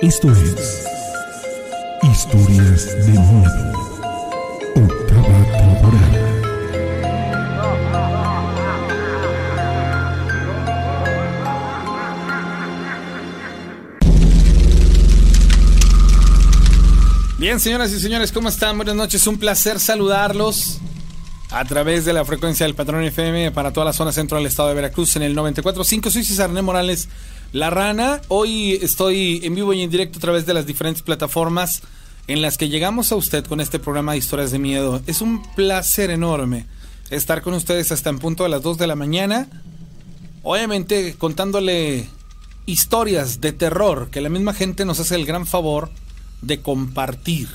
Esto es Historias de Miedo. Octava temporada. Bien, señoras y señores, ¿cómo están? Buenas noches, un placer saludarlos a través de la frecuencia del Patrón FM para toda la zona centro del estado de Veracruz en el 94.5. Soy César René Morales La Rana. Hoy estoy en vivo y en directo a través de las diferentes plataformas en las que llegamos a usted con este programa de historias de miedo. Es un placer enorme estar con ustedes hasta en punto de las 2 de la mañana. Obviamente contándole historias de terror que la misma gente nos hace el gran favor de compartir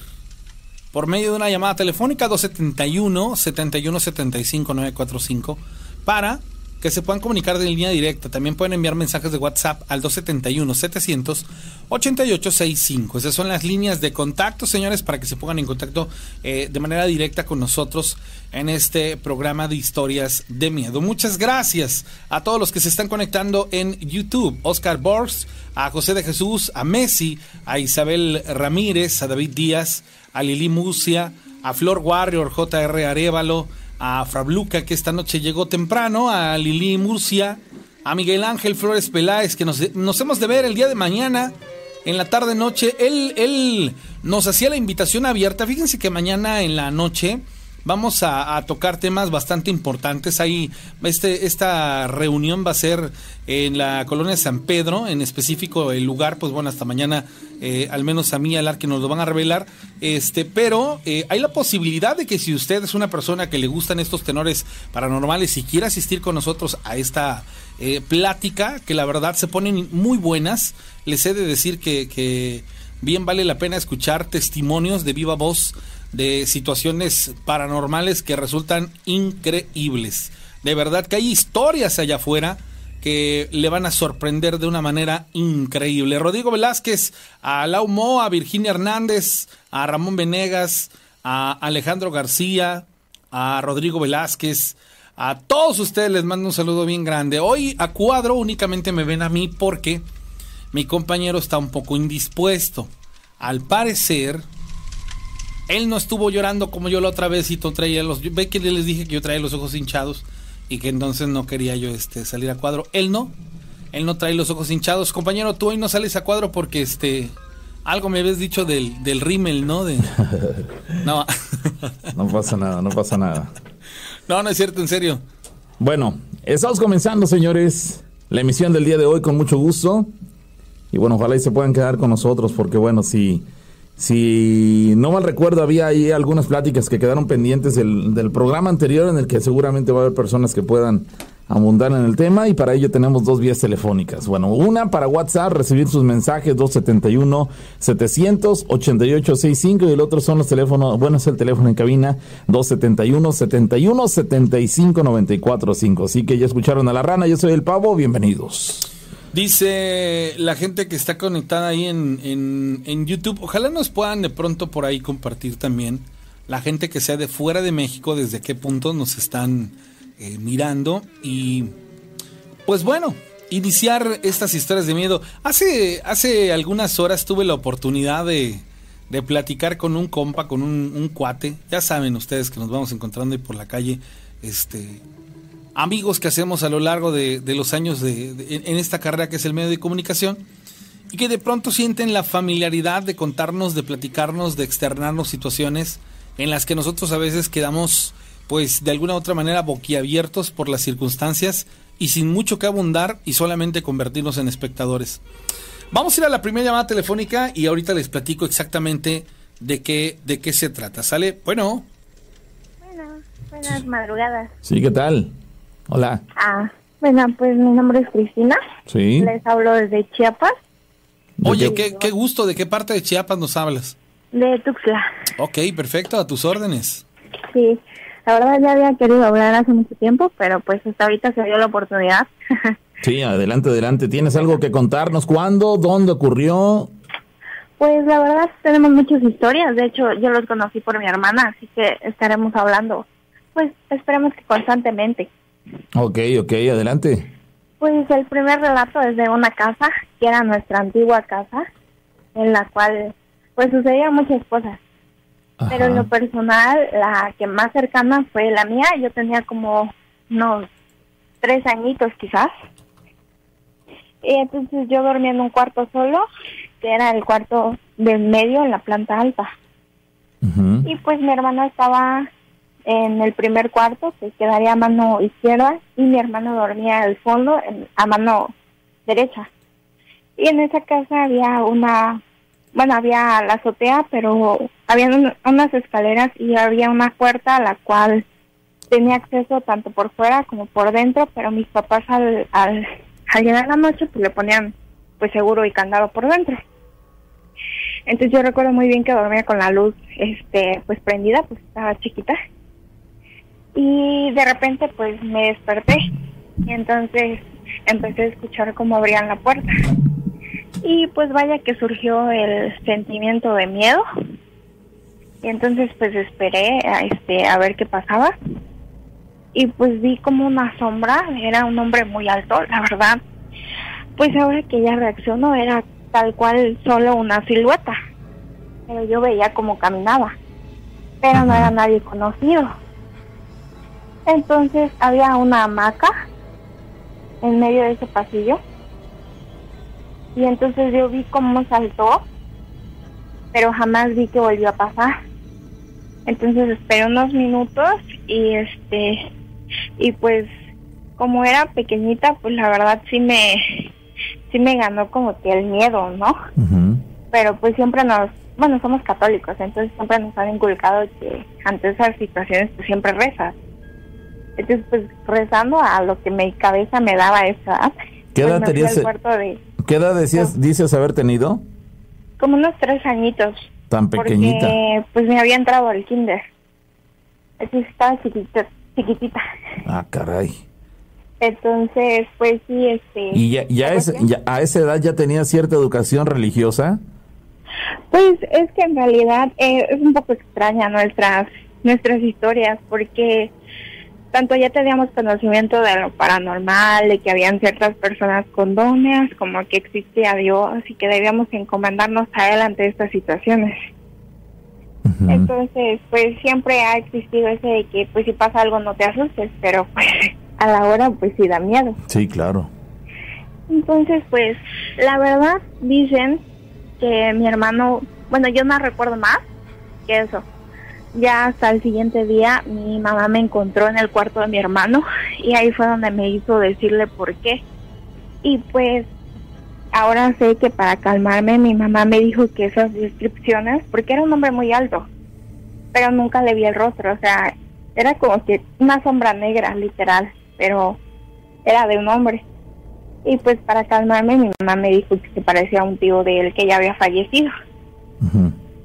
por medio de una llamada telefónica 271 71 75 945 para que se puedan comunicar de línea directa. También pueden enviar mensajes de WhatsApp al 271 700 8865. Esas son las líneas de contacto, señores, para que se pongan en contacto eh, de manera directa con nosotros en este programa de historias de miedo. Muchas gracias a todos los que se están conectando en YouTube. Oscar Borgs, a José de Jesús, a Messi, a Isabel Ramírez, a David Díaz, a Lili Mucia, a Flor Warrior, JR Arevalo, a Frabluca, que esta noche llegó temprano, a Lili Murcia, a Miguel Ángel Flores Peláez, que nos, nos hemos de ver el día de mañana, en la tarde noche. Él, él nos hacía la invitación abierta. Fíjense que mañana en la noche vamos a, a, tocar temas bastante importantes. Ahí, este, esta reunión va a ser en la colonia San Pedro, en específico el lugar, pues bueno, hasta mañana, eh, al menos a mí, al que nos lo van a revelar. Este, pero eh, hay la posibilidad de que si usted es una persona que le gustan estos tenores paranormales y quiere asistir con nosotros a esta eh, plática, que la verdad se ponen muy buenas, les he de decir que, que bien vale la pena escuchar testimonios de viva voz de situaciones paranormales que resultan increíbles. De verdad que hay historias allá afuera que le van a sorprender de una manera increíble. Rodrigo Velázquez, a Lau Mo, a Virginia Hernández, a Ramón Venegas, a Alejandro García, a Rodrigo Velázquez, a todos ustedes les mando un saludo bien grande. Hoy a cuadro únicamente me ven a mí porque mi compañero está un poco indispuesto. Al parecer, él no estuvo llorando como yo la otra vez y traía los. Ve que les dije que yo traía los ojos hinchados y que entonces no quería yo este salir a cuadro. Él no. Él no trae los ojos hinchados. Compañero, tú hoy no sales a cuadro porque este. Algo me habías dicho del, del rímel, ¿no? De... No. no pasa nada, no pasa nada. No, no es cierto, en serio. Bueno, estamos comenzando, señores, la emisión del día de hoy con mucho gusto. Y bueno, ojalá y se puedan quedar con nosotros porque bueno, si, si no mal recuerdo, había ahí algunas pláticas que quedaron pendientes del, del, programa anterior en el que seguramente va a haber personas que puedan abundar en el tema y para ello tenemos dos vías telefónicas. Bueno, una para WhatsApp, recibir sus mensajes 271-700-8865 y el otro son los teléfonos, bueno, es el teléfono en cabina 271-71-75-945. Así que ya escucharon a la rana, yo soy el pavo, bienvenidos. Dice la gente que está conectada ahí en, en, YouTube, ojalá nos puedan de pronto por ahí compartir también la gente que sea de fuera de México, desde qué punto nos están eh, mirando. Y pues bueno, iniciar estas historias de miedo. Hace, hace algunas horas tuve la oportunidad de, de platicar con un compa, con un, un, cuate, ya saben ustedes que nos vamos encontrando ahí por la calle, este amigos que hacemos a lo largo de, de los años de, de, en esta carrera que es el medio de comunicación y que de pronto sienten la familiaridad de contarnos, de platicarnos, de externarnos situaciones en las que nosotros a veces quedamos pues de alguna u otra manera boquiabiertos por las circunstancias y sin mucho que abundar y solamente convertirnos en espectadores. Vamos a ir a la primera llamada telefónica y ahorita les platico exactamente de qué, de qué se trata. ¿Sale? Bueno. Bueno, buenas madrugadas. Sí, ¿qué tal? Hola. Ah, bueno, pues mi nombre es Cristina. Sí. Les hablo desde Chiapas. Oye, qué, qué gusto. ¿De qué parte de Chiapas nos hablas? De Tuxtla. Ok, perfecto. A tus órdenes. Sí. La verdad ya había querido hablar hace mucho tiempo, pero pues hasta ahorita se dio la oportunidad. sí, adelante, adelante. ¿Tienes algo que contarnos? ¿Cuándo? ¿Dónde ocurrió? Pues la verdad tenemos muchas historias. De hecho, yo los conocí por mi hermana, así que estaremos hablando, pues esperemos que constantemente. Ok, ok, adelante. Pues el primer relato es de una casa, que era nuestra antigua casa. en la cual pues sucedían muchas cosas. Pero en lo personal, la que más cercana fue la mía. Yo tenía como unos tres añitos quizás. Y entonces yo dormía en un cuarto solo, que era el cuarto del medio en la planta alta. Y pues mi hermana estaba en el primer cuarto, que quedaría a mano izquierda, y mi hermano dormía al fondo, a mano derecha. Y en esa casa había una, bueno, había la azotea, pero había unas escaleras y había una puerta a la cual tenía acceso tanto por fuera como por dentro, pero mis papás al, al, al llegar la noche pues le ponían pues seguro y candado por dentro. Entonces yo recuerdo muy bien que dormía con la luz este pues prendida, pues estaba chiquita. Y de repente pues me desperté y entonces empecé a escuchar cómo abrían la puerta. Y pues vaya que surgió el sentimiento de miedo. Y entonces pues esperé a este a ver qué pasaba. Y pues vi como una sombra, era un hombre muy alto, la verdad. Pues ahora que ya reaccionó era tal cual solo una silueta. Pero yo veía cómo caminaba. Pero no era nadie conocido. Entonces había una hamaca en medio de ese pasillo. Y entonces yo vi cómo saltó, pero jamás vi que volvió a pasar. Entonces esperé unos minutos y este y pues como era pequeñita, pues la verdad sí me sí me ganó como que el miedo, ¿no? Pero pues siempre nos, bueno, somos católicos, entonces siempre nos han inculcado que ante esas situaciones pues siempre rezas. Entonces, pues rezando a lo que mi cabeza me daba esa ¿Qué pues, edad tenías? De, ¿Qué edad decías, dices haber tenido? Como unos tres añitos. Tan pequeñita. Porque, pues me había entrado al kinder. Entonces estaba chiquitita. chiquitita. Ah, caray. Entonces, pues sí, este... ¿Y ya, ya, es, ya a esa edad ya tenía cierta educación religiosa? Pues es que en realidad eh, es un poco extraña nuestras nuestras historias porque tanto ya teníamos conocimiento de lo paranormal, de que habían ciertas personas con dones, como que existía Dios y que debíamos encomendarnos a Él ante estas situaciones. Entonces, pues siempre ha existido ese de que, pues si pasa algo no te asustes, pero pues a la hora, pues sí da miedo. Sí, claro. Entonces, pues la verdad dicen que mi hermano, bueno, yo no recuerdo más que eso, ya hasta el siguiente día mi mamá me encontró en el cuarto de mi hermano y ahí fue donde me hizo decirle por qué. Y pues ahora sé que para calmarme mi mamá me dijo que esas descripciones, porque era un hombre muy alto, pero nunca le vi el rostro, o sea, era como que una sombra negra, literal, pero era de un hombre. Y pues para calmarme mi mamá me dijo que se parecía a un tío de él que ya había fallecido.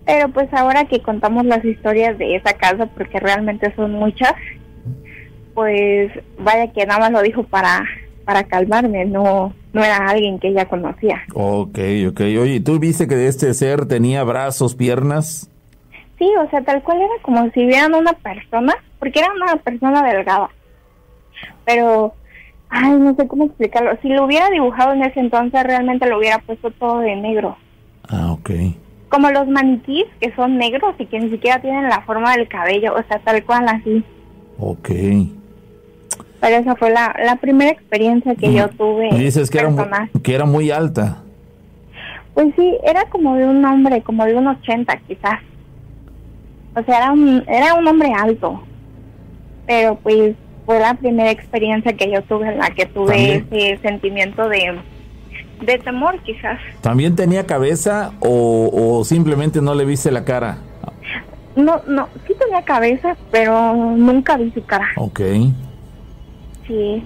Pero pues ahora que contamos las historias de esa casa, porque realmente son muchas, pues vaya que nada más lo dijo para para calmarme, no no era alguien que ella conocía. Ok, ok. Oye, ¿tú viste que este ser tenía brazos, piernas? Sí, o sea, tal cual era como si vieran una persona, porque era una persona delgada. Pero, ay, no sé cómo explicarlo. Si lo hubiera dibujado en ese entonces, realmente lo hubiera puesto todo de negro. Ah, ok como los maniquís que son negros y que ni siquiera tienen la forma del cabello, o sea, tal cual así. Ok. Pero esa fue la, la primera experiencia que yo tuve. dices que era, muy, que era muy alta. Pues sí, era como de un hombre, como de un 80 quizás. O sea, era un, era un hombre alto. Pero pues fue la primera experiencia que yo tuve en la que tuve ese sentimiento de de temor quizás. ¿También tenía cabeza o, simplemente no le viste la cara? No, no, sí tenía cabeza, pero nunca vi su cara. Ok. Sí.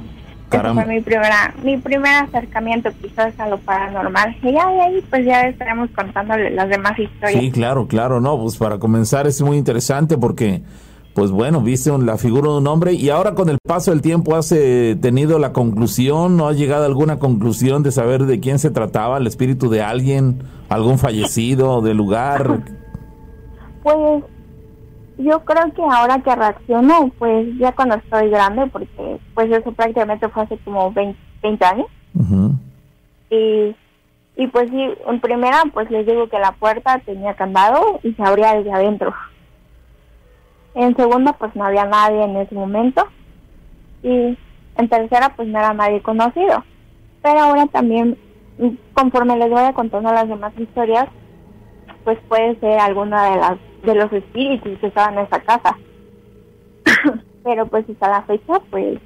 Ese fue mi primera, mi primer acercamiento quizás a lo paranormal. Y ya de ahí pues ya estaremos contándole las demás historias. Sí, claro, claro, no, pues para comenzar es muy interesante porque pues bueno, viste la figura de un hombre y ahora con el paso del tiempo has eh, tenido la conclusión, ¿no has llegado a alguna conclusión de saber de quién se trataba, el espíritu de alguien, algún fallecido del lugar? Pues yo creo que ahora que reacciono, pues ya cuando estoy grande, porque pues eso prácticamente fue hace como 20, años. Y Y pues sí, en primera, pues les digo que la puerta tenía candado y se abría desde adentro. En segunda, pues no había nadie en ese momento. Y en tercera, pues no era nadie conocido. Pero ahora también, conforme les voy a contando las demás historias, pues puede ser alguna de las de los espíritus que estaban en esa casa. Pero pues hasta la fecha, pues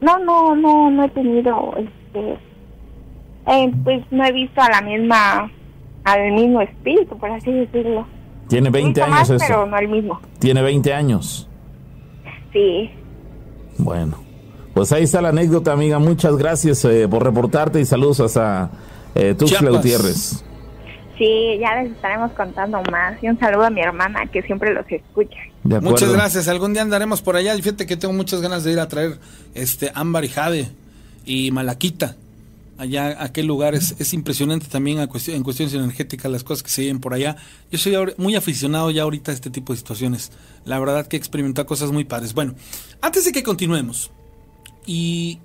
no, no, no, no he tenido, este, eh, pues no he visto a la misma, al mismo espíritu, por así decirlo. Tiene 20 años más, Pero no el mismo. Tiene 20 años. Sí. Bueno, pues ahí está la anécdota, amiga. Muchas gracias eh, por reportarte y saludos hasta eh, Tuxtla Gutiérrez. Sí, ya les estaremos contando más. Y un saludo a mi hermana que siempre los escucha. Muchas gracias. Algún día andaremos por allá. Fíjate que tengo muchas ganas de ir a traer este Ámbar y Jade y Malaquita. Allá, aquel lugar es, es impresionante también en cuestiones energéticas, las cosas que se viven por allá. Yo soy muy aficionado ya ahorita a este tipo de situaciones. La verdad que he experimentado cosas muy padres. Bueno, antes de que continuemos, y,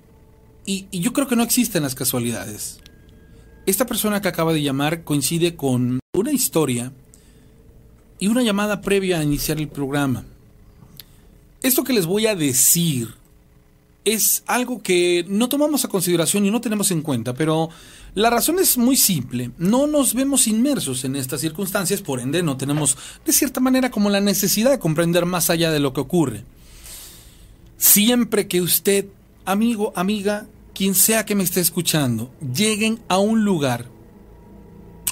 y yo creo que no existen las casualidades. Esta persona que acaba de llamar coincide con una historia y una llamada previa a iniciar el programa. Esto que les voy a decir es algo que no tomamos a consideración y no tenemos en cuenta, pero la razón es muy simple. No nos vemos inmersos en estas circunstancias, por ende no tenemos de cierta manera como la necesidad de comprender más allá de lo que ocurre. Siempre que usted, amigo, amiga, quien sea que me esté escuchando, lleguen a un lugar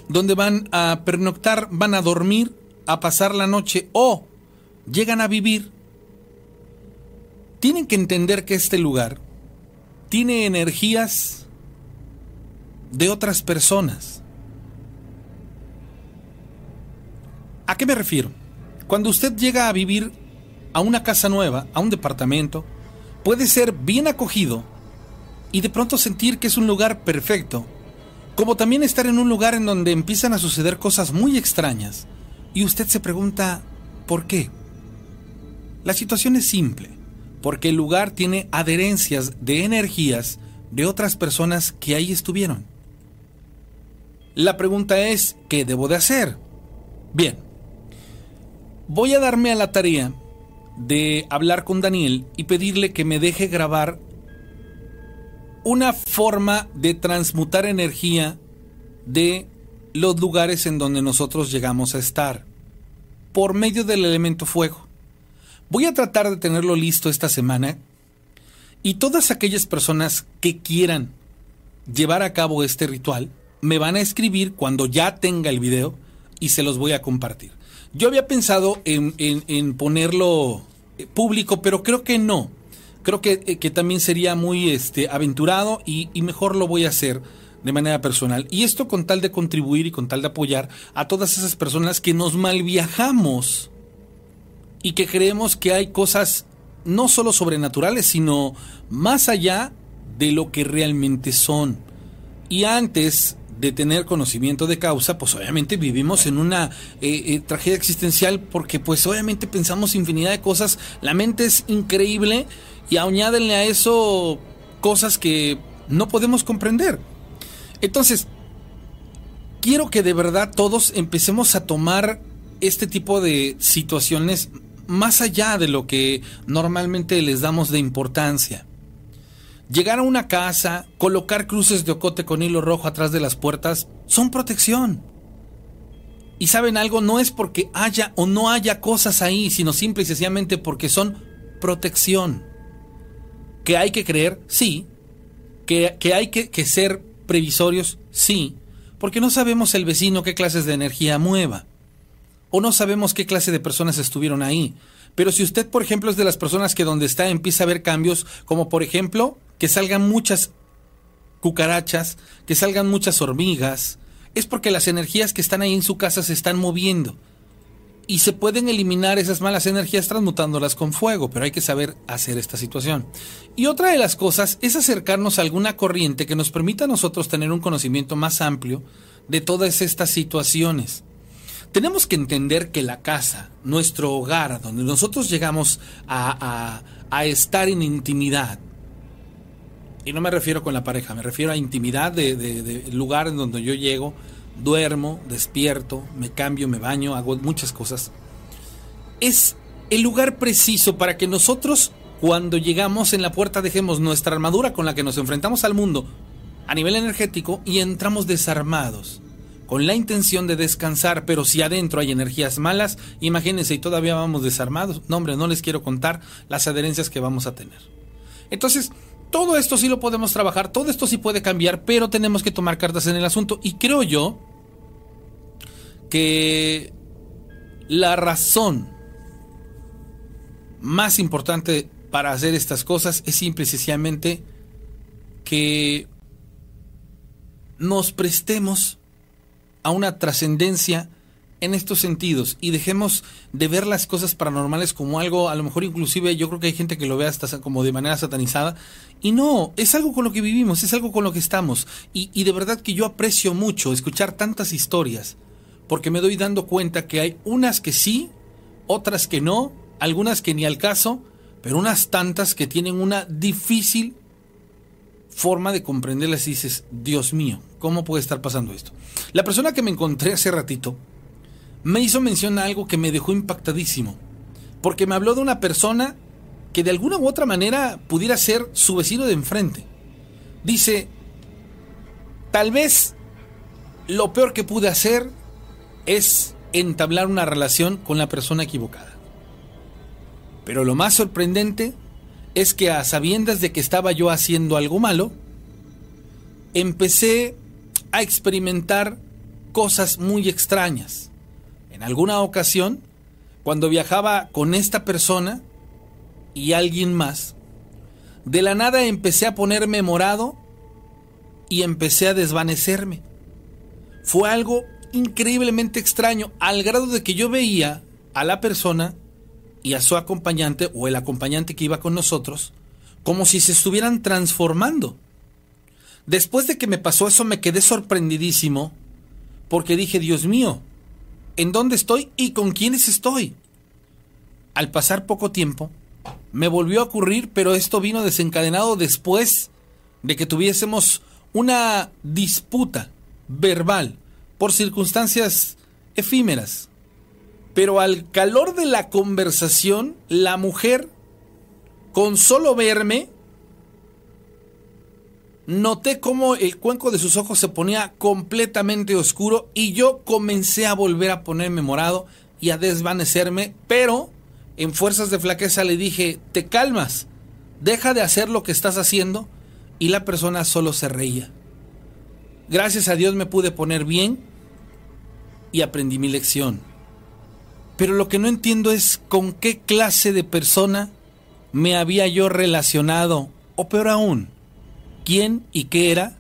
donde van a pernoctar, van a dormir, a pasar la noche o llegan a vivir, tienen que entender que este lugar tiene energías de otras personas. ¿A qué me refiero? Cuando usted llega a vivir a una casa nueva, a un departamento, puede ser bien acogido y de pronto sentir que es un lugar perfecto, como también estar en un lugar en donde empiezan a suceder cosas muy extrañas y usted se pregunta, ¿por qué? La situación es simple, porque el lugar tiene adherencias de energías de otras personas que ahí estuvieron. La pregunta es, ¿qué debo de hacer? Bien, voy a darme a la tarea de hablar con Daniel y pedirle que me deje grabar una forma de transmutar energía de los lugares en donde nosotros llegamos a estar por medio del elemento fuego. Voy a tratar de tenerlo listo esta semana y todas aquellas personas que quieran llevar a cabo este ritual me van a escribir cuando ya tenga el video y se los voy a compartir. Yo había pensado en, ponerlo público, pero creo que no creo eh, que, también sería muy este, aventurado y, y, mejor lo voy a hacer de manera personal. Y esto con tal de contribuir y con tal de apoyar a todas esas personas que nos malviajamos y que creemos que hay cosas no solo sobrenaturales, sino más allá de lo que realmente son. Y antes de tener conocimiento de causa, pues obviamente vivimos en una eh, eh, tragedia existencial porque pues obviamente pensamos infinidad de cosas, la mente es increíble y añádenle a eso cosas que no podemos comprender. Entonces, quiero que de verdad todos empecemos a tomar este tipo de situaciones más allá de lo que normalmente les damos de importancia. Llegar a una casa, colocar cruces de ocote con hilo rojo atrás de las puertas, son protección. Y saben algo, no es porque haya o no haya cosas ahí, sino simple y sencillamente porque son protección. Que hay que creer, sí, que, hay que, que ser previsorios, sí, porque no sabemos el vecino qué clases de energía mueva, o no sabemos qué clase de personas estuvieron ahí. Pero si usted, por ejemplo, es de las personas que donde está empieza a ver cambios, como por ejemplo, que salgan muchas cucarachas, que salgan muchas hormigas, es porque las energías que están ahí en su casa se están moviendo y se pueden eliminar esas malas energías transmutándolas con fuego, pero hay que saber hacer esta situación. Y otra de las cosas es acercarnos a alguna corriente que nos permita a nosotros tener un conocimiento más amplio de todas estas situaciones. Tenemos que entender que la casa, nuestro hogar, donde nosotros llegamos a, a estar en intimidad, Y no me refiero con la pareja, me refiero a intimidad de, de, lugar en donde yo llego, duermo, despierto, me cambio, me baño, hago muchas cosas. Es el lugar preciso para que nosotros, cuando llegamos en la puerta, dejemos nuestra armadura con la que nos enfrentamos al mundo a nivel energético y entramos desarmados con la intención de descansar, pero si adentro hay energías malas, imagínense y todavía vamos desarmados, no hombre, no les quiero contar las adherencias que vamos a tener. Entonces, todo esto sí lo podemos trabajar, todo esto sí puede cambiar, pero tenemos que tomar cartas en el asunto y creo yo que la razón más importante para hacer estas cosas es simple y sencillamente que nos prestemos a una trascendencia en estos sentidos y dejemos de ver las cosas paranormales como algo, a lo mejor inclusive yo creo que hay gente que lo ve hasta como de manera satanizada y no, es algo con lo que vivimos, es algo con lo que estamos. Y, y de verdad que yo aprecio mucho escuchar tantas historias porque me doy dando cuenta que hay unas que sí, otras que no, algunas que ni al caso, pero unas tantas que tienen una difícil forma de comprenderlas y dices, Dios mío, ¿cómo puede estar pasando esto? La persona que me encontré hace ratito me hizo mención a algo que me dejó impactadísimo, porque me habló de una persona que de alguna u otra manera pudiera ser su vecino de enfrente. Dice, tal vez lo peor que pude hacer es entablar una relación con la persona equivocada. Pero lo más sorprendente es que a sabiendas de que estaba yo haciendo algo malo, empecé a experimentar cosas muy extrañas. En alguna ocasión, cuando viajaba con esta persona y alguien más, de la nada empecé a ponerme morado y empecé a desvanecerme. Fue algo increíblemente extraño, al grado de que yo veía a la persona y a su acompañante o el acompañante que iba con nosotros como si se estuvieran transformando. Después de que me pasó eso me quedé sorprendidísimo porque dije, Dios mío, ¿en dónde estoy y con quiénes estoy? Al pasar poco tiempo, me volvió a ocurrir, pero esto vino desencadenado después de que tuviésemos una disputa verbal por circunstancias efímeras. Pero al calor de la conversación, la mujer, con solo verme, noté cómo el cuenco de sus ojos se ponía completamente oscuro y yo comencé a volver a ponerme morado y a desvanecerme, pero en fuerzas de flaqueza le dije, te calmas, deja de hacer lo que estás haciendo y la persona solo se reía. Gracias a Dios me pude poner bien y aprendí mi lección. Pero lo que no entiendo es con qué clase de persona me había yo relacionado, o peor aún, quién y qué era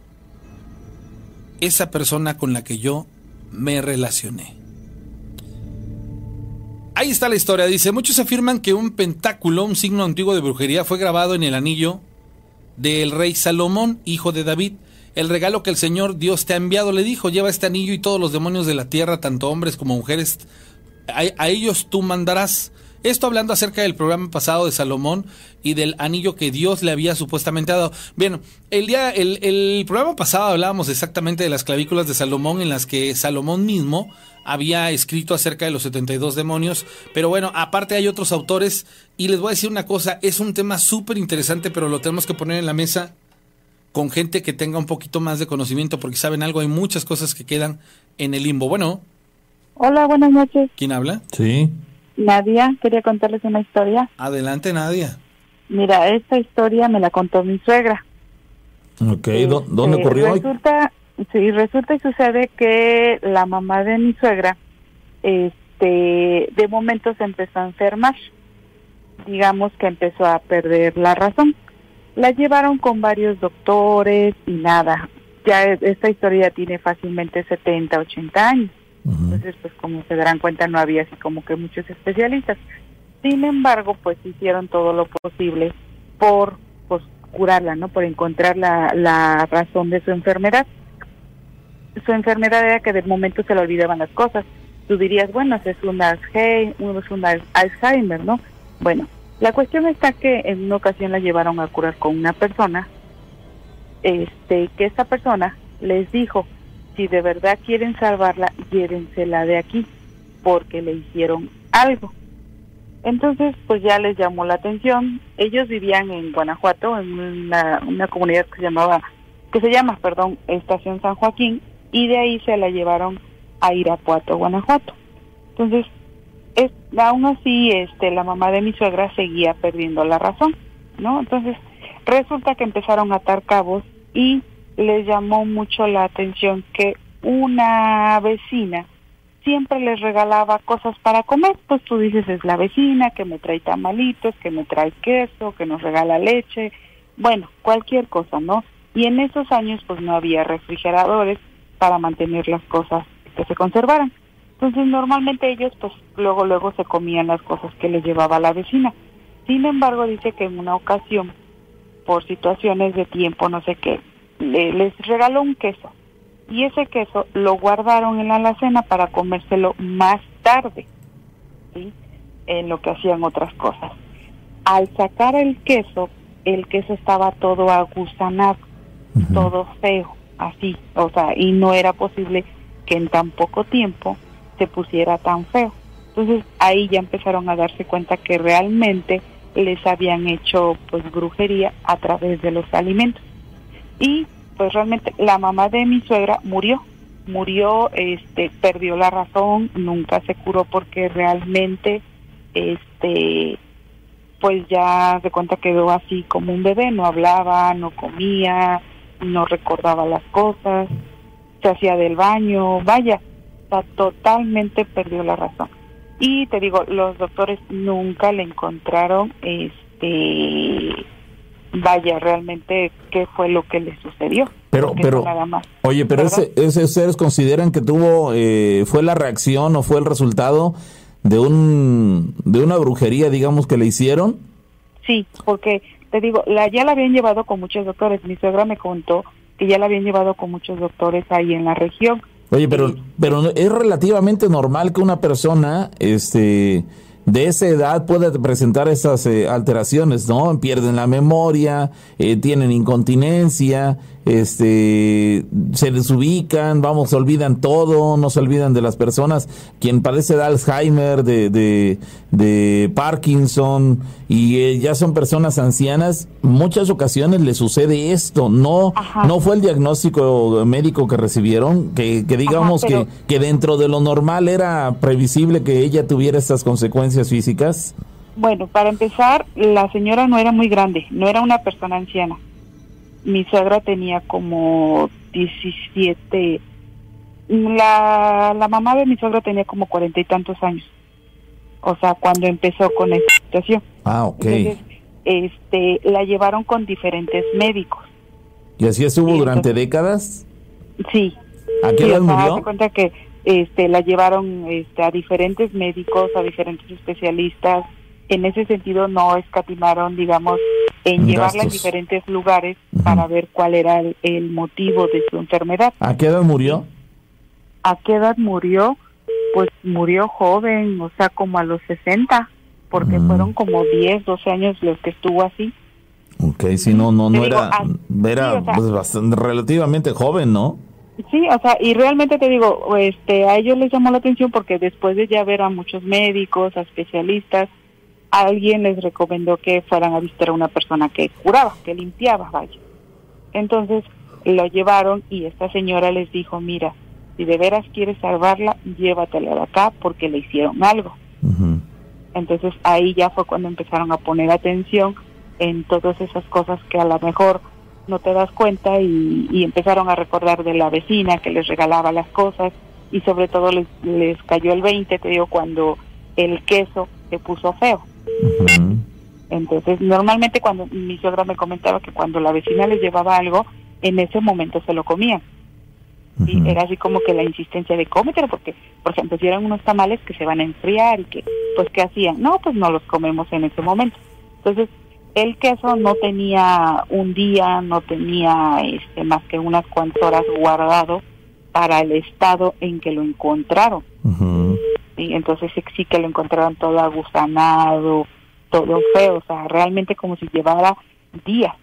esa persona con la que yo me relacioné. Ahí está la historia, dice, muchos afirman que un pentáculo, un signo antiguo de brujería, fue grabado en el anillo del rey Salomón, hijo de David. El regalo que el Señor Dios te ha enviado le dijo, lleva este anillo y todos los demonios de la tierra, tanto hombres como mujeres, a, ellos tú mandarás. Esto hablando acerca del programa pasado de Salomón y del anillo que Dios le había supuestamente dado. Bien, el día, el, el, programa pasado hablábamos exactamente de las clavículas de Salomón en las que Salomón mismo había escrito acerca de los 72 demonios. Pero bueno, aparte hay otros autores y les voy a decir una cosa, es un tema súper interesante, pero lo tenemos que poner en la mesa con gente que tenga un poquito más de conocimiento, porque saben algo, hay muchas cosas que quedan en el limbo. Bueno, Hola, buenas noches. ¿Quién habla? Sí. Nadia, quería contarles una historia. Adelante, Nadia. Mira, esta historia me la contó mi suegra. Ok, ¿dónde este, ocurrió? Resulta, sí, resulta y sucede que la mamá de mi suegra, este, de momento se empezó a enfermar. Digamos que empezó a perder la razón. La llevaron con varios doctores y nada. Ya esta historia tiene fácilmente 70, 80 años. Entonces, pues como se darán cuenta, no había así como que muchos especialistas. Sin embargo, pues hicieron todo lo posible por pues, curarla, ¿no? Por encontrar la, la razón de su enfermedad. Su enfermedad era que de momento se le olvidaban las cosas. Tú dirías, bueno, es una, es un Alzheimer, ¿no? Bueno, la cuestión está que en una ocasión la llevaron a curar con una persona este, que esta persona les dijo, si de verdad quieren salvarla, llévensela de aquí, porque le hicieron algo. Entonces, pues ya les llamó la atención. Ellos vivían en Guanajuato, en una, una comunidad que se llamaba, que se llama, perdón, Estación San Joaquín, y de ahí se la llevaron a Irapuato, Guanajuato. Entonces, es, aún así, este, la mamá de mi suegra seguía perdiendo la razón, ¿no? Entonces, resulta que empezaron a atar cabos y les llamó mucho la atención que una vecina siempre les regalaba cosas para comer, pues tú dices es la vecina que me trae tamalitos, que me trae queso, que nos regala leche, bueno, cualquier cosa, ¿no? Y en esos años pues no había refrigeradores para mantener las cosas que se conservaran. Entonces normalmente ellos pues luego luego se comían las cosas que les llevaba la vecina. Sin embargo dice que en una ocasión por situaciones de tiempo no sé qué les regaló un queso y ese queso lo guardaron en la alacena para comérselo más tarde, ¿sí? en lo que hacían otras cosas. Al sacar el queso, el queso estaba todo agusanado, todo feo, así, o sea, y no era posible que en tan poco tiempo se pusiera tan feo. Entonces ahí ya empezaron a darse cuenta que realmente les habían hecho pues brujería a través de los alimentos. Y pues realmente la mamá de mi suegra murió, murió, este, perdió la razón, nunca se curó porque realmente, este, pues ya de cuenta quedó así como un bebé, no hablaba, no comía, no recordaba las cosas, se hacía del baño, vaya, totalmente perdió la razón. Y te digo, los doctores nunca le encontraron, este, vaya realmente qué fue lo que le sucedió. Pero, pero, oye, pero ese, ese, ustedes consideran que tuvo, eh, fue la reacción o fue el resultado de un, de una brujería, digamos, que le hicieron? Sí, porque te digo, la, ya la habían llevado con muchos doctores. Mi suegra me contó que ya la habían llevado con muchos doctores ahí en la región. Oye, pero, pero es relativamente normal que una persona, este, de esa edad puede presentar esas eh, alteraciones, ¿no? Pierden la memoria, eh, tienen incontinencia, este, se desubican, vamos, se olvidan todo, no se olvidan de las personas. Quien padece de Alzheimer, de, de, de Parkinson, y eh, ya son personas ancianas, muchas ocasiones le sucede esto. No, no fue el diagnóstico médico que recibieron, que, digamos que, que dentro de lo normal era previsible que ella tuviera estas consecuencias físicas. Bueno, para empezar, la señora no era muy grande, no era una persona anciana mi suegra tenía como 17, la, la mamá de mi suegra tenía como cuarenta y tantos años. O sea, cuando empezó con esta situación. Ah, ok. Entonces, este, la llevaron con diferentes médicos. ¿Y así estuvo durante décadas? Sí. ¿A qué edad murió? cuenta que este, la llevaron este, a diferentes médicos, a diferentes especialistas. En ese sentido no escatimaron, digamos, en llevarla a diferentes lugares para ver cuál era el, motivo de su enfermedad. ¿A qué edad murió? ¿A qué edad murió? Pues murió joven, o sea, como a los 60, porque mm. fueron como 10, 12 años los que estuvo así. Ok, si no, no, no era, era pues, bastante, relativamente joven, ¿no? Sí, o sea, y realmente te digo, este, a ellos les llamó la atención porque después de ya ver a muchos médicos, a especialistas, alguien les recomendó que fueran a visitar a una persona que curaba, que limpiaba, vaya. Entonces lo llevaron y esta señora les dijo, mira, si de veras quieres salvarla, llévatela de acá porque le hicieron algo. Entonces ahí ya fue cuando empezaron a poner atención en todas esas cosas que a lo mejor no te das cuenta y, y empezaron a recordar de la vecina que les regalaba las cosas y sobre todo les, les cayó el 20, te digo, cuando el queso se puso feo. Entonces, normalmente cuando mi suegra me comentaba que cuando la vecina les llevaba algo, en ese momento se lo comían. y Era así como que la insistencia de cómetelo, porque, por ejemplo, si eran unos tamales que se van a enfriar y que, pues, ¿qué hacían? No, pues no los comemos en ese momento. Entonces, el queso no tenía un día, no tenía este, más que unas cuantas horas guardado para el estado en que lo encontraron. Y Entonces sí que lo encontraron todo agusanado, todo feo, o sea, realmente como si llevara días.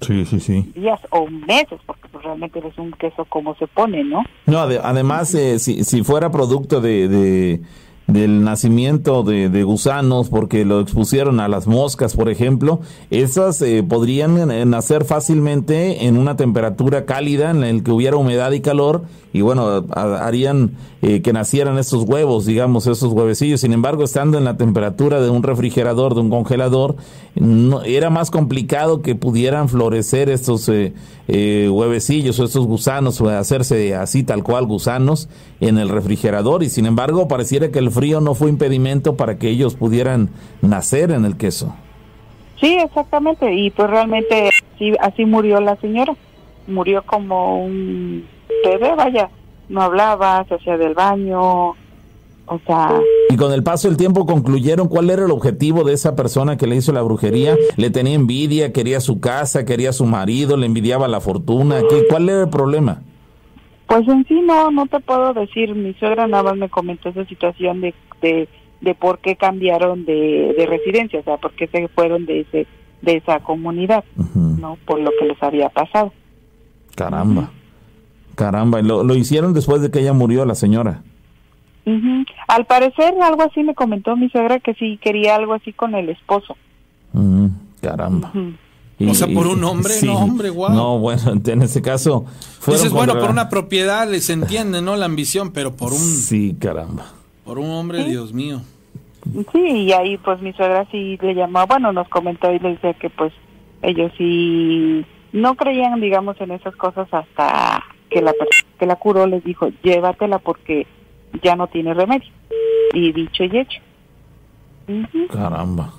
Sí, sí, sí. días o meses, porque pues, realmente es un queso como se pone, ¿no? No, además, eh, si, si fuera producto de del nacimiento de, gusanos porque lo expusieron a las moscas, por ejemplo, esas eh, podrían eh, nacer fácilmente en una temperatura cálida en el que hubiera humedad y calor y bueno, harían eh, que nacieran estos huevos, digamos, esos huevecillos. Sin embargo, estando en la temperatura de un refrigerador, de un congelador, era más complicado que pudieran florecer estos huevecillos o estos gusanos o hacerse así tal cual gusanos en el refrigerador y sin embargo pareciera que el frío no fue impedimento para que ellos pudieran nacer en el queso. Sí, exactamente, y pues realmente así, así murió la señora. Murió como un bebé, vaya, no hablaba, se hacía del baño, o sea... Y con el paso del tiempo concluyeron cuál era el objetivo de esa persona que le hizo la brujería. Le tenía envidia, quería su casa, quería su marido, le envidiaba la fortuna. ¿Qué, ¿Cuál era el problema? Pues en sí no, no te puedo decir. Mi suegra nada más me comentó esa situación de, de, por qué cambiaron de, de, residencia, o sea, por qué se fueron de ese de esa comunidad, ¿no? Por lo que les había pasado. Caramba, caramba. ¿Lo, ¿Lo hicieron después de que ella murió, la señora? Al parecer, algo así me comentó mi suegra que sí quería algo así con el esposo. caramba o sea, por un hombre, no, hombre, guau. No, bueno, en ese caso. Dices, bueno, por una propiedad les entiende, ¿no? La ambición, pero por un. Sí, caramba. Por un hombre, Dios mío. Sí, y ahí pues mi suegra sí le llamó, bueno, nos comentó y le decía que pues ellos sí no creían, digamos, en esas cosas hasta que la que la curó les dijo, llévatela porque ya no tiene remedio. Y dicho y hecho. Caramba.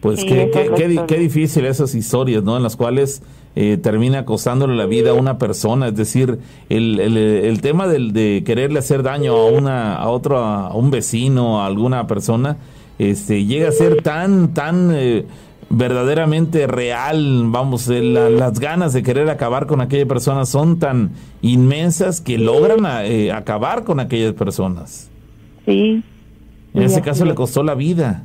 Pues qué, qué, qué, difícil esas historias, ¿no? En las cuales eh, termina costándole la vida a una persona. Es decir, el, el, tema del, de quererle hacer daño a una, a otro, a un vecino, a alguna persona, este, llega a ser tan, tan eh, verdaderamente real. Vamos, eh, las ganas de querer acabar con aquella persona son tan inmensas que logran acabar con aquellas personas. Sí. En ese caso le costó la vida.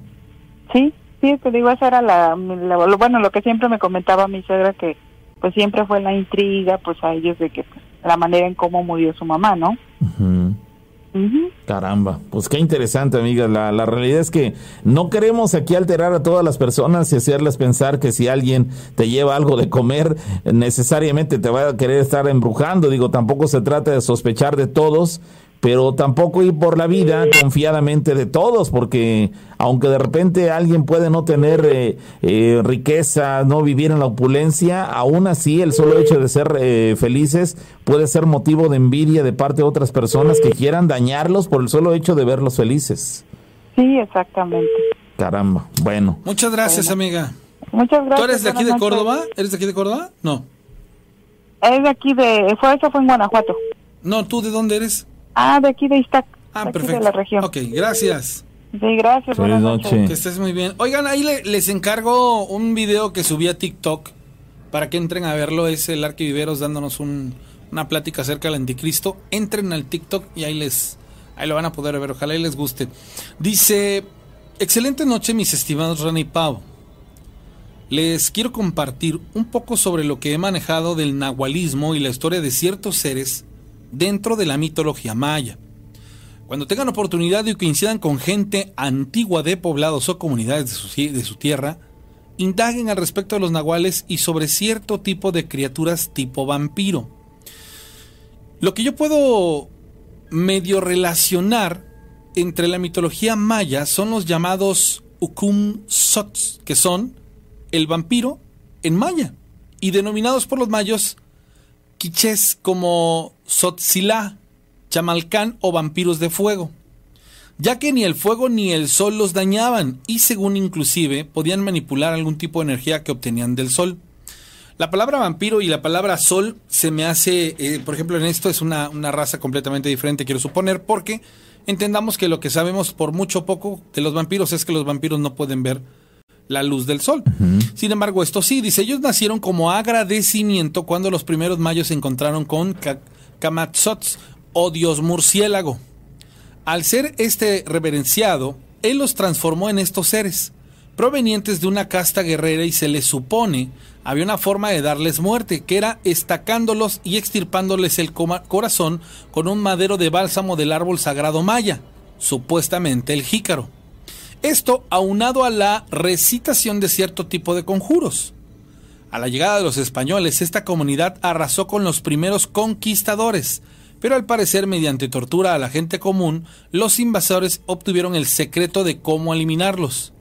Sí, sí, te digo, esa era la, bueno, lo que siempre me comentaba mi suegra que pues siempre fue la intriga, pues a ellos de que pues, la manera en cómo murió su mamá, ¿no? Caramba, pues qué interesante, amiga. La, la, realidad es que no queremos aquí alterar a todas las personas y hacerles pensar que si alguien te lleva algo de comer, necesariamente te va a querer estar embrujando. Digo, tampoco se trata de sospechar de todos, pero tampoco ir por la vida confiadamente de todos, porque aunque de repente alguien puede no tener eh, eh, riqueza, no vivir en la opulencia, aún así el solo hecho de ser eh, felices puede ser motivo de envidia de parte de otras personas que quieran dañarlos por el solo hecho de verlos felices. Sí, exactamente. Caramba, bueno. Muchas gracias, amiga. Muchas gracias. ¿Tú eres de aquí de Córdoba? ¿Eres de aquí de Córdoba? No. Es de aquí de... Fue, eso fue en Guanajuato. No, ¿tú de dónde eres? Ah, de aquí de Iztac. Ah, perfecto. De la región. Ok, gracias. Sí, gracias. Buenas noches. Que estés muy bien. Oigan, ahí les encargo un video que subí a TikTok para que entren a verlo. Es el Arquiviveros dándonos una plática acerca del anticristo. Entren al TikTok y ahí les ahí lo van a poder ver. Ojalá y les guste. Dice, excelente noche mis estimados Rani y Pau. Les quiero compartir un poco sobre lo que he manejado del nahualismo y la historia de ciertos seres dentro de la mitología maya. Cuando tengan oportunidad y coincidan con gente antigua de poblados o comunidades de su, de su tierra, indaguen al respecto de los nahuales y sobre cierto tipo de criaturas tipo vampiro. Lo que yo puedo medio relacionar entre la mitología maya son los llamados Ukum Sots, que son el vampiro en maya, y denominados por los mayos quichés como Sotzilá, Chamalcán o vampiros de fuego, ya que ni el fuego ni el sol los dañaban y según inclusive podían manipular algún tipo de energía que obtenían del sol. La palabra vampiro y la palabra sol se me hace, eh, por ejemplo, en esto es una, una raza completamente diferente, quiero suponer, porque entendamos que lo que sabemos por mucho poco de los vampiros es que los vampiros no pueden ver la luz del sol. Sin embargo, esto sí, dice, ellos nacieron como agradecimiento cuando los primeros mayos se encontraron con Kamatzots o dios murciélago. Al ser este reverenciado, él los transformó en estos seres, provenientes de una casta guerrera y se les supone había una forma de darles muerte, que era estacándolos y extirpándoles el corazón con un madero de bálsamo del árbol sagrado maya, supuestamente el jícaro. Esto aunado a la recitación de cierto tipo de conjuros. A la llegada de los españoles, esta comunidad arrasó con los primeros conquistadores, pero al parecer mediante tortura a la gente común, los invasores obtuvieron el secreto de cómo eliminarlos.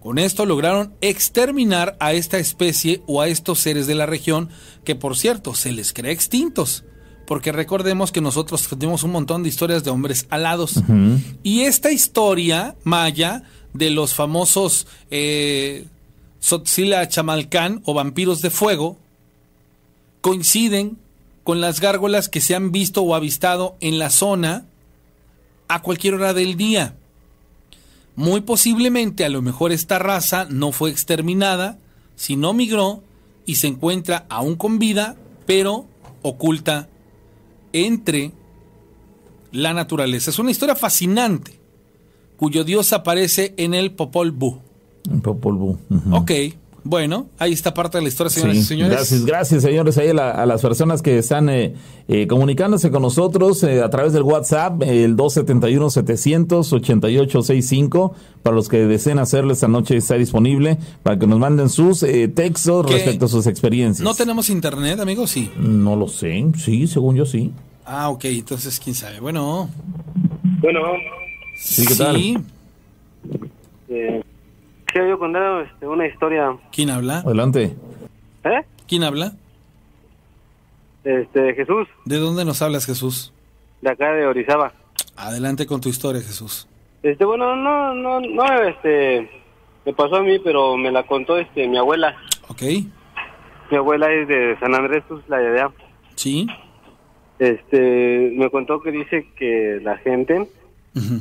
Con esto lograron exterminar a esta especie o a estos seres de la región, que por cierto se les cree extintos, porque recordemos que nosotros tenemos un montón de historias de hombres alados. Y esta historia maya de los famosos eh, Sotzila Chamalcán o vampiros de fuego coinciden con las gárgolas que se han visto o avistado en la zona a cualquier hora del día. Muy posiblemente a lo mejor esta raza no fue exterminada, sino migró y se encuentra aún con vida, pero oculta entre la naturaleza. Es una historia fascinante cuyo dios aparece en el Popol Vuh. Popol Vuh. Ok, bueno, ahí está parte de la historia, señoras y señores. Gracias, gracias, señores, ahí a, las personas que están eh, eh, comunicándose con nosotros eh, a través del WhatsApp, el 271-700-8865. Para los que deseen hacerlo esta noche está disponible para que nos manden sus textos respecto a sus experiencias. ¿No tenemos internet, amigos? Sí. No lo sé, sí, según yo sí. Ah, ok, entonces quién sabe. Bueno. Bueno. Sí, ¿qué tal? Sí. Eh, yo contar este, una historia. ¿Quién habla? Adelante. ¿Eh? ¿Quién habla? Este, Jesús. ¿De dónde nos hablas, Jesús? De acá de Orizaba. Adelante con tu historia, Jesús. Este, bueno, no, no, no, este, me pasó a mí, pero me la contó, este, mi abuela. Ok. Mi abuela es de San Andrés, la de allá. Sí. Este, me contó que dice que la gente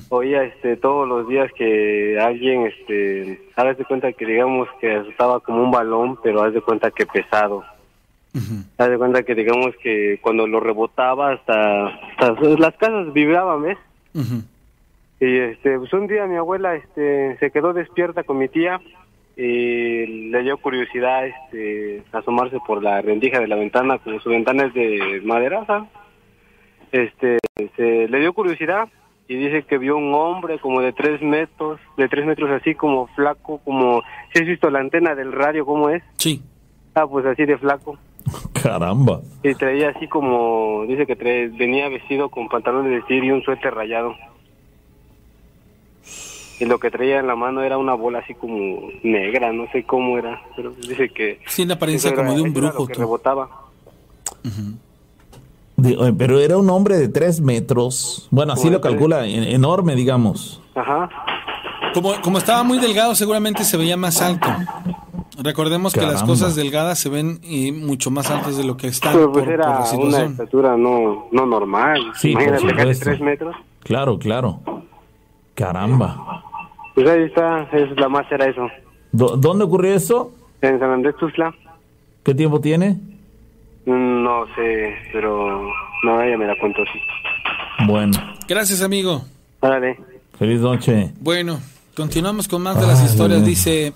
oía este todos los días que alguien este haz de cuenta que digamos que estaba como un balón pero haz de cuenta que pesado. Haz de cuenta que digamos que cuando lo rebotaba hasta, las casas vibraban ves y este pues un día mi abuela este se quedó despierta con mi tía y le dio curiosidad este asomarse por la rendija de la ventana como su ventana es de madera este se le dio curiosidad y dice que vio un hombre como de tres metros, de tres metros así como flaco, como, si has visto la antena del radio cómo es? Sí. Ah, pues así de flaco. Caramba. Y traía así como, dice que venía vestido con pantalón de vestir y un suéter rayado. Y lo que traía en la mano era una bola así como negra, no sé cómo era, pero dice que... Sí, en apariencia como de un brujo. que rebotaba. Eh, pero era un hombre de tres metros. Bueno, así lo calcula, enorme, digamos. Ajá. Como, como estaba muy delgado, seguramente se veía más alto. Recordemos que las cosas delgadas se ven y mucho más altas de lo que están. Pero pues era una estatura no, no normal. Sí, Imagínate, casi tres metros. Claro, claro. Caramba. Pues ahí está, es la más era eso. ¿Dónde ocurrió eso? En San Andrés Tuzla. ¿Qué tiempo tiene? No sé, pero no, ella me la contó así. Bueno. Gracias, amigo. Dale. Feliz noche. Bueno, continuamos con más de las historias. Dice,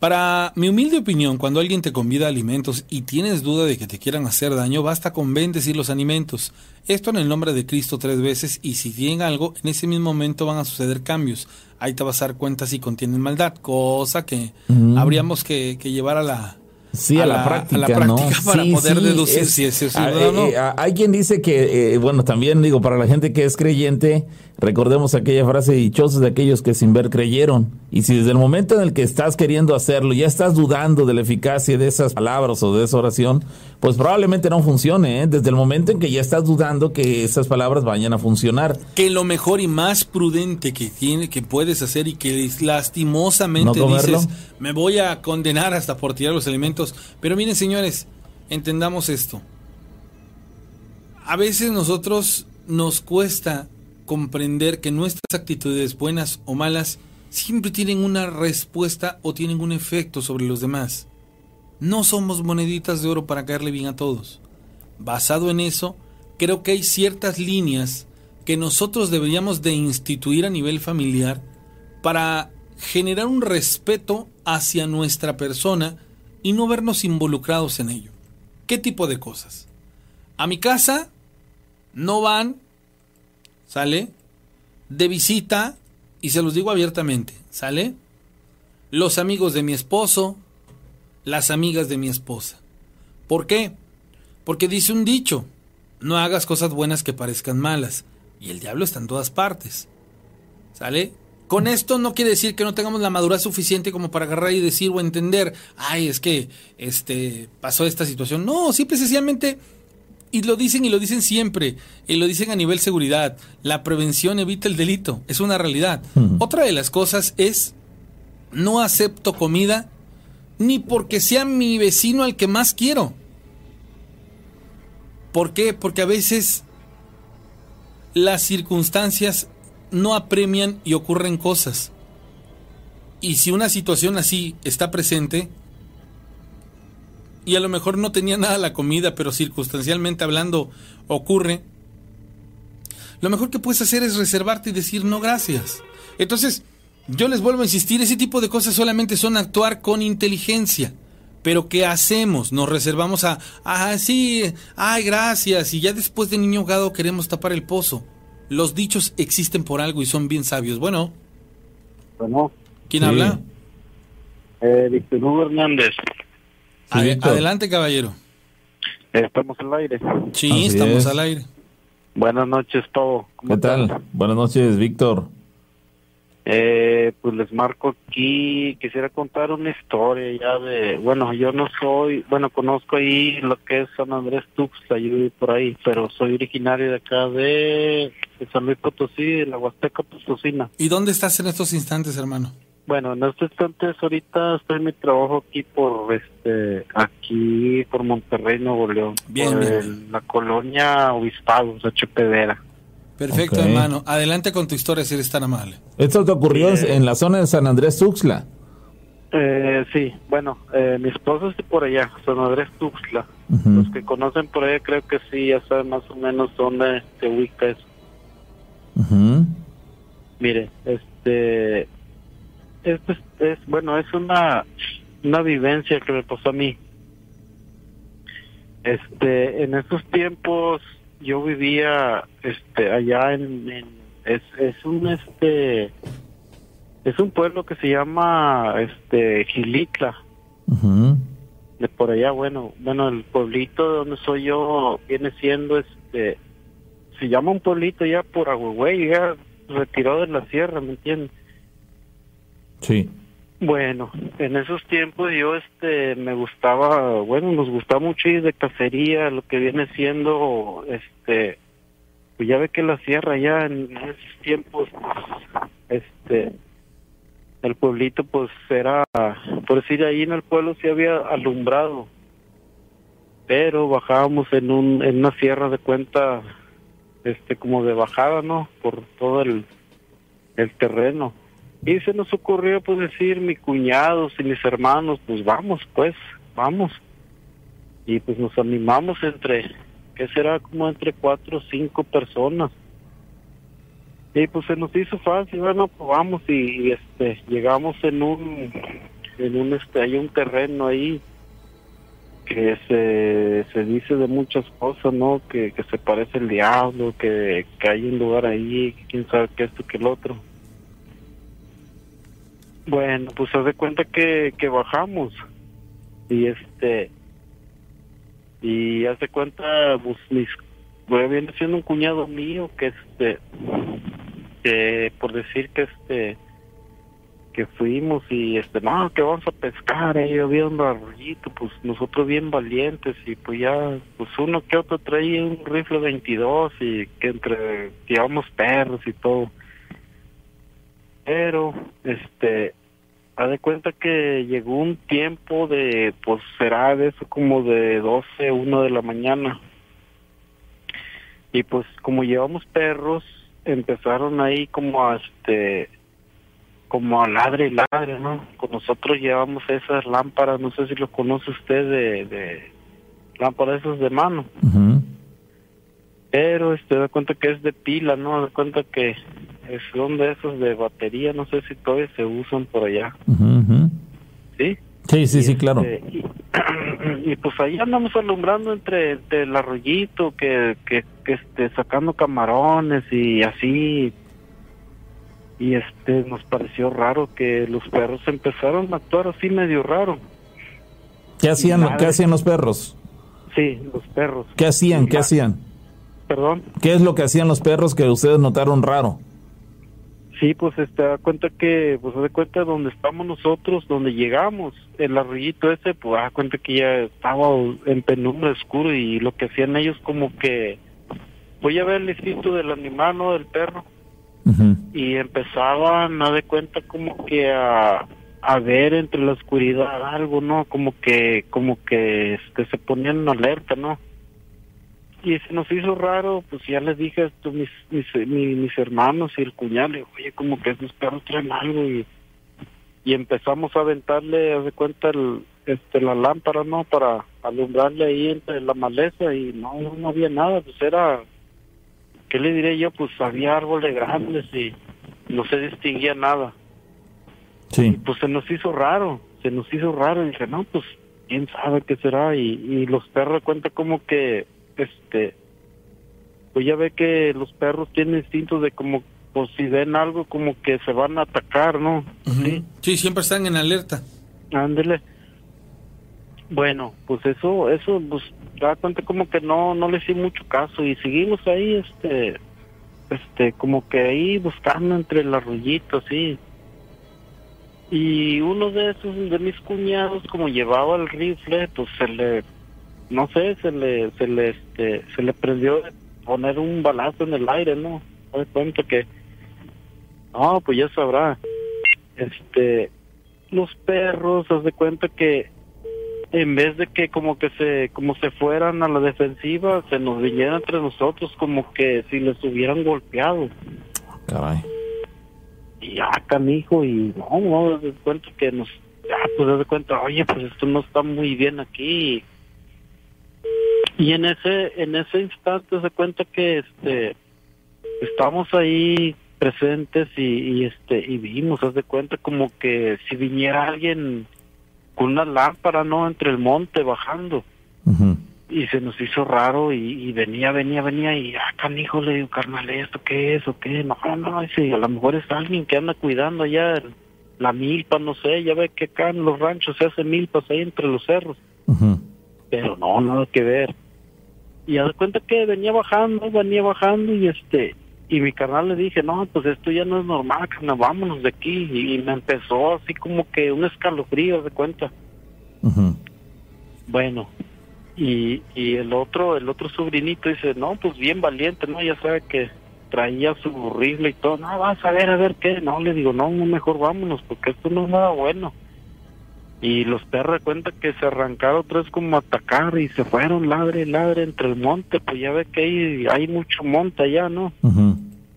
para mi humilde opinión, cuando alguien te convida a alimentos y tienes duda de que te quieran hacer daño, basta con bendecir los alimentos. Esto en el nombre de Cristo tres veces y si tienen algo, en ese mismo momento van a suceder cambios. Ahí te vas a dar cuenta si contienen maldad, cosa que habríamos que llevar a la, Sí, a, la, práctica, ¿no? Para poder deducir si es, no. Eh, eh, hay quien dice que, eh, bueno, también digo, para la gente que es creyente, recordemos aquella frase dichosa de aquellos que sin ver creyeron. Y si desde el momento en el que estás queriendo hacerlo, ya estás dudando de la eficacia de esas palabras o de esa oración, pues probablemente no funcione, Desde el momento en que ya estás dudando que esas palabras vayan a funcionar. Que lo mejor y más prudente que tiene, que puedes hacer y que lastimosamente dices, me voy a condenar hasta por tirar los alimentos pero miren, señores, entendamos esto. A veces nosotros nos cuesta comprender que nuestras actitudes, buenas o malas, siempre tienen una respuesta o tienen un efecto sobre los demás. No somos moneditas de oro para caerle bien a todos. Basado en eso, creo que hay ciertas líneas que nosotros deberíamos de instituir a nivel familiar para generar un respeto hacia nuestra persona y no vernos involucrados en ello. ¿Qué tipo de cosas? A mi casa no van, ¿sale? De visita, y se los digo abiertamente, ¿sale? Los amigos de mi esposo, las amigas de mi esposa. ¿Por qué? Porque dice un dicho, no hagas cosas buenas que parezcan malas, y el diablo está en todas partes. ¿Sale? Con esto no quiere decir que no tengamos la madurez suficiente como para agarrar y decir o entender, ay, es que este pasó esta situación. No, simple y sencillamente y lo dicen y lo dicen siempre, y lo dicen a nivel seguridad, la prevención evita el delito, es una realidad. Otra de las cosas es, no acepto comida ni porque sea mi vecino al que más quiero. ¿Por qué? Porque a veces las circunstancias no apremian y ocurren cosas. Y si una situación así está presente, y a lo mejor no tenía nada la comida, pero circunstancialmente hablando ocurre, lo mejor que puedes hacer es reservarte y decir no gracias. Entonces, yo les vuelvo a insistir, ese tipo de cosas solamente son actuar con inteligencia. Pero ¿qué hacemos? Nos reservamos a, ah, sí, ay, gracias, y ya después de niño ahogado queremos tapar el pozo. Los dichos existen por algo y son bien sabios. Bueno. Bueno. ¿Quién habla? Eh, Víctor Hugo Hernández. Adelante, caballero. Estamos al aire. Sí, estamos al aire. Buenas noches, todo. ¿Qué tal? Buenas noches, Víctor. Eh, pues les marco aquí, quisiera contar una historia ya de, bueno, yo no soy, bueno, conozco ahí lo que es San Andrés Tuxtla, yo vivo por ahí, pero soy originario de acá de, San Luis Potosí, de la Huasteca Potosina. ¿Y dónde estás en estos instantes, hermano? Bueno, en estos instantes ahorita estoy en mi trabajo aquí por, este, aquí por Monterrey, Nuevo León. Bien, La colonia Obispados, Pedera. Perfecto, hermano. Adelante con tu historia si eres tan amable. ¿Esto te ocurrió en la zona de San Andrés Tuxtla? Eh, sí, bueno, eh, mi esposo es de por allá, San Andrés Tuxtla. Los que conocen por allá creo que sí, ya saben más o menos dónde se ubica eso. Mire, este, esto es, bueno, es una, una vivencia que me pasó a mí. Este, en esos tiempos yo vivía este allá en, es, es un este es un pueblo que se llama este Gilitla. De por allá bueno bueno el pueblito donde soy yo viene siendo este se llama un pueblito ya por Agüey ya retirado de la sierra me entiendes sí. Bueno, en esos tiempos yo este me gustaba, bueno, nos gustaba mucho ir de cacería, lo que viene siendo este pues ya ve que la sierra ya en esos tiempos este el pueblito pues era por decir ahí en el pueblo sí había alumbrado pero bajábamos en un en una sierra de cuenta este como de bajada no por todo el terreno y se nos ocurrió pues decir mi cuñados y mis hermanos, pues vamos, pues, vamos. Y pues nos animamos entre, ¿qué será? Como entre cuatro o cinco personas. Y pues se nos hizo fácil, bueno, pues vamos y, este, llegamos en un, en un, este, hay un terreno ahí que se, se dice de muchas cosas, ¿no? Que, que se parece el diablo, que, que hay un lugar ahí, que quién sabe qué esto, que el otro bueno, pues se de cuenta que, que bajamos. Y este y hace cuenta pues mis viene siendo un cuñado mío que este que por decir que este que fuimos y este no que vamos a pescar eh, había un arroyito pues nosotros bien valientes y pues ya pues uno que otro traía un rifle 22 y que entre llevamos perros y todo. Pero este haz de cuenta que llegó un tiempo de, pues será de eso como de 12, 1 de la mañana. Y pues como llevamos perros, empezaron ahí como a este, como a ladre y ladre, ¿no? Con nosotros llevamos esas lámparas, no sé si lo conoce usted de, de lámparas esas de mano. Pero este, da cuenta que es de pila, ¿no? Da cuenta que son de esos de batería, no sé si todavía se usan por allá. ¿sí? Sí, sí, sí, claro. Este, y, pues ahí andamos alumbrando entre, el arroyito, que, que, que este, sacando camarones y así. Y este, nos pareció raro que los perros empezaron a actuar así medio raro. ¿Qué hacían, ¿qué hacían los perros? Sí, los perros. ¿Qué hacían? ¿Qué hacían? Perdón. ¿Qué es lo que hacían los perros que ustedes notaron raro? Sí, pues se este, da cuenta que, pues se da cuenta donde estamos nosotros, donde llegamos, el arroyito ese, pues da cuenta que ya estaba en penumbra oscuro y lo que hacían ellos como que, voy a ver el instinto del animal, ¿no? Del perro. Y empezaban a de cuenta como que a, a ver entre la oscuridad algo, ¿no? Como que, como que este, se ponían en alerta, ¿no? Y se nos hizo raro, pues ya les dije esto mis, mis, mis, hermanos y el cuñado, oye, como que esos perros traen algo y, y empezamos a aventarle, haz de cuenta, el, este, la lámpara, ¿no? Para alumbrarle ahí entre la maleza y no, no había nada, pues era, ¿qué le diré yo? Pues había árboles grandes y no se distinguía nada. Sí. pues se nos hizo raro, se nos hizo raro y dije, no, pues quién sabe qué será y, y los perros cuenta como que este, pues ya ve que los perros tienen instintos de como, pues si ven algo como que se van a atacar, ¿no? ¿Sí? sí, siempre están en alerta. Ándele. Bueno, pues eso, eso, pues da cuenta como que no, no le hice mucho caso y seguimos ahí, este, este, como que ahí buscando entre el arroyito, sí. Y uno de esos, de mis cuñados, como llevaba el rifle, pues se le no sé, se le, se le, este, se le prendió poner un balazo en el aire, ¿no? Me cuenta que, no, pues ya sabrá, este, los perros, haz de cuenta que en vez de que como que se, como se fueran a la defensiva, se nos vinieran entre nosotros como que si les hubieran golpeado. Caray. Y ya, canijo, y no, no, de cuenta que nos, ya, pues de cuenta, oye, pues esto no está muy bien aquí, y en ese en ese instante se cuenta que este estamos ahí presentes y, este y vimos haz de cuenta como que si viniera alguien con una lámpara no entre el monte bajando. Y se nos hizo raro y, venía venía venía y ah canijo le digo carnal esto qué es o qué no no sí, a lo mejor es alguien que anda cuidando allá la milpa no sé ya ve que acá en los ranchos se hacen milpas ahí entre los cerros pero no, nada que ver. Y a cuenta que venía bajando, venía bajando y este, y mi carnal le dije, no, pues esto ya no es normal, carnal, vámonos de aquí. Y me empezó así como que un escalofrío, de cuenta. Bueno, y, y el otro, el otro sobrinito dice, no, pues bien valiente, ¿no? Ya sabe que traía su rifle y todo, no, vas a ver, a ver qué. No, le digo, no, mejor vámonos, porque esto no es nada bueno y los perros de cuenta que se arrancaron tres como a atacar y se fueron ladre ladre entre el monte pues ya ve que hay, hay mucho monte allá no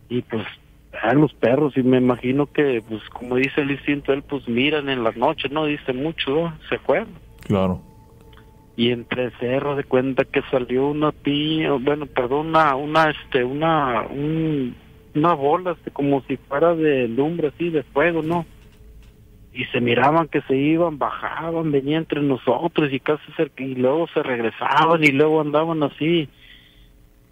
y pues a los perros y me imagino que pues como dice el instinto él pues miran en las noches no dice mucho se fueron. Claro. Y entre cerros de cuenta que salió una piña bueno perdón una una este una un, una bola este, como si fuera de lumbre así de fuego no y se miraban que se iban, bajaban, venían entre nosotros y casi cerca, y luego se regresaban y luego andaban así.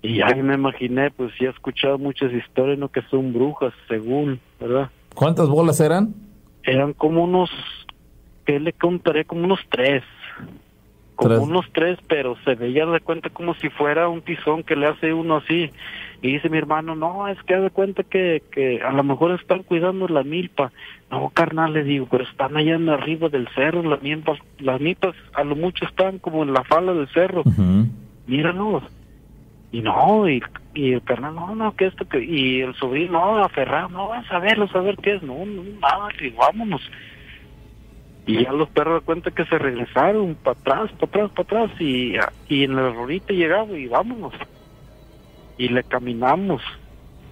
Y ya me imaginé, pues ya he escuchado muchas historias, ¿no? Que son brujas, según, ¿verdad? ¿Cuántas bolas eran? Eran como unos, ¿qué le contaré? Como unos tres. Como unos tres, pero se veía de cuenta como si fuera un tizón que le hace uno así. Y dice mi hermano, no, es que de cuenta que, que a lo mejor están cuidando la milpa. No, carnal, le digo, pero están allá en arriba del cerro, las milpas, las milpas a lo mucho están como en la falda del cerro. Míralos. Y no, y, y, el carnal, no, no, que esto, que, y el sobrino, no, aferrado, no, vas a verlo, a ver qué es, no, no, nada, y vámonos. Y ya los perros de cuenta que se regresaron para atrás, para atrás, para atrás, y, y en la rorita llegaba y vámonos y le caminamos,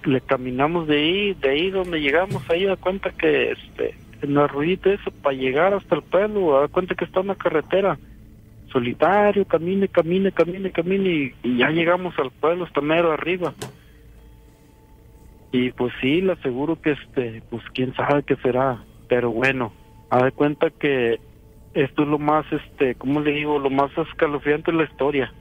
le caminamos de ahí, de ahí donde llegamos, ahí da cuenta que este, el ruidito eso, para llegar hasta el pueblo, da cuenta que está una carretera, solitario, camine, camine, camine, camine, y, ya llegamos al pueblo, está mero arriba. Y pues sí, le aseguro que este, pues quién sabe qué será, pero bueno, haz de cuenta que esto es lo más, este, ¿cómo le digo? Lo más escalofriante de la historia.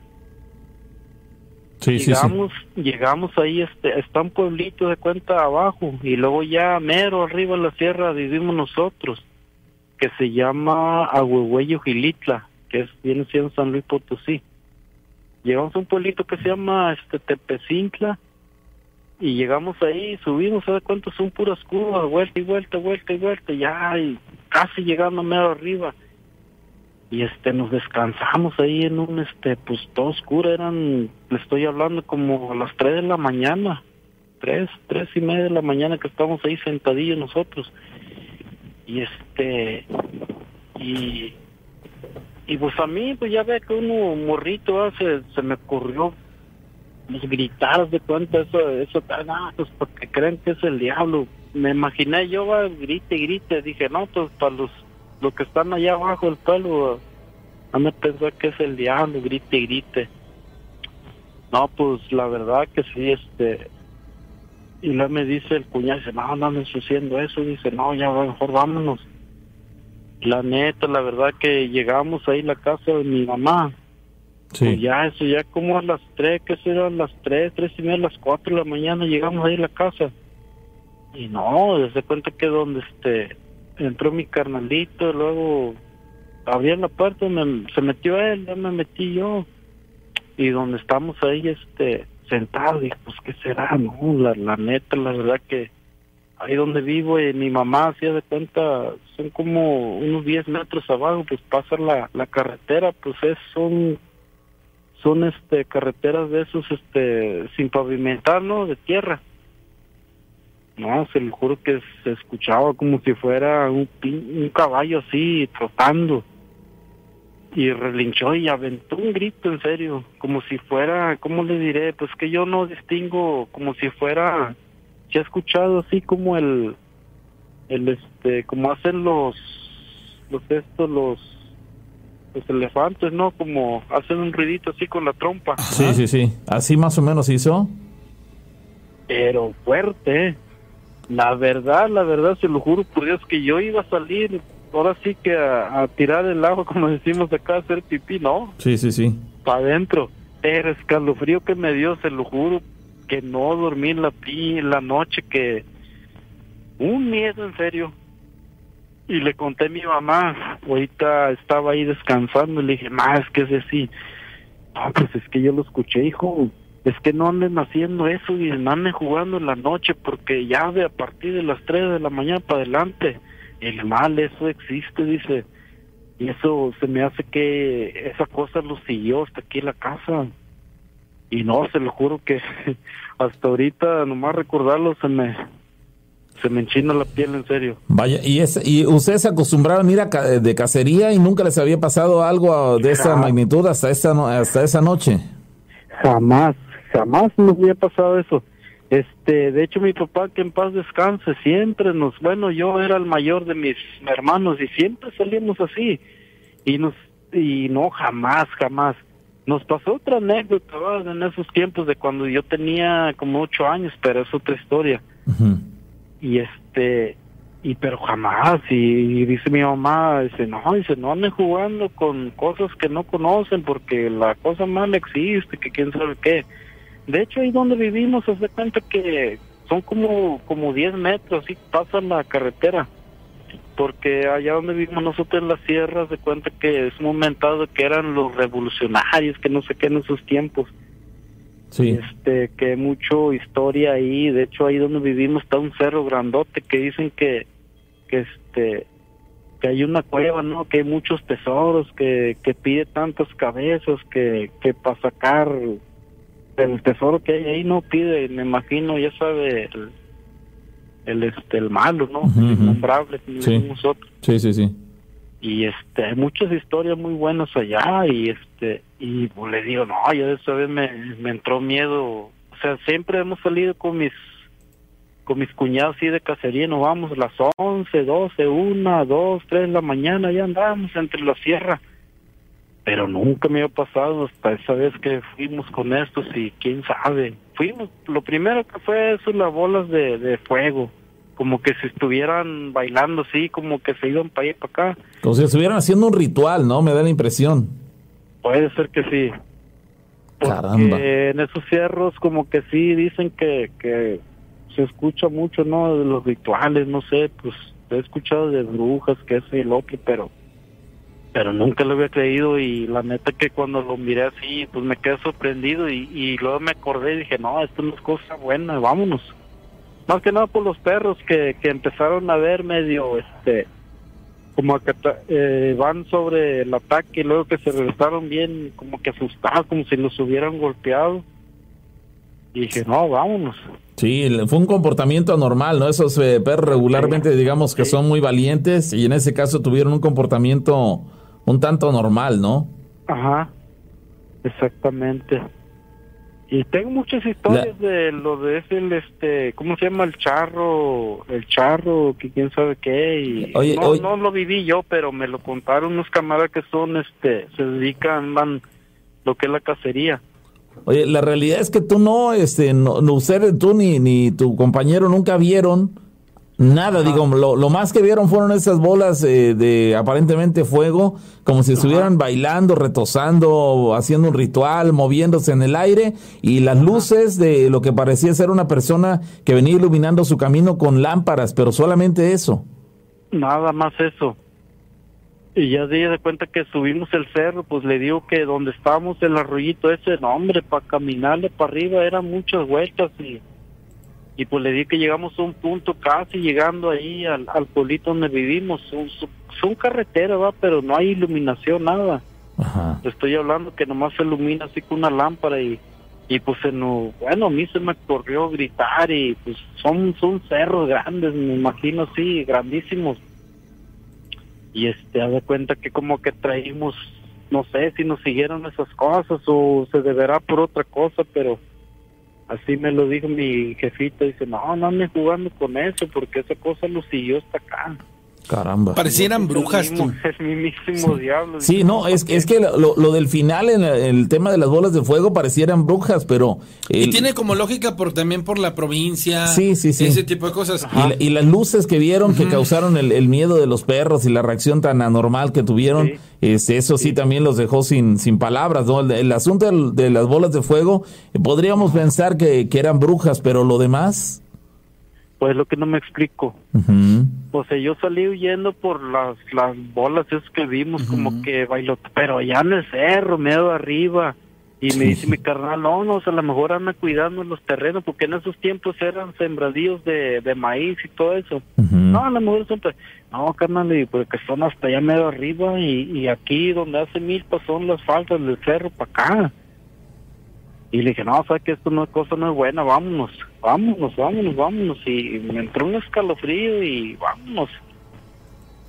Llegamos, llegamos ahí, este, está un pueblito de cuenta abajo y luego ya mero arriba en la sierra vivimos nosotros, que se llama Ahuehueyo Gilitla, que es, viene siendo San Luis Potosí. Llegamos a un pueblito que se llama este Tepecintla y llegamos ahí, subimos, ¿sabes cuánto? Son puras curvas, vuelta y vuelta, vuelta y vuelta, ya y casi llegando mero arriba y este nos descansamos ahí en un este pues todo oscuro eran le estoy hablando como a las tres de la mañana tres tres y media de la mañana que estamos ahí sentadillos nosotros. Y este y y pues a mí pues ya ve que uno morrito hace se me ocurrió pues, gritar de cuenta eso eso nada pues porque creen que es el diablo me imaginé yo grite grite dije no pues para los los que están allá abajo del pueblo van a pensar que es el diablo, grite y grite. No, pues la verdad que sí, este. Y luego me dice el cuñado, dice, no, no ando haciendo eso. Dice, no, ya mejor vámonos. La neta, la verdad que llegamos ahí a la casa de mi mamá. Sí. Pues ya, eso, ya como a las tres, que serán las tres, tres y media, las cuatro de la mañana, llegamos ahí a la casa. Y no, desde cuenta que donde este entró mi carnalito, luego abrieron la puerta, se metió él, ya me metí yo. Y donde estamos ahí, este, sentados, y pues, ¿qué será? No, la, la neta, la verdad que ahí donde vivo, y mi mamá hacía de cuenta, son como unos 10 metros abajo, pues pasa la, la carretera, pues es, son, son este, carreteras de esos, este, sin pavimentar, ¿no? De tierra. No, se lo juro que se escuchaba como si fuera un, un caballo así trotando. Y relinchó y aventó un grito en serio, como si fuera, ¿cómo le diré? Pues que yo no distingo, como si fuera, se ha escuchado así como el, el este, como hacen los, los estos, los, los elefantes, ¿no? Como hacen un ruidito así con la trompa. Sí, sí, sí. Así más o menos hizo. Pero fuerte. La verdad, la verdad, se lo juro por Dios que yo iba a salir, ahora sí que a, tirar el agua, como decimos acá, a hacer pipí, ¿no? Sí, sí, sí. Para adentro. Pero escalofrío que me dio, se lo juro, que no dormí la, la noche, que un miedo en serio. Y le conté a mi mamá, ahorita estaba ahí descansando, y le dije, más que es así. No, pues es que yo lo escuché, hijo es que no anden haciendo eso y anden jugando en la noche porque ya de a partir de las 3 de la mañana para adelante el mal eso existe dice. Y eso se me hace que esa cosa lo siguió hasta aquí en la casa. Y no se lo juro que hasta ahorita nomás recordarlo se me se me enchina la piel en serio. Vaya y es y ustedes se acostumbraron a ir a de cacería y nunca les había pasado algo de esa magnitud hasta esa hasta esa noche. Jamás jamás nos había pasado eso. Este, de hecho mi papá que en paz descanse siempre nos, bueno, yo era el mayor de mis hermanos y siempre salíamos así y nos y no jamás, jamás. Nos pasó otra anécdota en esos tiempos de cuando yo tenía como ocho años, pero es otra historia. Y este, y pero jamás, y, dice mi mamá, dice, no, dice, no anden jugando con cosas que no conocen porque la cosa mala existe, que quién sabe qué. De hecho, ahí donde vivimos, se da cuenta que son como, como 10 metros, y pasa la carretera. Porque allá donde vivimos nosotros en las sierras, se cuenta que es un momentado que eran los revolucionarios, que no sé qué en esos tiempos. Sí. Este, que mucho historia ahí. De hecho, ahí donde vivimos está un cerro grandote que dicen que, que este, que hay una cueva, ¿no? Que hay muchos tesoros, que, que pide tantas cabezas, que, que para sacar el tesoro que hay ahí no pide, me imagino, ya sabe, el, el este el malo, ¿no? El innombrable sí. nosotros. Sí, sí, sí. Y este, hay muchas historias muy buenas allá y este, y pues, le digo, no, yo de esa vez me, me entró miedo, o sea, siempre hemos salido con mis con mis cuñados así de cacería, nos vamos a las 11, 12, 1, 2, 3 de la mañana, ya andamos entre la sierra pero nunca me había pasado hasta esa vez que fuimos con estos y quién sabe. Fuimos, lo primero que fue eso, las bolas de, de fuego, como que si estuvieran bailando así, como que se iban para allá y para acá. Como si estuvieran haciendo un ritual, ¿no? Me da la impresión. Puede ser que sí. Caramba. En esos cierros como que sí dicen que, que se escucha mucho, ¿no? De los rituales, no sé, pues he escuchado de brujas, que es el otro, pero pero nunca lo había creído y la neta que cuando lo miré así, pues me quedé sorprendido y, y luego me acordé y dije, no, esto no es cosa buena, vámonos. Más que nada por los perros que, que empezaron a ver medio, este, como que eh, van sobre el ataque y luego que se regresaron bien, como que asustados, como si los hubieran golpeado. Y dije, no, vámonos. Sí, fue un comportamiento anormal, ¿no? Esos eh, perros regularmente, digamos que son muy valientes y en ese caso tuvieron un comportamiento un tanto normal, ¿no? Ajá, exactamente. Y tengo muchas historias de lo de ese, este, ¿cómo se llama? El charro, el charro, que quién sabe qué. Y Oye, no, oye. no lo viví yo, pero me lo contaron unos camaradas que son, este, se dedican, van, lo que es la cacería. Oye, la realidad es que tú no, este, no, no usted, tú ni, ni tu compañero nunca vieron nada, digo, lo, lo más que vieron fueron esas bolas eh, de aparentemente fuego, como si estuvieran bailando, retosando, haciendo un ritual, moviéndose en el aire, y las luces de lo que parecía ser una persona que venía iluminando su camino con lámparas, pero solamente eso. Nada más eso. Y ya di de cuenta que subimos el cerro, pues le digo que donde estábamos, el arroyito ese, no hombre, para caminarle para arriba eran muchas vueltas y, y pues le di que llegamos a un punto casi llegando ahí al, al pueblito donde vivimos. Son, son carreteras, va, pero no hay iluminación, nada. Ajá. Te estoy hablando que nomás se ilumina así con una lámpara y, y pues se no, bueno, a mí se me ocurrió gritar y pues son, son cerros grandes, me imagino así, grandísimos y este, haz de cuenta que como que traímos, no sé si nos siguieron esas cosas o se deberá por otra cosa, pero así me lo dijo mi jefita, dice, no, no andes jugando con eso, porque esa cosa lo siguió hasta acá. Caramba. Parecieran brujas Es el mismo- tú. Es mi mismísimo diablo. Sí, no, es, es que lo, lo del final en el tema de las bolas de fuego parecieran brujas, pero... Y el- tiene como lógica por también por la provincia. Sí, sí, sí. Ese tipo de cosas. Y, la- y las luces que vieron que causaron el, el miedo de los perros y la reacción tan anormal que tuvieron, Sí. este, eso sí, también los dejó sin, sin palabras, ¿no? El, el asunto del- de, las bolas de fuego, eh, podríamos pensar que, que eran brujas, pero lo demás... Pues lo que no me explico. O sea, yo salí huyendo por las, las bolas esas que vimos, como que bailó, pero allá en el cerro, medio arriba. Y me dice mi carnal, no, no, o sea, a lo mejor anda cuidando los terrenos, porque en esos tiempos eran sembradíos de, de maíz y todo eso. No, a lo mejor son, pues, no, carnal, y porque son hasta allá medio arriba, y, y aquí donde hace milpas son las faltas del cerro para acá. Y le dije, no, sabes que esto no es cosa, no es buena, vámonos, vámonos, vámonos, vámonos. Y me entró un escalofrío y vámonos.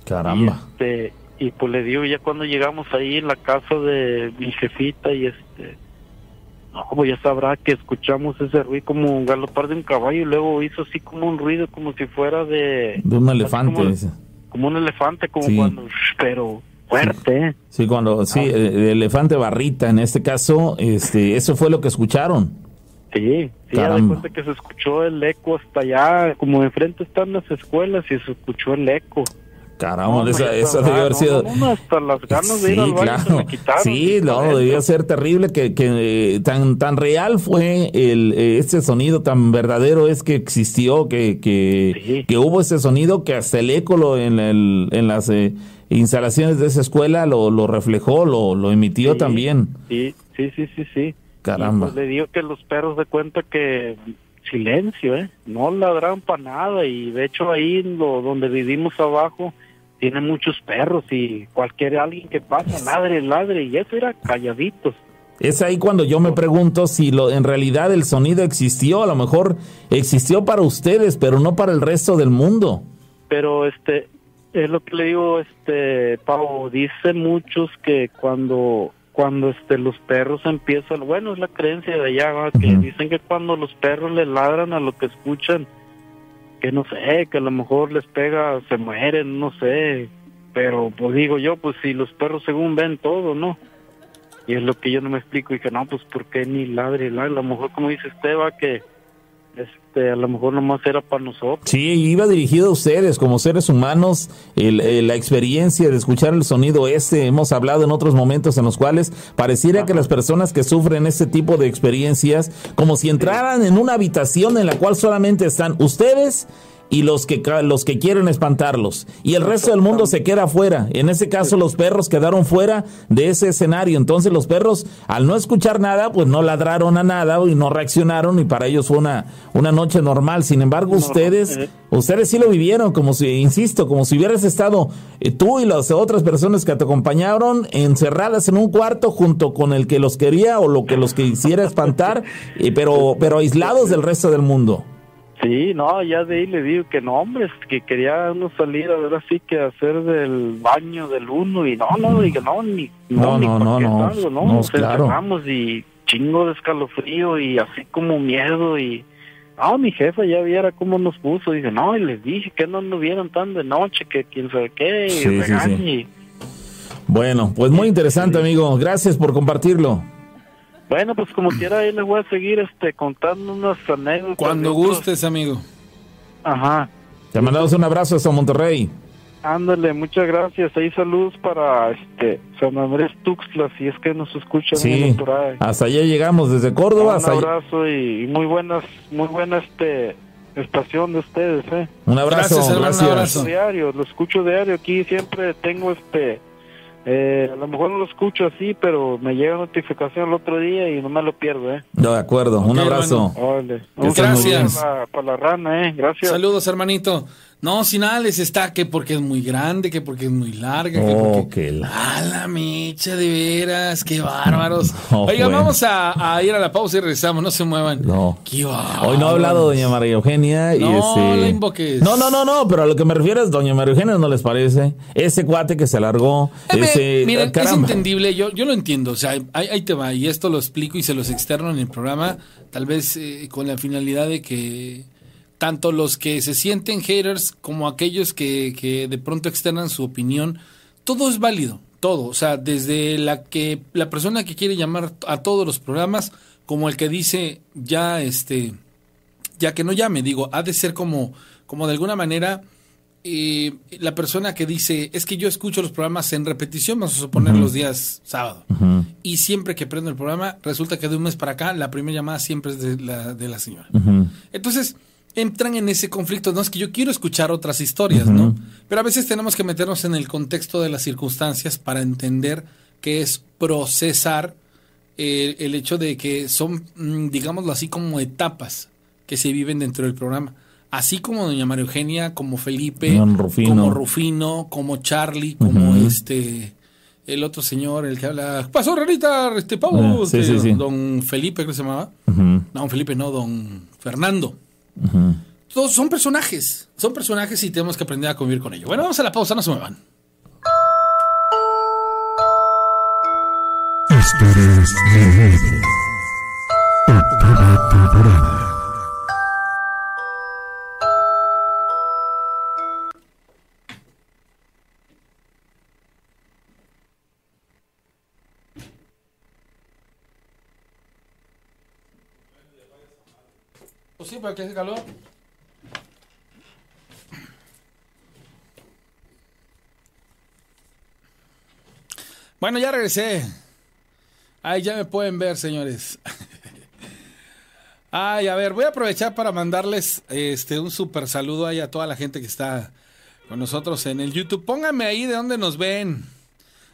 Caramba. Y, este, y pues le digo, ya cuando llegamos ahí en la casa de mi jefita y este, no, pues ya sabrá que escuchamos ese ruido como un galopar de un caballo y luego hizo así como un ruido como si fuera de... De un elefante. Como, dice. como un elefante, como Sí. cuando... Pero fuerte. Sí, cuando, sí, el, el elefante barrita, en este caso, este, eso fue lo que escucharon. Sí, sí, ya de cuenta que se escuchó el eco hasta allá, como enfrente están las escuelas y se escuchó el eco. Caramba, No, esa, esa debió haber sido... no, no, hasta las ganas de ir al baño se me quitaron. Sí, no, debía ser terrible que, que eh, tan tan real fue el eh, este sonido tan verdadero es que existió que que, Sí. que hubo ese sonido que hasta el eco lo, en el, en las eh, instalaciones de esa escuela lo, lo reflejó, lo, lo emitió Sí, también. Sí, sí, sí, sí, sí. Caramba. Pues, le digo que los perros de cuenta que silencio, ¿eh? No ladran para nada y de hecho ahí lo, donde vivimos abajo tiene muchos perros y cualquier alguien que pasa ladre, ladre y eso era calladitos. Es ahí cuando yo me pregunto si lo en realidad el sonido existió, a lo mejor existió para ustedes, pero no para el resto del mundo. Pero este es lo que le digo, este Pau, dice muchos que cuando cuando este los perros empiezan, bueno, es la creencia de allá, ¿va? que dicen que cuando los perros le ladran a lo que escuchan, que no sé, que a lo mejor les pega, se mueren, no sé, pero pues digo yo, pues si los perros según ven todo, ¿no? Y es lo que yo no me explico, y que no, pues ¿por qué ni ladre, ladre? A lo mejor como dice usted, va que este, a lo mejor nomás era para nosotros. Sí, iba dirigido a ustedes como seres humanos, el, la experiencia de escuchar el sonido este, hemos hablado en otros momentos en los cuales pareciera que las personas que sufren este tipo de experiencias, como si entraran en una habitación en la cual solamente están ustedes y los que los que quieren espantarlos y el resto del mundo se queda fuera. En ese caso los perros quedaron fuera de ese escenario. Entonces los perros al no escuchar nada, pues no ladraron a nada y no reaccionaron y para ellos fue una una noche normal. Sin embargo, ustedes eh. ustedes sí lo vivieron como si insisto, como si hubieras estado eh, tú y las otras personas que te acompañaron encerradas en un cuarto junto con el que los quería o lo que los quisiera espantar, eh, pero pero aislados del resto del mundo. Sí, no, ya de ahí le digo que no, hombre, que quería uno salir a ver así que hacer del baño del uno y no, no, digo, no, ni, no, no, no, no, no, no, no, claro. y chingo de escalofrío y así como miedo y, no, mi jefa ya viera cómo nos puso, dice, no, y les dije que no nos vieran tan de noche, que quién sabe qué, y Sí, sí, regañe. sí. Bueno, pues muy interesante, amigo. Gracias por compartirlo. Bueno, pues como quiera, ahí les voy a seguir este, contando unas anécdotas. Cuando gustes, amigo. Ajá. Te mandamos un abrazo hasta Monterrey. Ándale, muchas gracias. Ahí saludos para este San Andrés Tuxtla, si es que nos escuchan Sí, bien por ahí. hasta allá llegamos desde Córdoba. Un abrazo y, y muy buenas, muy buena este estación de ustedes, eh. Un abrazo, Gracias, hermano, un gracias. abrazo. Diario, lo escucho diario aquí, siempre tengo este, eh, a lo mejor no lo escucho así, pero me llega notificación el otro día y no me lo pierdo, eh. No, de acuerdo, un abrazo. Bien. Gracias. Para la, para la rana, eh. Gracias. Saludos, hermanito. No, sin nada les está que porque es muy grande, que porque es muy larga, que Oh, porque... que la- A la mecha, de veras, qué bárbaros. No, Oiga, bueno. vamos a, a ir a la pausa y regresamos, no se muevan. No. Qué bárbaros. Hoy no ha hablado doña María Eugenia y No, este... la invoques. No, no, no, no, pero a lo que me refiero es doña María Eugenia, ¿no les parece? Ese cuate que se alargó, Eh, ese... miren, es entendible, yo, yo lo entiendo, o sea, ahí, ahí te va, y esto lo explico y se los externo en el programa, tal vez eh, con la finalidad de que tanto los que se sienten haters como aquellos que, que de pronto externan su opinión, todo es válido, todo, o sea, desde la que la persona que quiere llamar a todos los programas, como el que dice ya este ya que no llame, digo, ha de ser como, como de alguna manera eh, la persona que dice, es que yo escucho los programas en repetición, vamos a suponer los días sábado, y siempre que prendo el programa, resulta que de un mes para acá, la primera llamada siempre es de la, de la señora. Entonces, entran en ese conflicto, no es que yo quiero escuchar otras historias, ¿no? Pero a veces tenemos que meternos en el contexto de las circunstancias para entender que es procesar eh, el hecho de que son, mm, digámoslo así, como etapas que se viven dentro del programa. Así como doña María Eugenia, como Felipe, Rufino. como Rufino, como Charlie, como este el otro señor, el que habla, pasó Renita, este pavo, Ah, sí, sí, sí. don Felipe, creo que se llamaba. No, don Felipe, no, don Fernando. Todos son personajes, son personajes y tenemos que aprender a convivir con ellos. Bueno, vamos a la pausa, no se muevan. Historias de para que hace calor. Bueno, ya regresé. Ahí ya me pueden ver, señores. Ay, a ver, voy a aprovechar para mandarles este un super saludo ahí a toda la gente que está con nosotros en el YouTube. Pónganme ahí de dónde nos ven.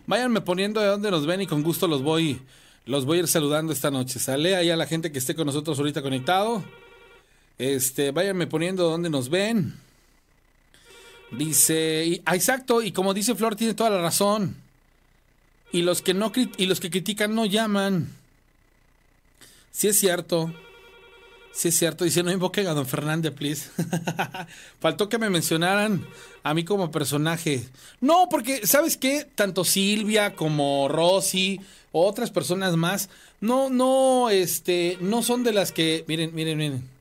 Váyanme poniendo de dónde nos ven y con gusto los voy los voy a ir saludando esta noche. Sale ahí a la gente que esté con nosotros ahorita conectado. Este, váyanme poniendo de dónde nos ven. Dice, y- ah, exacto, y como dice Flor tiene toda la razón. Y los que no y los que critican no llaman. Sí es cierto. Sí es cierto, dice, no invoquen a don Fernández, please. Faltó que me mencionaran a mí como personaje. No, porque, ¿sabes qué? Tanto Silvia como Rosy, otras personas más, no, no, este, no son de las que, miren, miren, miren.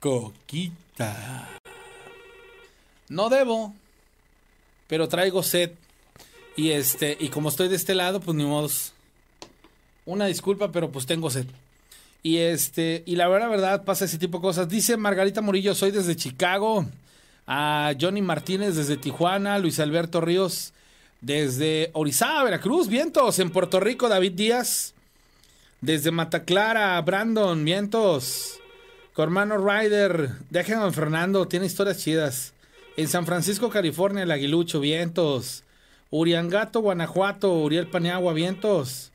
Coquita. No debo, pero traigo sed. Y este, y como estoy de este lado, pues ni modos. Una disculpa, pero pues tengo sed. Y este, y la verdad, verdad, pasa ese tipo de cosas. Dice Margarita Murillo, soy desde Chicago. A Johnny Martínez desde Tijuana. Luis Alberto Ríos desde Orizaba, Veracruz. Vientos. En Puerto Rico, David Díaz. Desde Mataclara, Brandon, vientos. Cormano Ryder, déjenme Fernando, tiene historias chidas. En San Francisco, California, el Aguilucho, vientos. Uriangato, Guanajuato, Uriel Paniagua, vientos.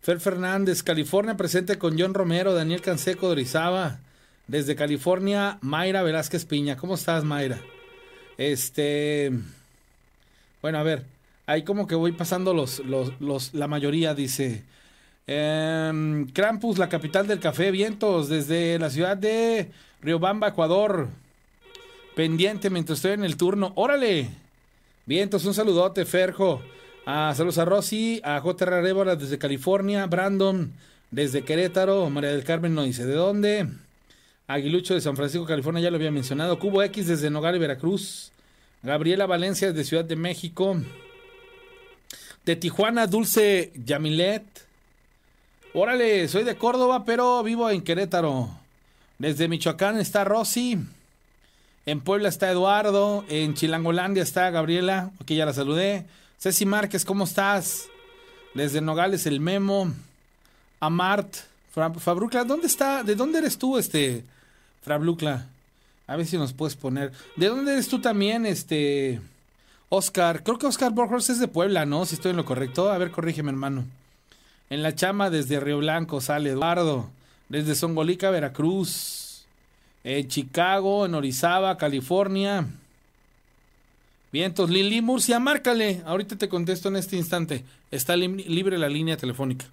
Fer Fernández, California, presente con John Romero, Daniel Canseco de. Desde California, Mayra Velázquez Piña. ¿Cómo estás, Mayra? Este. Bueno, a ver. Ahí como que voy pasando los, los, los la mayoría, dice. Eh, Krampus, la capital del café, vientos, desde la ciudad de Riobamba, Ecuador. Pendiente mientras estoy en el turno. ¡Órale! Vientos, un saludote, Ferjo. A saludos a Rosy, a J.R. Rébola desde California, Brandon desde Querétaro, María del Carmen no dice de dónde. Aguilucho de San Francisco, California, ya lo había mencionado. Cubo X desde Nogales, Veracruz. Gabriela Valencia desde Ciudad de México. De Tijuana, Dulce Yamilet. Órale, soy de Córdoba, pero vivo en Querétaro. Desde Michoacán está Rosy. En Puebla está Eduardo. En Chilangolandia está Gabriela. Aquí ya la saludé. Ceci Márquez, ¿cómo estás? Desde Nogales, el Memo. Amart. Fabrucla, ¿dónde está? ¿De dónde eres tú, este? Fabrucla. A ver si nos puedes poner. ¿De dónde eres tú también, este? Oscar. Creo que Oscar Borges es de Puebla, ¿no? Si estoy en lo correcto. A ver, corrígeme, hermano. En la chama desde Río Blanco sale Eduardo. Desde Songolica, Veracruz. En Chicago, en Orizaba, California. Vientos, Lili Murcia, márcale. Ahorita te contesto en este instante. Está li libre la línea telefónica.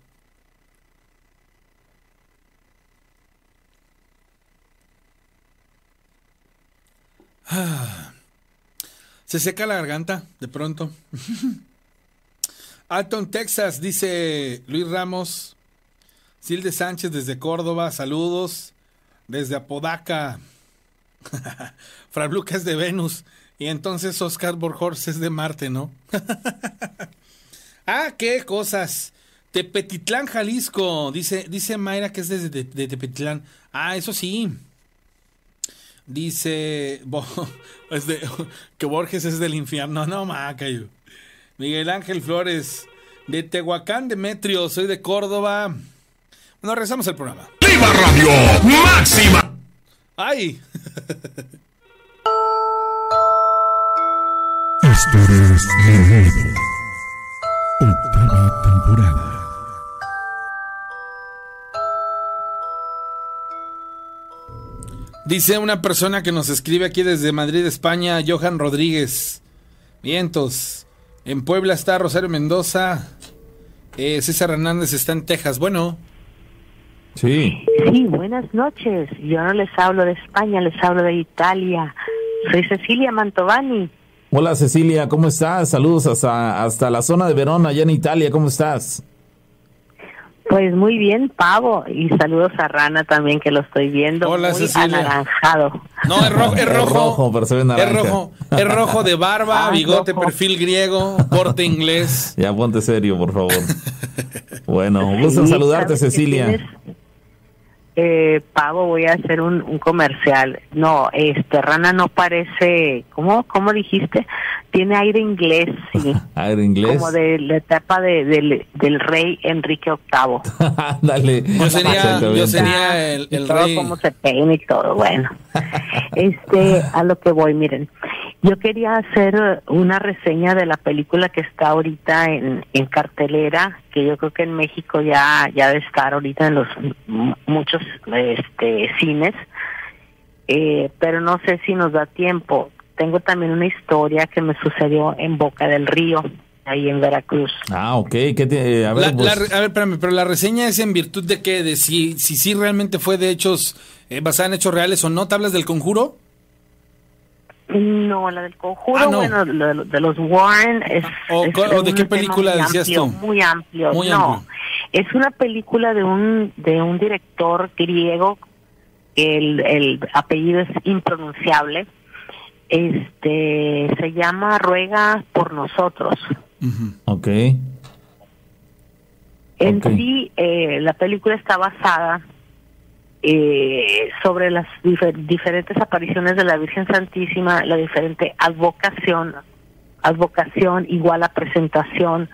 Ah. Se seca la garganta de pronto. Alton, Texas, dice Luis Ramos. Silde Sánchez desde Córdoba, saludos. Desde Apodaca. Fran Lucas de Venus. Y entonces Oscar Borjors es de Marte, ¿no? ah, qué cosas. Tepetitlán, Jalisco. Dice, dice Mayra que es desde de, de Tepetitlán. Ah, eso sí. Dice bo, es que Borges es del infierno. No, macayo. Miguel Ángel Flores, de Tehuacán, Demetrio, soy de Córdoba. Bueno, rezamos el programa. ¡Viva Radio Máxima! ¡Ay! Historias de Laredo. Octava temporada. Dice una persona que nos escribe aquí desde Madrid, España, Johan Rodríguez. Vientos. En Puebla está Rosario Mendoza. Eh, César Hernández está en Texas. Bueno. Sí. Sí, buenas noches. Yo no les hablo de España, les hablo de Italia. Soy Cecilia Mantovani. Hola Cecilia, ¿cómo estás? Saludos hasta, hasta la zona de Verona, allá en Italia. ¿Cómo estás? Pues muy bien, Pavo. Y saludos a Rana también, que lo estoy viendo. Hola, muy Cecilia. anaranjado. No, es rojo, es rojo. Es rojo, pero se ve naranja. Es rojo, es rojo de barba, Ah, bigote, rojo. perfil griego, porte inglés. Ya ponte serio, por favor. Bueno, un gusto Sí, saludarte, ¿sabes qué Cecilia. Eh, Pavo, voy a hacer un, un comercial. No, este, Rana no parece, ¿cómo, cómo dijiste? Tiene aire inglés, sí. Aire inglés. Como de la etapa de, del, del rey Enrique VIII. Dale. Yo sería, yo sería el, y el todo rey. cómo se peina y todo, bueno. este, a lo que voy, miren. Yo quería hacer una reseña de la película que está ahorita en, en cartelera, que yo creo que en México ya ya debe estar ahorita en los muchos este cines. Eh, pero no sé si nos da tiempo. Tengo también una historia que me sucedió en Boca del Río, ahí en Veracruz. Ah, ok. ¿Qué te- a ver, La- pues, la re- a ver, espérame, pero la reseña es en virtud de qué? De si si, si realmente fue de hechos, eh, basada en hechos reales o no. ¿Te hablas del conjuro? No, la del conjuro, Ah, no. bueno, lo de, de los Warren es. ¿O es cu- o de un qué película muy decías amplio, tú? Muy amplio. Muy no, amplio. es una película de un de un director griego. El, el apellido es impronunciable. Este se llama Ruega por nosotros. ok. En sí, eh, la película está basada eh, sobre las diferentes apariciones de la Virgen Santísima, la diferente advocación, advocación igual a presentación,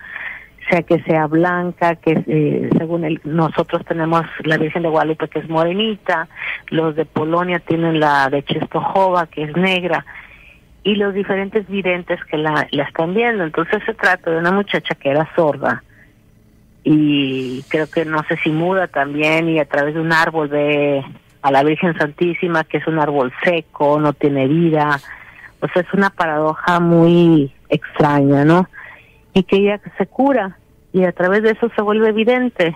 sea que sea blanca, que eh, según el, nosotros tenemos la Virgen de Guadalupe que es morenita, los de Polonia tienen la de Czestochowa que es negra, y los diferentes videntes que la, la están viendo. Entonces se trata de una muchacha que era sorda y creo que no sé si muda también y a través de un árbol ve a la Virgen Santísima que es un árbol seco, no tiene vida. O sea, es una paradoja muy extraña, ¿no? Y que ella se cura y a través de eso se vuelve evidente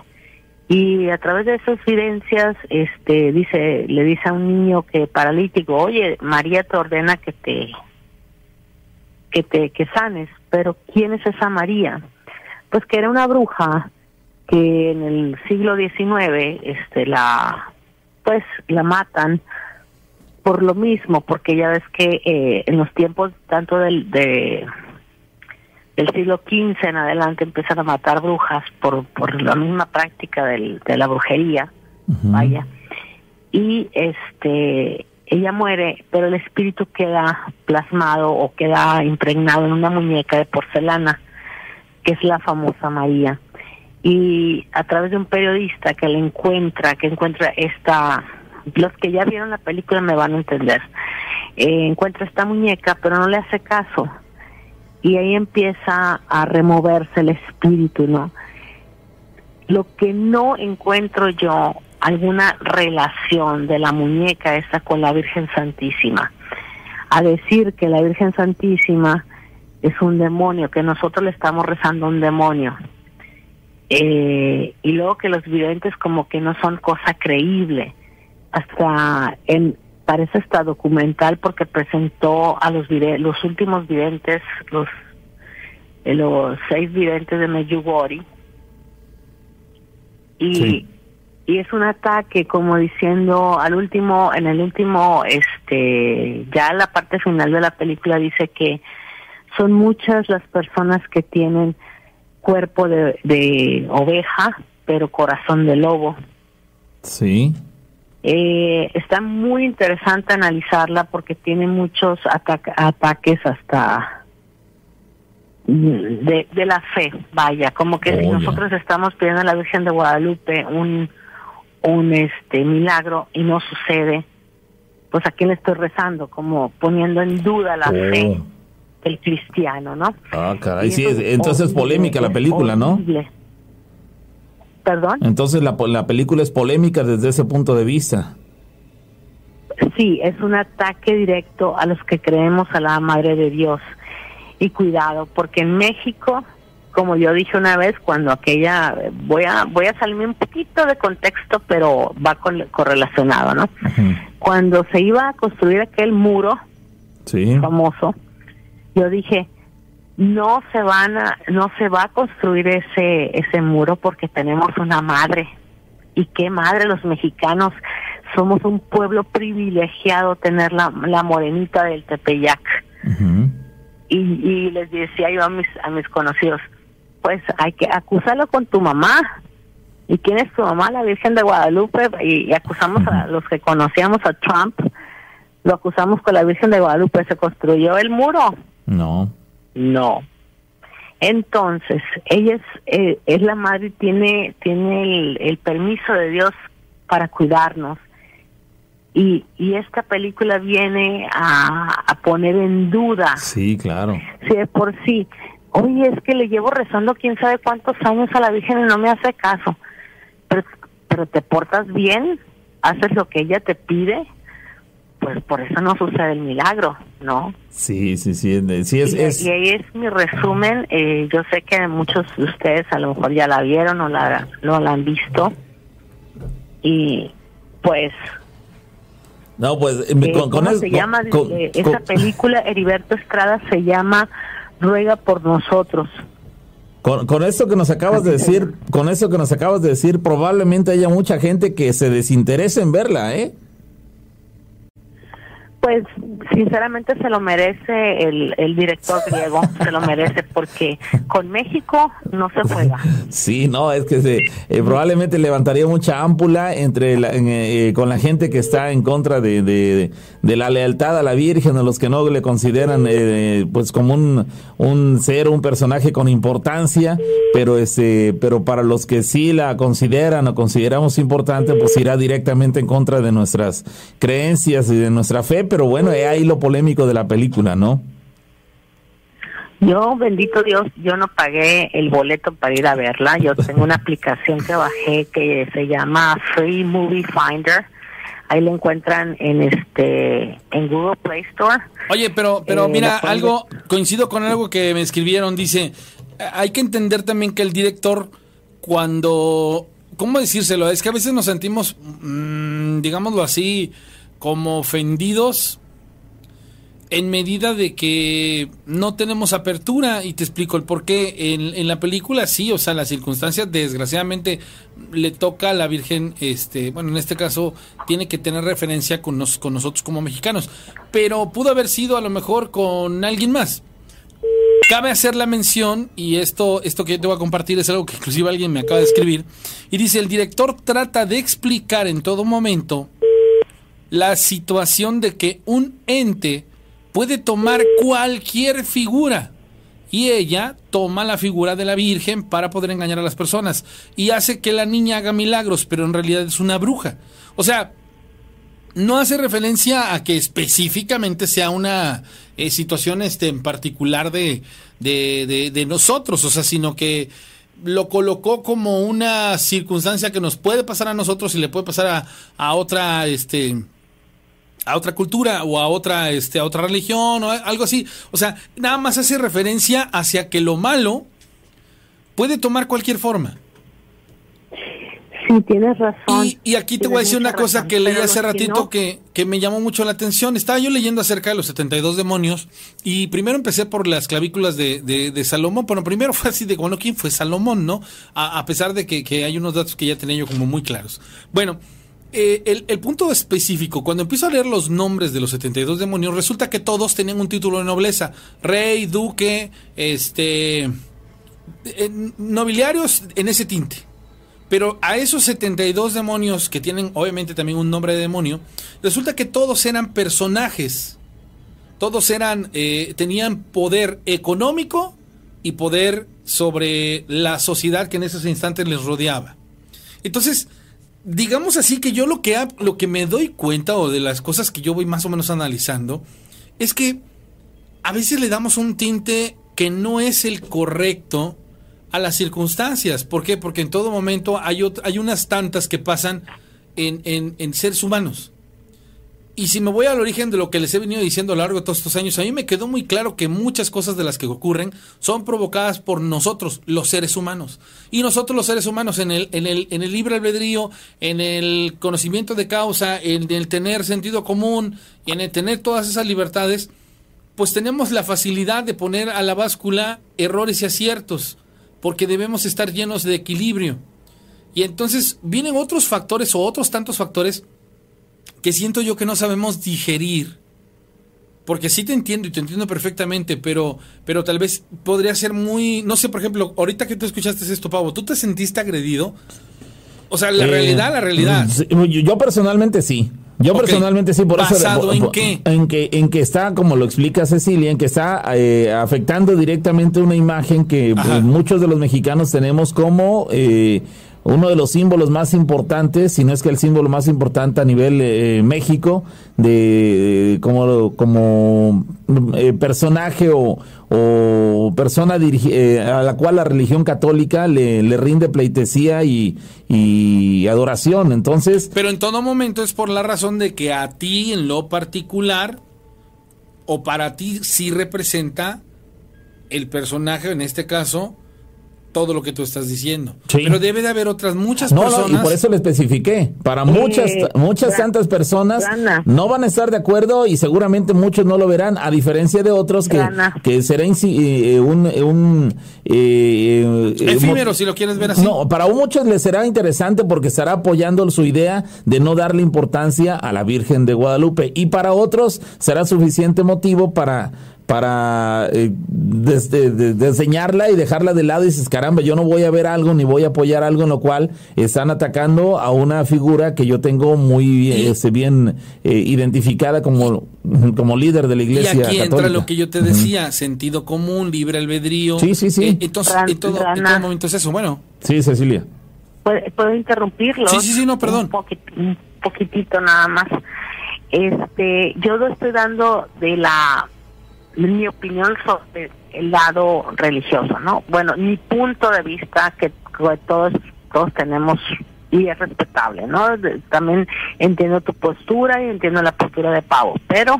y a través de esas evidencias este dice le dice a un niño que paralítico oye María te ordena que te que te que sanes pero quién es esa María pues que era una bruja que en el siglo XIX este la pues la matan por lo mismo porque ya ves que eh, en los tiempos tanto del de del siglo XV en adelante empiezan a matar brujas por, por la misma práctica del, de la brujería, vaya. Y este ella muere, pero el espíritu queda plasmado o queda impregnado en una muñeca de porcelana, que es la famosa María. Y a través de un periodista que la encuentra, que encuentra esta, los que ya vieron la película me van a entender, eh, encuentra esta muñeca, pero no le hace caso y ahí empieza a removerse el espíritu, ¿no? Lo que no encuentro yo alguna relación de la muñeca esa con la Virgen Santísima. A decir que la Virgen Santísima es un demonio, que nosotros le estamos rezando a un demonio. Eh, y luego que los videntes como que no son cosa creíble. Hasta en, parece esta documental porque presentó a los los últimos videntes, los eh, los seis videntes de Medjugorje y y es un ataque como diciendo al último en el último este ya la parte final de la película dice que son muchas las personas que tienen cuerpo de, de oveja pero corazón de lobo. Sí. Eh, está muy interesante analizarla porque tiene muchos ataques hasta de, de la fe, vaya, como que si nosotros estamos pidiendo a la Virgen de Guadalupe un, un este milagro y no sucede, pues a quién le estoy rezando, como poniendo en duda la fe del cristiano, ¿no? Ah, caray, sí, entonces es polémica la película, ¿no? ¿Perdón? Entonces la, la película es polémica desde ese punto de vista. Sí, es un ataque directo a los que creemos a la Madre de Dios. Y cuidado, porque en México, como yo dije una vez, cuando aquella, voy a voy a salirme un poquito de contexto, pero va con, correlacionado, ¿no? Cuando se iba a construir aquel muro famoso, yo dije, no se van a, no se va a construir ese, ese muro porque tenemos una madre. ¿Y qué madre los mexicanos? Somos un pueblo privilegiado tener la, la morenita del Tepeyac. y, y les decía yo a mis, a mis conocidos, pues hay que acusarlo con tu mamá. ¿Y quién es tu mamá? La Virgen de Guadalupe. Y, acusamos a los que conocíamos a Trump, lo acusamos con la Virgen de Guadalupe. ¿Se construyó el muro? No. No. Entonces, ella es, eh, es la madre y tiene, tiene el, permiso de Dios para cuidarnos. Y, y esta película viene a, a poner en duda. Sí, claro. Sí, por sí. Oye, es que le llevo rezando quién sabe cuántos años a la Virgen y no me hace caso. Pero, pero te portas bien, haces lo que ella te pide pues por eso no sucede el milagro, ¿no? Sí, sí, sí, sí es, y, ahí es mi resumen. Eh, yo sé que muchos de ustedes a lo mejor ya la vieron o la, no la han visto. Y pues... No, pues eh, con, ¿cómo se llama? esa película, Heriberto Estrada, se llama Ruega por nosotros. Con, con esto que nos acabas de decir, con eso que nos acabas de decir, probablemente haya mucha gente que se desinterese en verla, ¿eh? Pues sinceramente se lo merece el, el director griego, se lo merece porque con México no se juega. Sí, no, es que se, eh, probablemente levantaría mucha ámpula entre la, eh, con la gente que está en contra de, de, de, la lealtad a la Virgen, a los que no le consideran eh, pues como un, un ser, un personaje con importancia, pero este, pero para los que sí la consideran o consideramos importante, pues irá directamente en contra de nuestras creencias y de nuestra fe pero bueno, es ahí lo polémico de la película, ¿no? Yo, bendito Dios, yo no pagué el boleto para ir a verla. Yo tengo una aplicación que bajé que se llama Free Movie Finder. Ahí la encuentran en este en Google Play Store. Oye, pero pero eh, mira, algo coincido con algo que me escribieron, dice, hay que entender también que el director cuando ¿cómo decírselo? Es que a veces nos sentimos mm, digámoslo así, como ofendidos en medida de que no tenemos apertura y te explico el por qué. En, la película sí, o sea, las circunstancias desgraciadamente le toca a la Virgen, este, bueno, en este caso tiene que tener referencia con, con nosotros como mexicanos, pero pudo haber sido a lo mejor con alguien más. Cabe hacer la mención, y esto, esto que yo te voy a compartir es algo que inclusive alguien me acaba de escribir, y dice, el director trata de explicar en todo momento la situación de que un ente puede tomar cualquier figura y ella toma la figura de la Virgen para poder engañar a las personas y hace que la niña haga milagros, pero en realidad es una bruja. O sea, no hace referencia a que específicamente sea una eh, situación este, en particular de, de, de, nosotros, o sea, sino que lo colocó como una circunstancia que nos puede pasar a nosotros y le puede pasar a, a otra este, a otra cultura o a otra este a otra religión o algo así. O sea, nada más hace referencia hacia que lo malo puede tomar cualquier forma. Sí, tienes razón. Y, aquí te voy a decir una cosa que leí hace ratito que, que, me llamó mucho la atención. Estaba yo leyendo acerca de los 72 demonios y primero empecé por las clavículas de, de, Salomón. Bueno, primero fue así de, bueno, ¿quién fue Salomón, no? A, a pesar de que, que, hay unos datos que ya tenía yo como muy claros. Bueno, eh, el, punto específico, cuando empiezo a leer los nombres de los 72 demonios, resulta que todos tenían un título de nobleza. Rey, duque, este... nobiliarios en ese tinte. Pero a esos 72 demonios que tienen obviamente también un nombre de demonio, resulta que todos eran personajes. Todos eran, eh, tenían poder económico y poder sobre la sociedad que en esos instantes les rodeaba. Entonces, digamos así que yo lo que, lo que me doy cuenta o de las cosas que yo voy más o menos analizando es que a veces le damos un tinte que no es el correcto a las circunstancias. ¿Por qué? Porque en todo momento hay, hay unas tantas que pasan en, en, en seres humanos. Y si me voy al origen de lo que les he venido diciendo a lo largo de todos estos años, a mí me quedó muy claro que muchas cosas de las que ocurren son provocadas por nosotros, los seres humanos. Y nosotros los seres humanos en el, en el, en el libre albedrío, en el conocimiento de causa, en el tener sentido común, en el tener todas esas libertades, pues tenemos la facilidad de poner a la báscula errores y aciertos, porque debemos estar llenos de equilibrio. Y entonces vienen otros factores o otros tantos factores que siento yo que no sabemos digerir. Porque sí te entiendo y te entiendo perfectamente, pero, pero tal vez podría ser muy, no sé, por ejemplo, ahorita que tú escuchaste esto, Pavo, ¿tú te sentiste agredido? O sea, la eh, realidad, la realidad. Yo personalmente sí. Yo personalmente sí, por ¿Basado eso. ¿En qué? En que, en que está, como lo explica Cecilia, en que está eh, afectando directamente una imagen que pues, muchos de los mexicanos tenemos como eh, uno de los símbolos más importantes, si no es que el símbolo más importante a nivel eh, México, de, como, como eh, personaje o, persona eh, a la cual la religión católica le, le rinde pleitesía y, y, adoración. Entonces. Pero en todo momento es por la razón de que a ti en lo particular, o para ti sí representa el personaje, en este caso, todo lo que tú estás diciendo. Sí. Pero debe de haber otras muchas No, no, personas. y por eso le especifiqué. Para muchas, muchas tantas personas Rana. no van a estar de acuerdo y seguramente muchos no lo verán, a diferencia de otros que, Rana. que será insi- eh, un, un eh, eh, Efímero, si lo quieres ver así. No, para muchos les será interesante porque estará apoyando su idea de no darle importancia a la Virgen de Guadalupe y para otros será suficiente motivo para para eh, des- de- de- desdeñarla y dejarla de lado y dices, caramba, yo no voy a ver algo ni voy a apoyar algo en lo cual están atacando a una figura que yo tengo muy eh, este, bien eh, identificada como, como líder de la Y iglesia aquí entra lo que yo te decía, sentido común, libre albedrío. Sí, sí, sí. Eh, entonces, Ran- en todo, en todo momento es eso. Bueno, Sí, Cecilia. ¿Puedo, interrumpirlo? Sí, sí, sí, no, perdón. Un, un poquitito nada más. Este, yo lo estoy dando de la mi opinión sobre el lado religioso, ¿no? Bueno, mi punto de vista que, que todos todos tenemos y es respetable, ¿no? De- También entiendo tu postura y entiendo la postura de Pavo, pero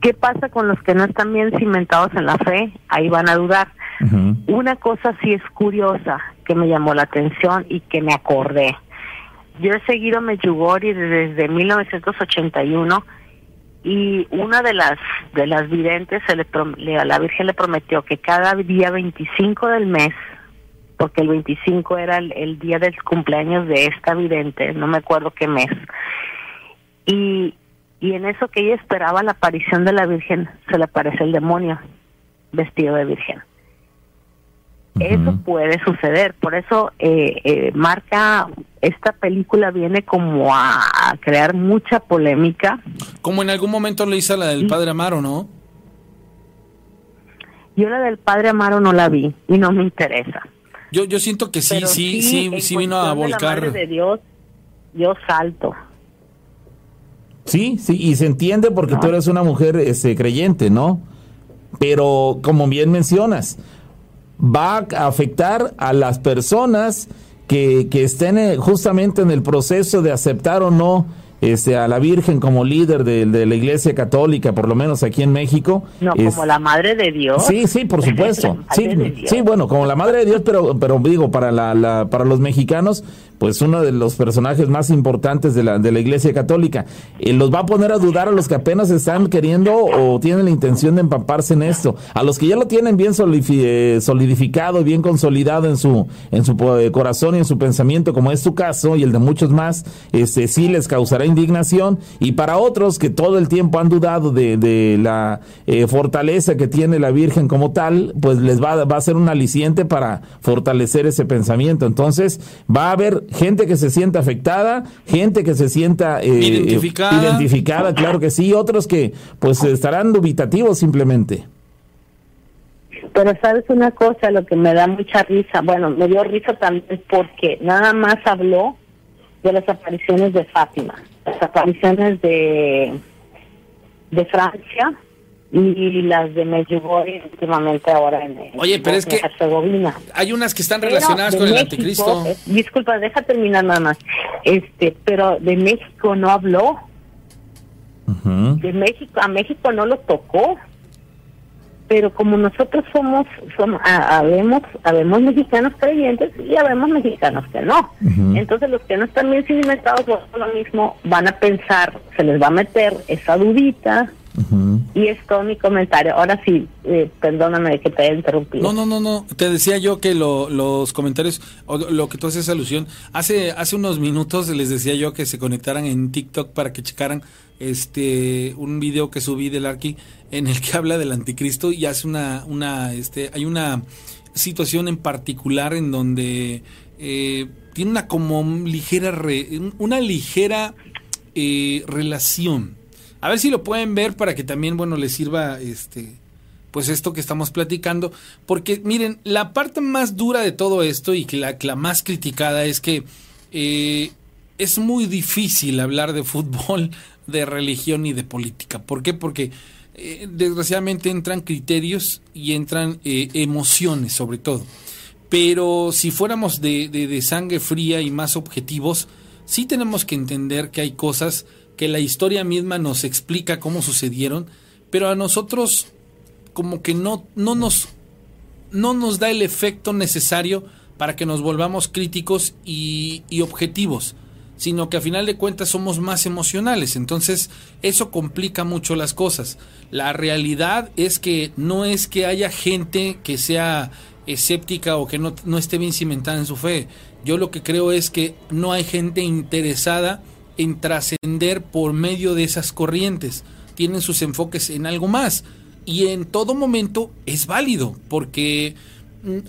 ¿qué pasa con los que no están bien cimentados en la fe? Ahí van a dudar. Una cosa sí es curiosa que me llamó la atención y que me acordé. Yo he seguido a Medjugorje desde 1981 y una de las de las videntes se le, le- a la Virgen le prometió que cada día 25 del mes, porque el 25 era el, el día del cumpleaños de esta vidente, no me acuerdo qué mes, y, y en eso que ella esperaba la aparición de la Virgen, se le aparece el demonio vestido de Virgen. Eso puede suceder, por eso eh, eh, marca, esta película viene como a, a crear mucha polémica. como en algún momento lo hizo la del Padre Amaro, ¿no? Yo la del Padre Amaro no la vi y no me interesa. Yo, yo siento que sí, Pero sí, sí, sí vino a cuestión de la volcar. Madre de Dios, yo salto. Sí, sí, y se entiende porque tú eres una mujer este, creyente, ¿no? Pero como bien mencionas, va a afectar a las personas que, que estén eh, justamente en el proceso de aceptar o no este, a la Virgen como líder de, de la Iglesia Católica, por lo menos aquí en México. No, Es- como la Madre de Dios. Sí, sí, por supuesto. Sí, sí, bueno, como la madre de Dios, pero, pero digo, para la, la- para los mexicanos, pues uno de los personajes más importantes de la, de la Iglesia Católica. Eh, los va a poner a dudar a los que apenas están queriendo o tienen la intención de empaparse en esto. A los que ya lo tienen bien eh, solidificado, bien consolidado en su, en su eh, corazón y en su pensamiento, como es tu caso y el de muchos más, este sí les causará indignación. Y para otros que todo el tiempo han dudado de, de la eh, fortaleza que tiene la Virgen como tal, pues les va, va a ser un aliciente para fortalecer ese pensamiento. Entonces, va a haber gente que se sienta afectada, gente que se sienta eh, Identificada. identificada, claro que sí, otros que pues estarán dubitativos simplemente. Pero sabes una cosa, lo que me da mucha risa, bueno, me dio risa también porque nada más habló de las apariciones de Fátima, las apariciones de de Francia y las de Medjugorje últimamente ahora en, en Oye, pero es que- Herzegovina. Hay unas que están relacionadas con el México, anticristo. eh, disculpa, deja terminar nada más. Este, pero de México no habló. Ujú. De México a México no lo tocó. Pero como nosotros somos, somos ha- habemos, habemos mexicanos creyentes y habemos mexicanos que no. Entonces los que no están bien cimentados por lo mismo van a pensar, se les va a meter esa dudita y es todo mi comentario. Ahora sí, eh, perdóname que te haya interrumpido. No, no, no, no. Te decía yo que lo- los comentarios, o lo que tú haces alusión, hace, hace unos minutos les decía yo que se conectaran en TikTok para que checaran este un video que subí del Arqui en el que habla del anticristo y hace una, una, este, hay una situación en particular en donde eh, tiene una como ligera, una ligera eh, relación. A ver si lo pueden ver para que también, bueno, les sirva este pues esto que estamos platicando, porque miren, la parte más dura de todo esto y que la, la más criticada es que eh, es muy difícil hablar de fútbol, de religión y de política. ¿Por qué? Porque eh, desgraciadamente entran criterios y entran eh, emociones sobre todo. Pero si fuéramos de, de, de sangre fría y más objetivos, sí tenemos que entender que hay cosas que la historia misma nos explica cómo sucedieron, pero a nosotros como que no, no nos no nos da el efecto necesario para que nos volvamos críticos y, y objetivos sino que a final de cuentas somos más emocionales. Entonces, eso complica mucho las cosas. La realidad es que no es que haya gente que sea escéptica o que no, no esté bien cimentada en su fe. Yo lo que creo es que no hay gente interesada en trascender por medio de esas corrientes. Tienen sus enfoques en algo más. Y en todo momento es válido, porque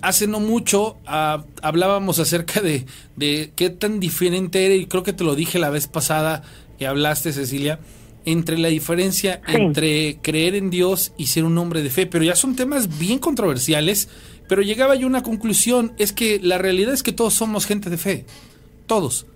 hace no mucho ah, hablábamos acerca de, de qué tan diferente era, y creo que te lo dije la vez pasada que hablaste, Cecilia, entre la diferencia entre creer en Dios y ser un hombre de fe, pero ya son temas bien controversiales, pero llegaba yo a una conclusión, es que la realidad es que todos somos gente de fe, todos.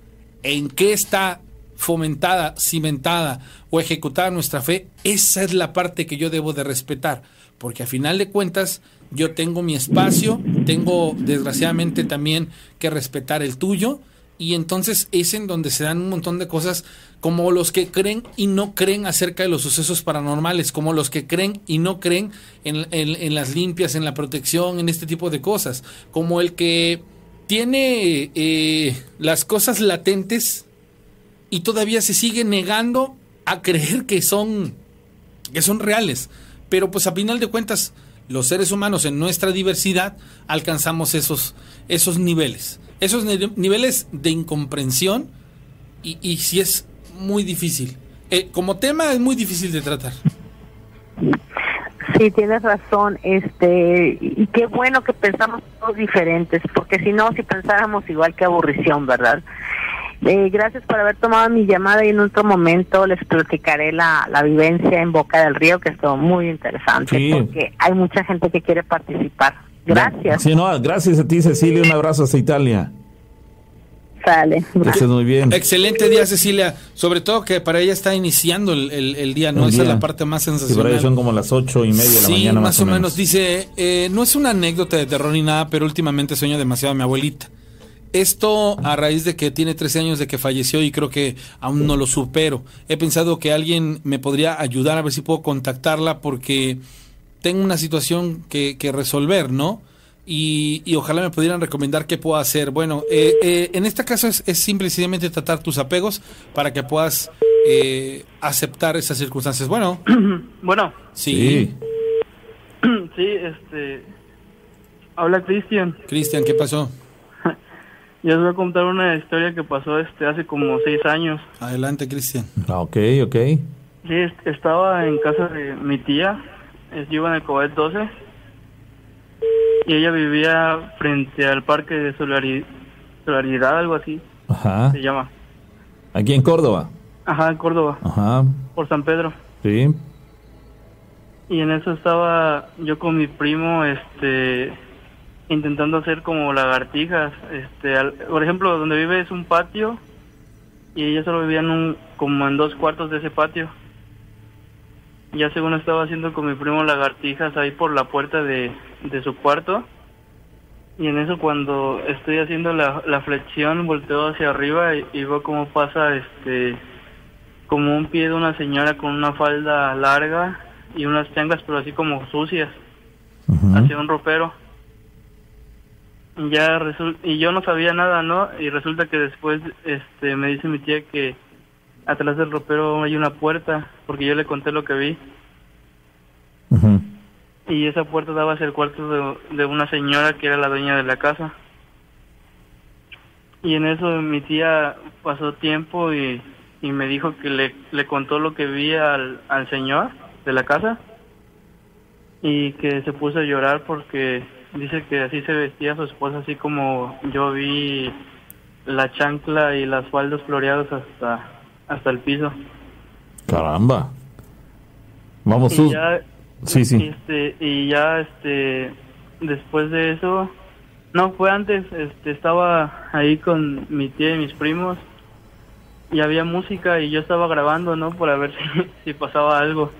¿En qué está fomentada, cimentada o ejecutada nuestra fe? Esa es la parte que yo debo de respetar, porque a final de cuentas yo tengo mi espacio, tengo desgraciadamente también que respetar el tuyo, y entonces es en donde se dan un montón de cosas como los que creen y no creen acerca de los sucesos paranormales, como los que creen y no creen en, las limpias, en la protección, en este tipo de cosas, como el que tiene eh, las cosas latentes y todavía se sigue negando a creer que son, que son reales. Pero pues a final de cuentas, los seres humanos en nuestra diversidad alcanzamos esos, esos niveles esos niveles de incomprensión y, y si es muy difícil. Eh, como tema es muy difícil de tratar. Sí, tienes razón, este, y qué bueno que pensamos todos diferentes, porque si no, si pensáramos igual que aburrición, ¿verdad? Eh, gracias por haber tomado mi llamada y en otro momento les platicaré la, la vivencia en Boca del Río, que estuvo muy interesante, porque hay mucha gente que quiere participar. Gracias. Sí, no, gracias a ti, Cecilia. Un abrazo hasta Italia. Sale. muy bien. Excelente día, Cecilia. Sobre todo que para ella está iniciando el, el, día, ¿no? Esa es la parte más sensacional. Sí, para ella son como las ocho y media de la mañana. Más, más o menos. Dice, eh, no es una anécdota de terror ni nada, pero últimamente sueño demasiado a mi abuelita. Esto a raíz de que tiene 13 años de que falleció y creo que aún no lo supero. He pensado que alguien me podría ayudar a ver si puedo contactarla porque tengo una situación que, que resolver, ¿no? Y, y, ojalá me pudieran recomendar qué puedo hacer. Bueno, eh, eh, en este caso es, es simple y sencillamente tratar tus apegos para que puedas eh, aceptar esas circunstancias. Bueno. bueno. Sí. Sí, este... Habla Cristian. Cristian, ¿qué pasó? Yo les voy a contar una historia que pasó este hace como seis años. Adelante, Cristian. Ah, ok, ok. Sí, estaba en casa de mi tía yo iba en el COVID 12 y ella vivía frente al parque de Solidaridad, algo así. Ajá. Se llama. ¿Aquí en Córdoba? Ajá, en Córdoba. Ajá. Por San Pedro. Sí. Y en eso estaba yo con mi primo, este, intentando hacer como lagartijas. Este, por ejemplo, donde vive es un patio y ella solo vivía en un, como en dos cuartos de ese patio ya según estaba haciendo con mi primo lagartijas ahí por la puerta de, de su cuarto. Y en eso cuando estoy haciendo la, la flexión volteo hacia arriba y, veo cómo pasa este como un pie de una señora con una falda larga y unas changas pero así como sucias hacia un ropero. Y ya y yo no sabía nada, ¿no? Y resulta que después este me dice mi tía que atrás del ropero hay una puerta, porque yo le conté lo que vi. Y esa puerta daba hacia el cuarto de, una señora que era la dueña de la casa. Y en eso mi tía pasó tiempo y, y me dijo que le, le contó lo que vi al, al señor de la casa y que se puso a llorar porque dice que así se vestía su esposa, así como yo vi la chancla y las faldas floreadas hasta hasta el piso. Caramba. Vamos, y ya, sí, sí. Este, y ya, este, después de eso, no, fue antes, este, estaba ahí con mi tía y mis primos y había música y yo estaba grabando, ¿no? Por ver si, si pasaba algo.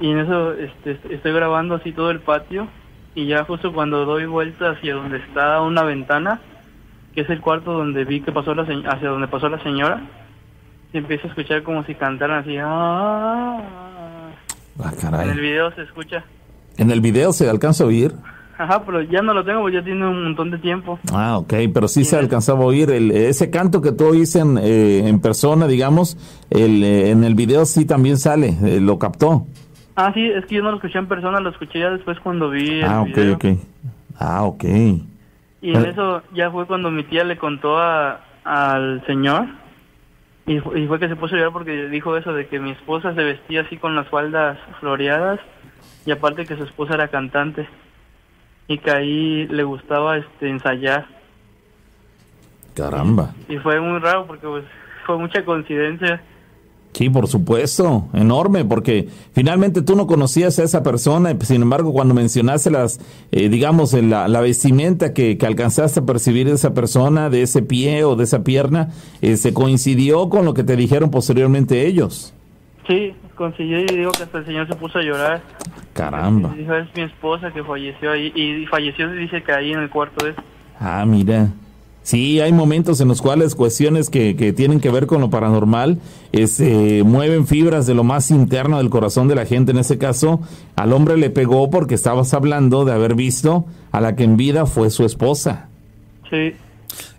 Y en eso este, estoy grabando así todo el patio y ya justo cuando doy vuelta hacia donde está una ventana, que es el cuarto donde vi que pasó la hacia donde pasó la señora, se empieza a escuchar como si cantaran así. Ah, ah, caray. En el video se escucha. ¿En el video se alcanza a oír? Ajá, pero ya no lo tengo porque ya tiene un montón de tiempo. Ah, ok, pero sí se alcanzaba a oír el, ese canto que tú oíste en, eh, en persona, digamos, el, eh, en el video sí también sale, eh, lo captó. Ah, sí, es que yo no lo escuché en persona, lo escuché ya después cuando vi el Ah, ok, video. ok. Ah, ok. Y en eso ya fue cuando mi tía le contó a, al señor y, y fue que se puso a llorar porque dijo eso de que mi esposa se vestía así con las faldas floreadas y aparte que su esposa era cantante y que ahí le gustaba este ensayar Caramba. y fue muy raro porque pues fue mucha coincidencia. Sí, por supuesto, enorme, porque finalmente tú no conocías a esa persona, sin embargo, cuando mencionaste las, eh, digamos, la, la vestimenta que, que alcanzaste a percibir de esa persona, de ese pie o de esa pierna, eh, se coincidió con lo que te dijeron posteriormente ellos. Sí, consiguió y digo que hasta el señor se puso a llorar. Caramba. Y dijo, es mi esposa que falleció ahí y falleció dice que ahí en el cuarto de Ah, mira. Sí, hay momentos en los cuales cuestiones que, que tienen que ver con lo paranormal este, mueven fibras de lo más interno del corazón de la gente. En ese caso, al hombre le pegó porque estabas hablando de haber visto a la que en vida fue su esposa. Sí.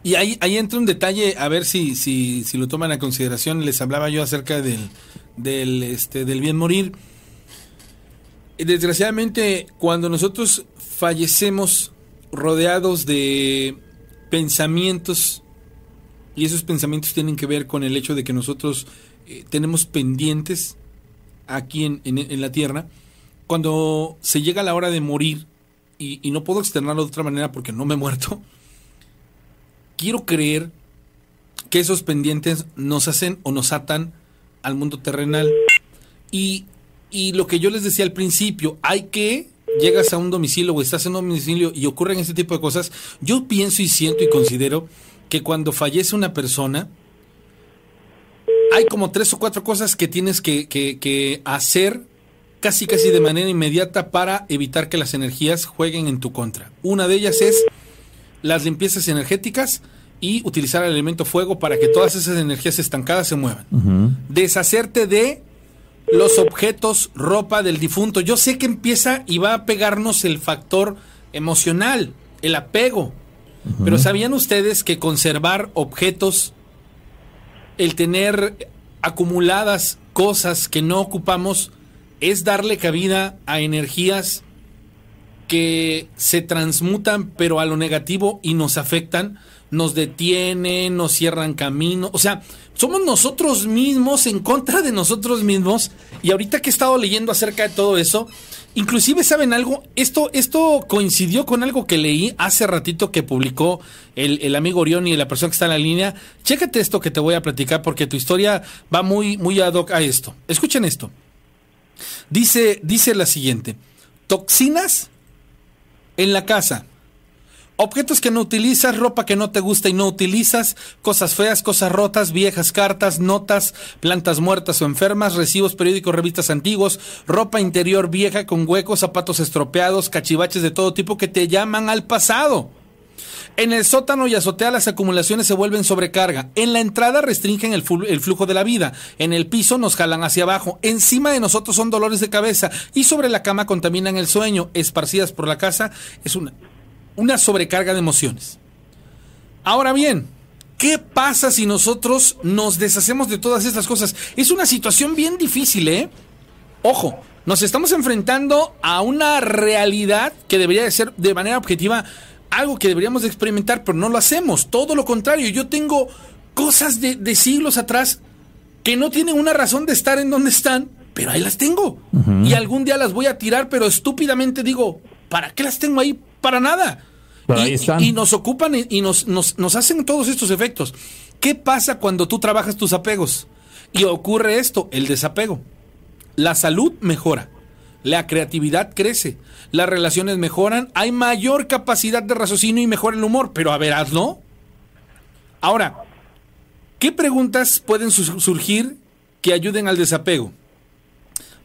Y ahí, ahí entra un detalle, a ver si, si, si lo toman a consideración. Les hablaba yo acerca del, del, este, del bien morir. Desgraciadamente, cuando nosotros fallecemos rodeados de pensamientos, y esos pensamientos tienen que ver con el hecho de que nosotros eh, tenemos pendientes aquí en, en- la tierra, cuando se llega la hora de morir, y, y no puedo externarlo de otra manera porque no me he muerto, quiero creer que esos pendientes nos hacen o nos atan al mundo terrenal. Y, y lo que yo les decía al principio, hay que, llegas a un domicilio o estás en un domicilio y ocurren este tipo de cosas, yo pienso y siento y considero que cuando fallece una persona, hay como tres o cuatro cosas que tienes que, que- que hacer casi casi de manera inmediata para evitar que las energías jueguen en tu contra. Una de ellas es las limpiezas energéticas y utilizar el elemento fuego para que todas esas energías estancadas se muevan. Deshacerte de los objetos, ropa del difunto. Yo sé que empieza y va a pegarnos el factor emocional, el apego. Pero ¿sabían ustedes que conservar objetos, el tener acumuladas cosas que no ocupamos, es darle cabida a energías que se transmutan pero a lo negativo y nos afectan, nos detienen, nos cierran camino, o sea, somos nosotros mismos en contra de nosotros mismos y ahorita que he estado leyendo acerca de todo eso, inclusive saben algo, esto esto coincidió con algo que leí hace ratito que publicó el, el amigo Orión y la persona que está en la línea. Chécate esto que te voy a platicar porque tu historia va muy muy ad hoc a esto. Escuchen esto. Dice, dice la siguiente: toxinas en la casa. Objetos que no utilizas, ropa que no te gusta y no utilizas, cosas feas, cosas rotas, viejas cartas, notas, plantas muertas o enfermas, recibos, periódicos, revistas antiguos, ropa interior vieja con huecos, zapatos estropeados, cachivaches de todo tipo que te llaman al pasado. En el sótano y azotea las acumulaciones se vuelven sobrecarga. En la entrada restringen el, flu- el flujo de la vida. En el piso nos jalan hacia abajo. Encima de nosotros son dolores de cabeza. Y sobre la cama contaminan el sueño. Esparcidas por la casa es una, una sobrecarga de emociones. Ahora bien, ¿qué pasa si nosotros nos deshacemos de todas estas cosas? Es una situación bien difícil, ¿eh? Ojo, nos estamos enfrentando a una realidad que debería de ser de manera objetiva algo que deberíamos de experimentar, pero no lo hacemos. Todo lo contrario, yo tengo cosas de, de siglos atrás que no tienen una razón de estar en donde están, pero ahí las tengo. Y algún día las voy a tirar, pero estúpidamente digo, ¿para qué las tengo ahí? Para nada. Pero y, ahí están. y nos ocupan y, y nos, nos, nos hacen todos estos efectos. ¿Qué pasa cuando tú trabajas tus apegos? Y ocurre esto, el desapego. La salud mejora, la creatividad crece, las relaciones mejoran, hay mayor capacidad de raciocinio y mejora el humor, pero a ver, hazlo. Ahora, ¿qué preguntas pueden su- surgir que ayuden al desapego?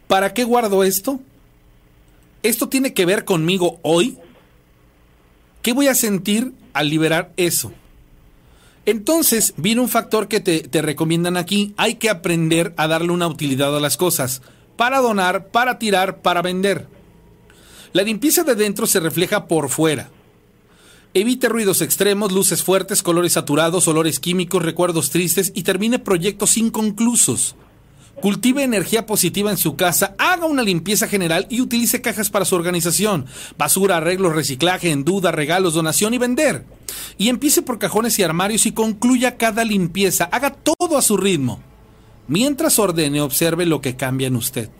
¿Para qué guardo esto? ¿Esto tiene que ver conmigo hoy? ¿Qué voy a sentir al liberar eso? Entonces, viene un factor que te, te recomiendan aquí. Hay que aprender a darle una utilidad a las cosas. Para donar, para tirar, para vender. La limpieza de dentro se refleja por fuera. Evite ruidos extremos, luces fuertes, colores saturados, olores químicos, recuerdos tristes y termine proyectos inconclusos. Cultive energía positiva en su casa, haga una limpieza general y utilice cajas para su organización. Basura, arreglos, reciclaje, en duda, regalos, donación y vender. Y empiece por cajones y armarios y concluya cada limpieza. Haga todo a su ritmo. Mientras ordene, observe lo que cambia en usted.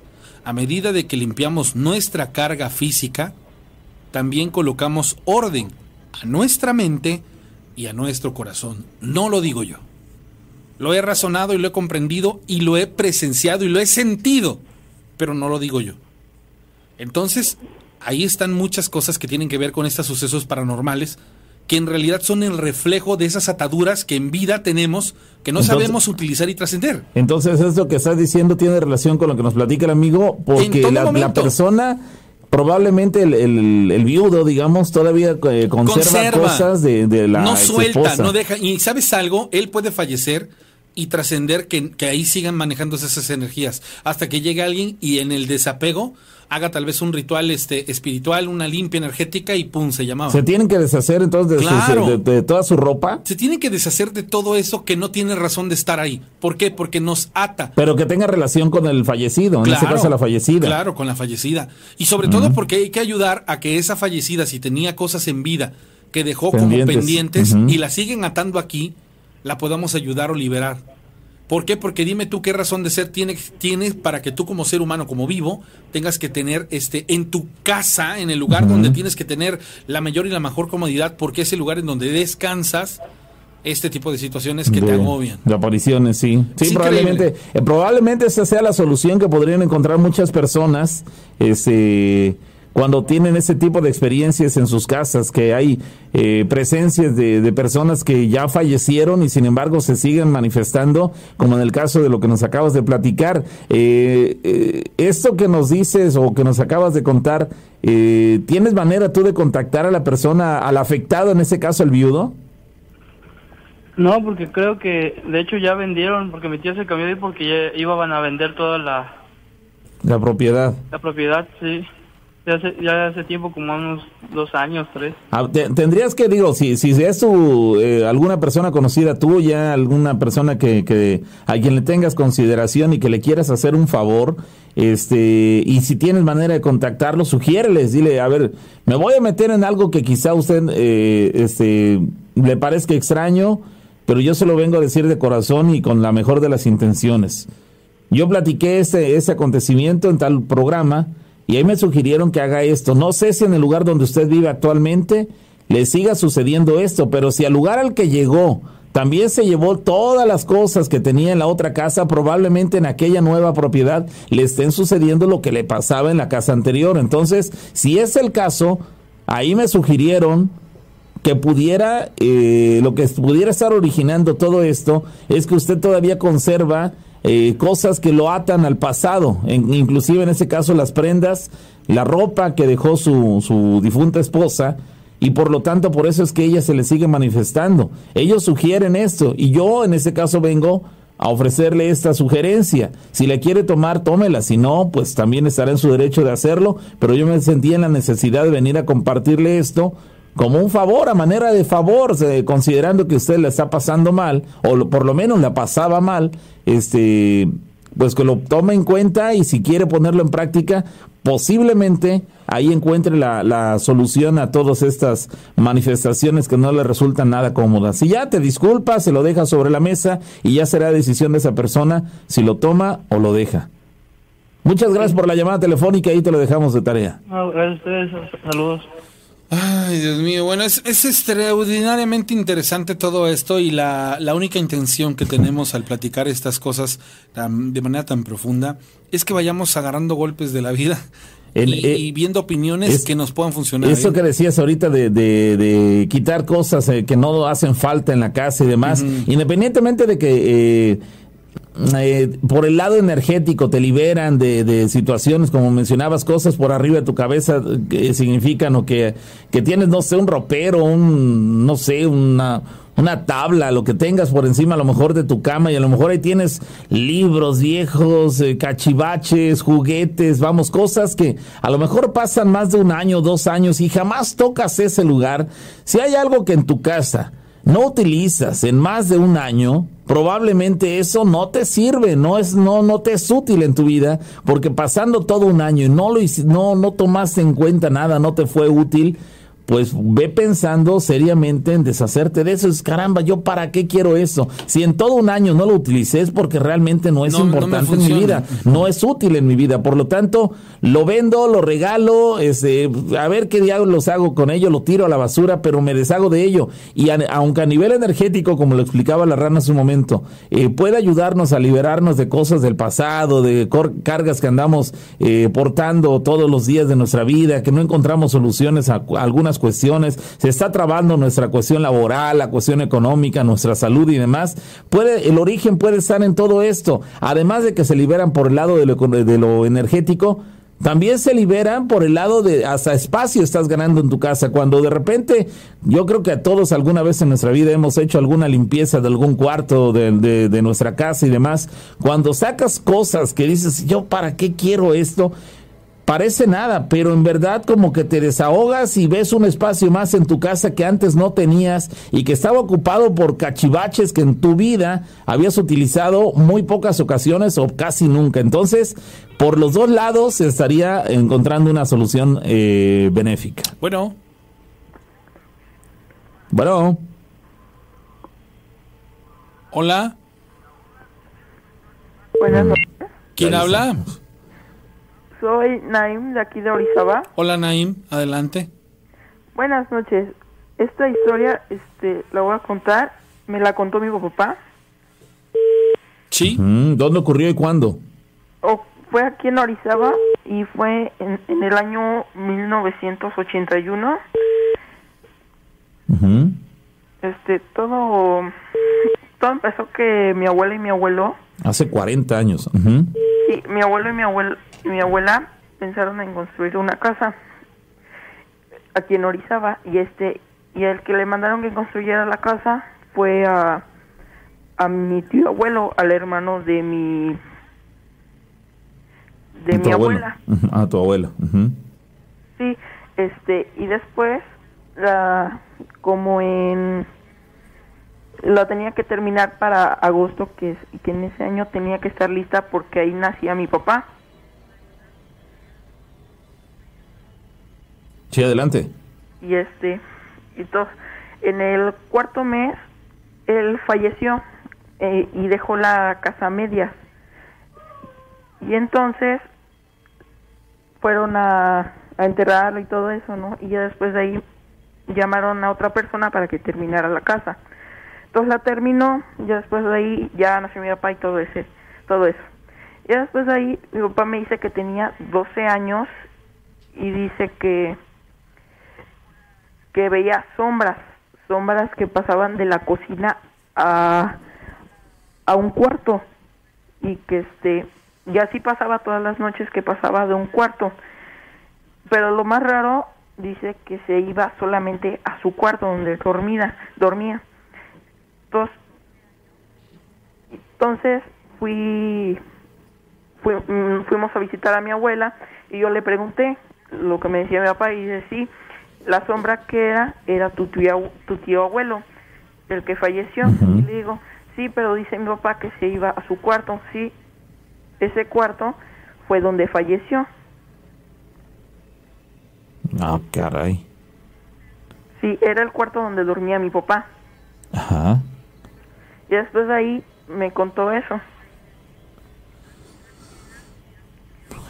A medida de que limpiamos nuestra carga física, también colocamos orden a nuestra mente y a nuestro corazón. No lo digo yo. Lo he razonado y lo he comprendido y lo he presenciado y lo he sentido, pero no lo digo yo. Entonces, ahí están muchas cosas que tienen que ver con estos sucesos paranormales, que en realidad son el reflejo de esas ataduras que en vida tenemos que no sabemos utilizar y trascender. Entonces, esto que estás diciendo tiene relación con lo que nos platica el amigo, porque la, la persona probablemente el, el, viudo, digamos, todavía eh, conserva, cosas de, la No suelta, no deja. Y sabes algo, él puede fallecer y trascender que, que, ahí sigan manejándose esas energías hasta que llegue alguien y en el desapego haga tal vez un ritual este espiritual, una limpia energética y pum, se llamaba. Se tienen que deshacer entonces de, toda su ropa. Se tienen que deshacer de todo eso que no tiene razón de estar ahí. ¿Por qué? Porque nos ata. Pero que tenga relación con el fallecido, en ese caso la fallecida. Claro, con la fallecida. Y sobre todo porque hay que ayudar a que esa fallecida, si tenía cosas en vida que dejó como pendientes y la siguen atando aquí, la podamos ayudar o liberar. ¿Por qué? Porque dime tú qué razón de ser tienes tiene para que tú como ser humano, como vivo, tengas que tener este en tu casa, en el lugar donde tienes que tener la mayor y la mejor comodidad, porque es el lugar en donde descansas este tipo de situaciones que te agobian. De apariciones, sí. Sí, probablemente, eh, probablemente esa sea la solución que podrían encontrar muchas personas. Este cuando tienen ese tipo de experiencias en sus casas, que hay eh, presencias de, personas que ya fallecieron y sin embargo se siguen manifestando, como en el caso de lo que nos acabas de platicar. Eh, eh, esto que nos dices o que nos acabas de contar, ¿tienes manera tú de contactar a la persona, al afectado, en ese caso el viudo? No, porque creo que, de hecho ya vendieron, porque mi tío se cambió de porque ya iban a vender toda la... La propiedad. La propiedad, sí. Ya hace, tiempo, como unos dos años, tres. Ah, tendrías que, digo, si, si es tu, eh, alguna persona conocida tuya, alguna persona que, que, a quien le tengas consideración y que le quieras hacer un favor, este, y si tienes manera de contactarlo, sugiéreles, dile, a ver, me voy a meter en algo que quizá usted eh, este, le parezca extraño, pero yo se lo vengo a decir de corazón y con la mejor de las intenciones. Yo platiqué ese, ese acontecimiento en tal programa, y ahí me sugirieron que haga esto. No sé si en el lugar donde usted vive actualmente le siga sucediendo esto, pero si al lugar al que llegó también se llevó todas las cosas que tenía en la otra casa, probablemente en aquella nueva propiedad le estén sucediendo lo que le pasaba en la casa anterior. Entonces, si es el caso, ahí me sugirieron que pudiera, eh, lo que pudiera estar originando todo esto es que usted todavía conserva eh, cosas que lo atan al pasado, inclusive en ese caso las prendas, la ropa que dejó su, su difunta esposa, y por lo tanto por eso es que ella se le sigue manifestando. Ellos sugieren esto y yo en ese caso vengo a ofrecerle esta sugerencia. Si le quiere tomar, tómela. Si no, pues también estará en su derecho de hacerlo. Pero yo me sentía en la necesidad de venir a compartirle esto como un favor, a manera de favor, considerando que usted le está pasando mal, o por lo menos la pasaba mal, este, pues que lo tome en cuenta y si quiere ponerlo en práctica, posiblemente ahí encuentre la, la, solución a todas estas manifestaciones que no le resultan nada cómodas. Si ya te disculpa, se lo deja sobre la mesa y ya será decisión de esa persona si lo toma o lo deja. Muchas gracias por la llamada telefónica, ahí te lo dejamos de tarea. gracias a ustedes, saludos. Ay, Dios mío, bueno, es, extraordinariamente interesante todo esto y la, única intención que tenemos al platicar estas cosas de manera tan profunda es que vayamos agarrando golpes de la vida y, eh, viendo opiniones que nos puedan funcionar. Eso ¿eh? que decías ahorita de, de, quitar cosas eh, que no hacen falta en la casa y demás, independientemente de que eh, por el lado energético te liberan de, situaciones, como mencionabas, cosas por arriba de tu cabeza que significan o que, que tienes, no sé, un ropero, un, no sé, una, una tabla, lo que tengas por encima a lo mejor de tu cama y a lo mejor ahí tienes libros viejos, eh, cachivaches, juguetes, vamos, cosas que a lo mejor pasan más de un año, dos años y jamás tocas ese lugar. Si hay algo que en tu casa no utilizas en más de un año, probablemente eso no te sirve, no es no no te es útil en tu vida, porque pasando todo un año y no lo no no tomaste en cuenta nada, no te fue útil, pues ve pensando seriamente en deshacerte de eso. Es caramba, ¿yo para qué quiero eso? Si en todo un año no lo utilicé es porque realmente no es importante en mi vida, no es útil en mi vida. Por lo tanto, lo vendo, lo regalo, este, a ver qué diablos hago con ello, lo tiro a la basura, pero me deshago de ello. Y aunque a nivel energético, como lo explicaba la rana hace un momento, eh, puede ayudarnos a liberarnos de cosas del pasado, de cargas que andamos eh, portando todos los días de nuestra vida, que no encontramos soluciones a algunas cuestiones, se está trabando nuestra cuestión laboral, la cuestión económica, nuestra salud y demás, puede, el origen puede estar en todo esto. Además de que se liberan por el lado de lo, de lo energético, también se liberan por el lado de hasta espacio estás ganando en tu casa. Cuando de repente, yo creo que a todos alguna vez en nuestra vida hemos hecho alguna limpieza de algún cuarto de, nuestra casa y demás. Cuando sacas cosas que dices, yo para qué quiero esto, parece nada, pero en verdad como que te desahogas y ves un espacio más en tu casa que antes no tenías y que estaba ocupado por cachivaches que en tu vida habías utilizado muy pocas ocasiones o casi nunca. Entonces, por los dos lados se estaría encontrando una solución eh, benéfica. Bueno. Bueno. Hola. Buenas noches. ¿Quién habla? Soy Naim de aquí de Orizaba. Hola Naim, adelante. Buenas noches. Esta historia este, la voy a contar. Me la contó mi papá. Sí. ¿Dónde ocurrió y cuándo? fue aquí en Orizaba y fue en, el año 1981. Este, todo, todo empezó que mi abuela y mi abuelo. Hace 40 años. Sí, mi abuelo y mi abuelo mi abuela pensaron en construir una casa aquí en Orizaba y este y el que le mandaron que construyera la casa fue a a mi tío abuelo, al hermano de mi de mi abuela. A tu abuela. Sí, este y después la como en la tenía que terminar para agosto que que en ese año tenía que estar lista porque ahí nacía mi papá. Sí, adelante. Y este, entonces, en el cuarto mes, él falleció eh, y dejó la casa a medias. Y entonces fueron a, a enterrarlo y todo eso, ¿no? Y ya después de ahí llamaron a otra persona para que terminara la casa. Entonces la terminó, ya después de ahí ya nació mi papá y todo ese, todo eso. Y después de ahí mi papá me dice que tenía 12 años y dice que que veía sombras, sombras que pasaban de la cocina a, a un cuarto y que este y así pasaba todas las noches que pasaba de un cuarto. Pero lo más raro dice que se iba solamente a su cuarto donde dormía, dormía. Entonces, entonces fui, fui, mm, fuimos a visitar a mi abuela y yo le pregunté lo que me decía mi papá y dice sí la sombra que era era tu tío, tu tío abuelo, el que falleció. Y le digo, sí, pero dice mi papá que se iba a su cuarto. Sí, ese cuarto fue donde falleció. Ah, caray. Sí, era el cuarto donde dormía mi papá. Ajá. Y después de ahí me contó eso.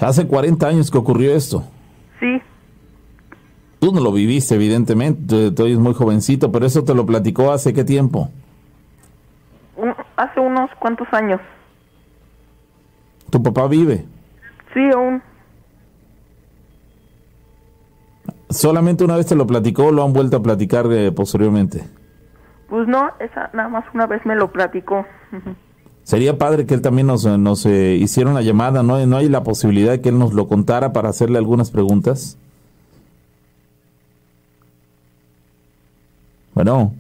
Hace 40 años que ocurrió esto. Sí, Tú no lo viviste, evidentemente, tú, eres muy jovencito, pero eso te lo platicó hace qué tiempo? Hace unos cuantos años. ¿Tu papá vive? Sí, aún. ¿Solamente una vez te lo platicó o lo han vuelto a platicar eh, posteriormente? Pues no, esa nada más una vez me lo platicó. Sería padre que él también nos, nos eh, hiciera una llamada, ¿no? ¿No hay la posibilidad de que él nos lo contara para hacerle algunas preguntas? Bueno.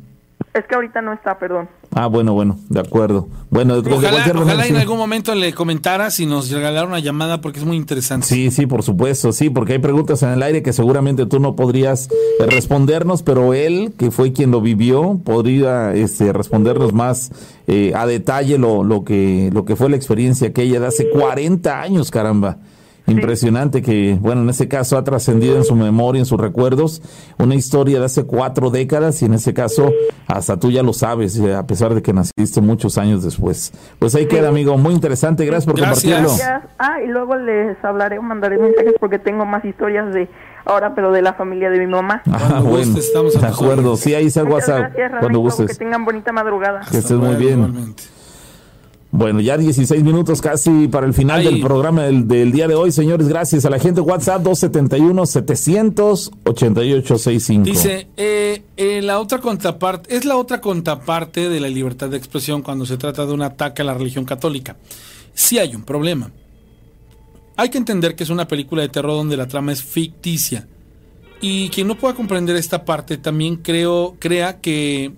Es que ahorita no está, perdón. Ah, bueno, bueno, de acuerdo. Bueno, ojalá, ojalá en algún momento le comentara si nos regalara una llamada porque es muy interesante. Sí, sí, por supuesto, sí, porque hay preguntas en el aire que seguramente tú no podrías eh, respondernos, pero él, que fue quien lo vivió, podría este, respondernos más eh, a detalle lo, lo, que, lo que fue la experiencia aquella de hace 40 años, caramba. Impresionante que, bueno, en ese caso ha trascendido en su memoria, en sus recuerdos, una historia de hace cuatro décadas y en ese caso hasta tú ya lo sabes, eh, a pesar de que naciste muchos años después. Pues ahí queda, amigo, muy interesante, gracias por compartirlo. Ah, y luego les hablaré o mandaré mensajes porque tengo más historias de ahora, pero de la familia de mi mamá. Ah, bueno, estamos de acuerdo, sí, ahí está el WhatsApp, cuando gustes. Que tengan bonita madrugada. Que estés muy bien. Bueno, ya 16 minutos casi para el final del programa del, día de hoy, señores. Gracias a la gente. WhatsApp 271-788-65. Dice, eh, eh, la otra contraparte, es la otra contraparte de la libertad de expresión cuando se trata de un ataque a la religión católica. Sí hay un problema. Hay que entender que es una película de terror donde la trama es ficticia. Y quien no pueda comprender esta parte también creo, crea que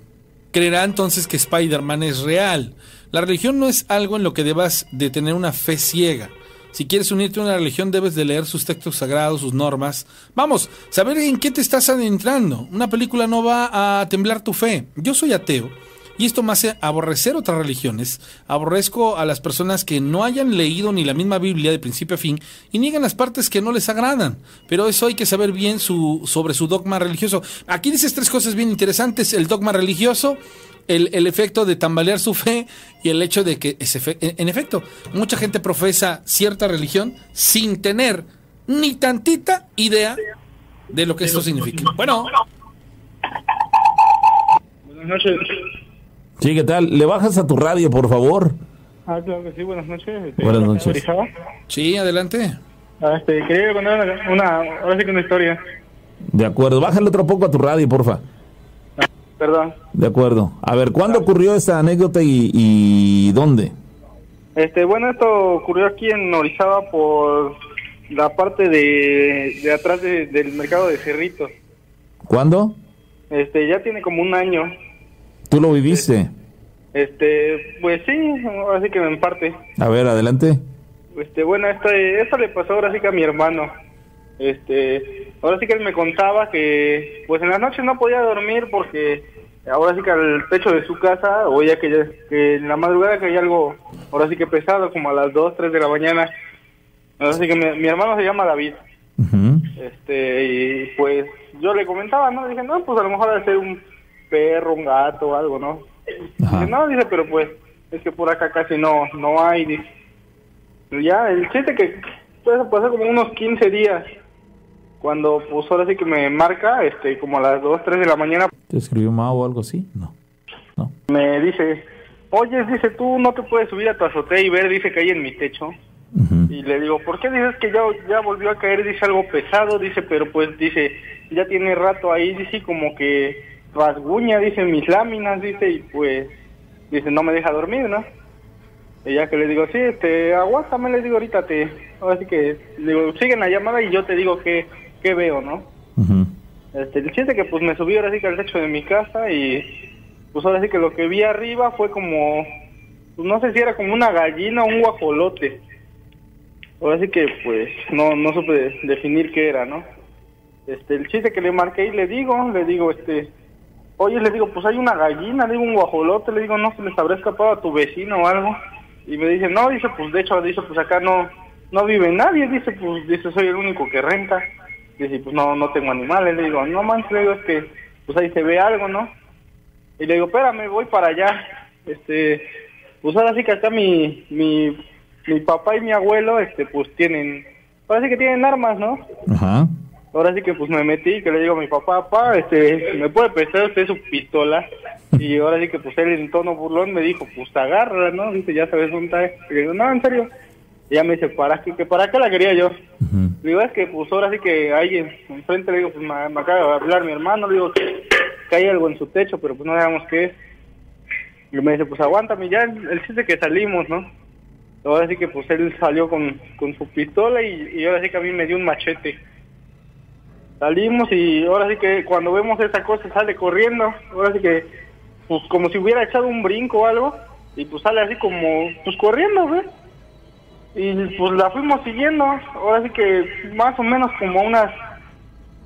creerá entonces que Spider-Man es real la religión no es algo en lo que debas de tener una fe ciega. Si quieres unirte a una religión debes de leer sus textos sagrados, sus normas. Vamos, saber en qué te estás adentrando. Una película no va a temblar tu fe. Yo soy ateo y esto me hace aborrecer otras religiones. Aborrezco a las personas que no hayan leído ni la misma Biblia de principio a fin y niegan las partes que no les agradan. Pero eso hay que saber bien su, sobre su dogma religioso. Aquí dices tres cosas bien interesantes. El dogma religioso, el, efecto de tambalear su fe y el hecho de que, ese en, efecto, mucha gente profesa cierta religión sin tener ni tantita idea de lo que esto significa. Bueno. Buenas noches. Sí, ¿qué tal? ¿Le bajas a tu radio, por favor? Ah, claro que sí, buenas noches. Buenas noches. Sí, adelante. Ah, este, quería contar una, ahora sí que una historia. De acuerdo, bájale otro poco a tu radio, porfa. Perdón. De acuerdo. A ver, ¿cuándo ocurrió esta anécdota y, dónde? Este, bueno, esto ocurrió aquí en Orizaba por la parte de, de atrás del mercado de Cerritos. ¿Cuándo? Este, ya tiene como un año. ¿Tú lo viviste? Este, pues sí, ahora sí que en parte. A ver, adelante. Este, bueno, esto, esto le pasó ahora sí que a mi hermano. Este, ahora sí que él me contaba que pues en la noche no podía dormir porque ahora sí que al techo de su casa oía que, que en la madrugada que hay algo ahora sí que pesado como a las 2, 3 de la mañana. Ahora sí que mi, hermano se llama David. Este, y pues yo le comentaba, ¿no? Dije, no, pues a lo mejor debe ser un perro, un gato o algo, ¿no? Dice, no, dice, pero pues es que por acá casi no no hay. Dice. Ya, el chiste que eso pasó como unos 15 días cuando pues ahora sí que me marca, este, como a las 2, 3 de la mañana. ¿Te escribió Mao o algo así? No. no. Me dice, oye, dice, tú no te puedes subir a tu azotea y ver, dice que hay en mi techo. Y le digo, ¿por qué dices que ya, ya volvió a caer? Dice algo pesado, dice, pero pues dice, ya tiene rato ahí, dice, como que rasguña, dice, mis láminas, dice, y pues, dice, no me deja dormir, ¿no? Y ya que le digo, sí, este, aguántame, le digo, ahorita te, ahora sí que, le digo, siguen la llamada y yo te digo que qué veo, ¿no? este, el chiste que pues me subí ahora sí que al techo de mi casa y pues ahora sí que lo que vi arriba fue como, pues no sé si era como una gallina o un guajolote. Ahora sí que pues no, no supe definir qué era, ¿no? Este, el chiste que le marqué y le digo, le digo, este, oye, le digo, pues hay una gallina, le digo un guajolote, le digo, no se les habrá escapado a tu vecino o algo. Y me dice, no, dice, pues de hecho, dice, pues acá no, no vive nadie, dice, pues, dice, soy el único que renta. Dice, pues no, no tengo animales. Le digo, no manches, le digo, es que pues ahí se ve algo, ¿no? Y le digo, espérame, voy para allá. Este, pues ahora sí que acá mi, mi, mi papá y mi abuelo, este, pues tienen, ahora sí que tienen armas, ¿no? Ajá. Ahora sí que pues me metí, que le digo a mi papá, papá, este, ¿me puede prestar usted su pistola? Y ahora sí que pues él en tono burlón me dijo, pues agarra, ¿no? Dice, ya sabes dónde está. Y le digo, no, en serio. Ya me dice, ¿para qué? ¿Que ¿Para qué la quería yo? Digo, es que pues ahora sí que alguien enfrente le digo, pues me, acaba de hablar mi hermano, le digo que, hay algo en su techo, pero pues no sabemos qué es. Y me dice, pues aguántame, ya el chiste que salimos, ¿no? Ahora sí que pues él salió con, con su pistola y, y ahora sí que a mí me dio un machete. Salimos y ahora sí que cuando vemos esa cosa sale corriendo, ahora sí que pues como si hubiera echado un brinco o algo y pues sale así como pues corriendo, ¿ves? Y pues la fuimos siguiendo, ahora sí que más o menos como unas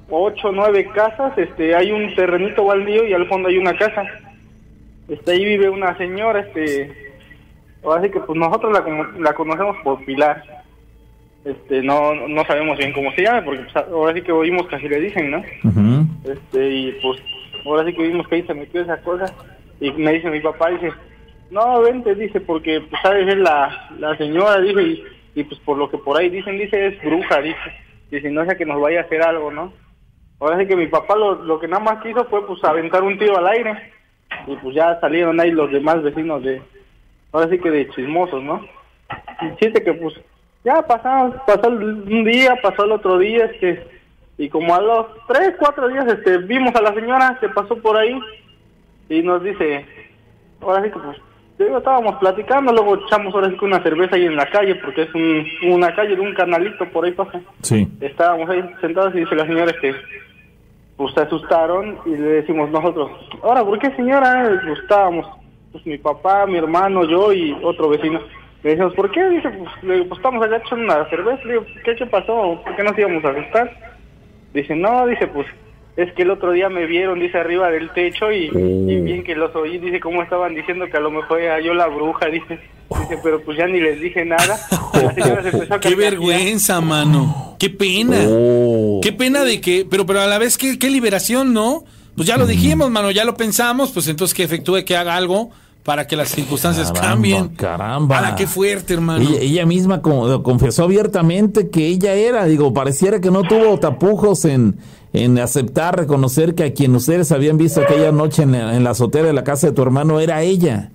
ocho o nueve casas, este hay un terrenito baldío y al fondo hay una casa. Este ahí vive una señora, este ahora sí que pues nosotros la, la conocemos por Pilar. Este no no sabemos bien cómo se llama porque pues, ahora sí que oímos que así le dicen, ¿no? Este, y pues ahora sí que vimos que ahí se metió esa cosa. Y me dice mi papá, dice, no, vente, dice, porque pues sabes, es la, la señora, dice, y, pues por lo que por ahí dicen, dice, es bruja, dice. Dice, no sea que nos vaya a hacer algo, ¿no? Ahora sí que mi papá lo, lo que nada más quiso fue pues aventar un tiro al aire. Y pues ya salieron ahí los demás vecinos de, ahora sí que de chismosos, ¿no? Y chiste que pues ya pasó el- un día, pasó el otro día, este, y como a los tres, cuatro días, este, vimos a la señora que pasó por ahí y nos dice, ahora sí que pues, digo, estábamos platicando, luego echamos ahora sí que una cerveza ahí en la calle, porque es un, una calle de un canalito, por ahí pasa. Sí. Estábamos ahí sentados y dice la señora que pues se asustaron y le decimos nosotros, ahora, ¿por qué señora? Pues estábamos, pues mi papá, mi hermano, yo y otro vecino. Le decimos, ¿por qué? Dice, pues, le digo, pues estamos allá echando una cerveza. Le digo, ¿qué, qué pasó? ¿Por qué nos íbamos a asustar? Dice, no, dice, pues es que el otro día me vieron, dice, arriba del techo y, y bien que los oí, dice, cómo estaban diciendo que a lo mejor era yo la bruja, dice. Dice, pero pues ya ni les dije nada. La señora se empezó a Qué vergüenza, mano. Qué pena. Oh. Qué pena de que, pero pero a la vez qué, qué liberación, ¿no? Pues ya lo dijimos, mano, ya lo pensamos, pues entonces que efectúe que haga algo para que las circunstancias Caramba, cambien. Caramba. Ala, qué fuerte, hermano. Ella, ella misma co- confesó abiertamente que ella era, digo, pareciera que no tuvo tapujos en, en aceptar, reconocer que a quien ustedes habían visto aquella noche en la, en la azotea de la casa de tu hermano era ella.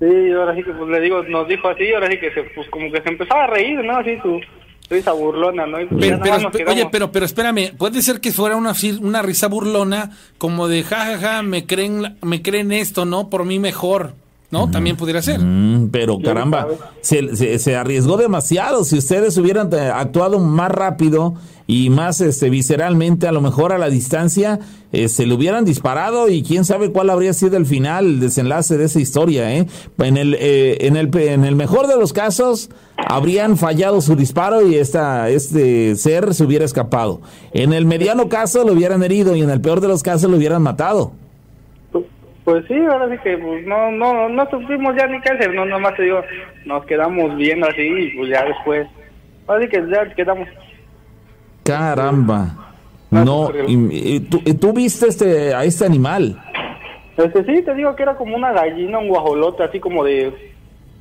Sí, ahora sí que pues le digo, nos dijo así, ahora sí que se, pues como que se empezaba a reír, ¿no? Así su risa burlona, ¿no? Y pues Pero, esp- oye, pero, pero espérame, puede ser que fuera una, una risa burlona, como de jajaja, me creen, me creen esto, ¿no? Por mí mejor, ¿no? También pudiera ser. Mm, pero caramba, se, se- se arriesgó demasiado. Si ustedes hubieran eh, actuado más rápido y más este, visceralmente, a lo mejor a la distancia, se le hubieran disparado y quién sabe cuál habría sido el final, el desenlace de esa historia. ¿eh? En, el, eh, en, el, en el mejor de los casos, habrían fallado su disparo y esta, este ser se hubiera escapado. En el mediano caso, lo hubieran herido y en el peor de los casos, lo hubieran matado. Pues sí, ahora sí que pues no, no, no supimos ya ni hacer, no, nomás te digo, nos quedamos viendo así y pues ya después, ahora sí que ya quedamos. Caramba. No, y- y tú, y tú viste este, a este animal. Este sí, te digo que era como una gallina, un guajolote, así como de,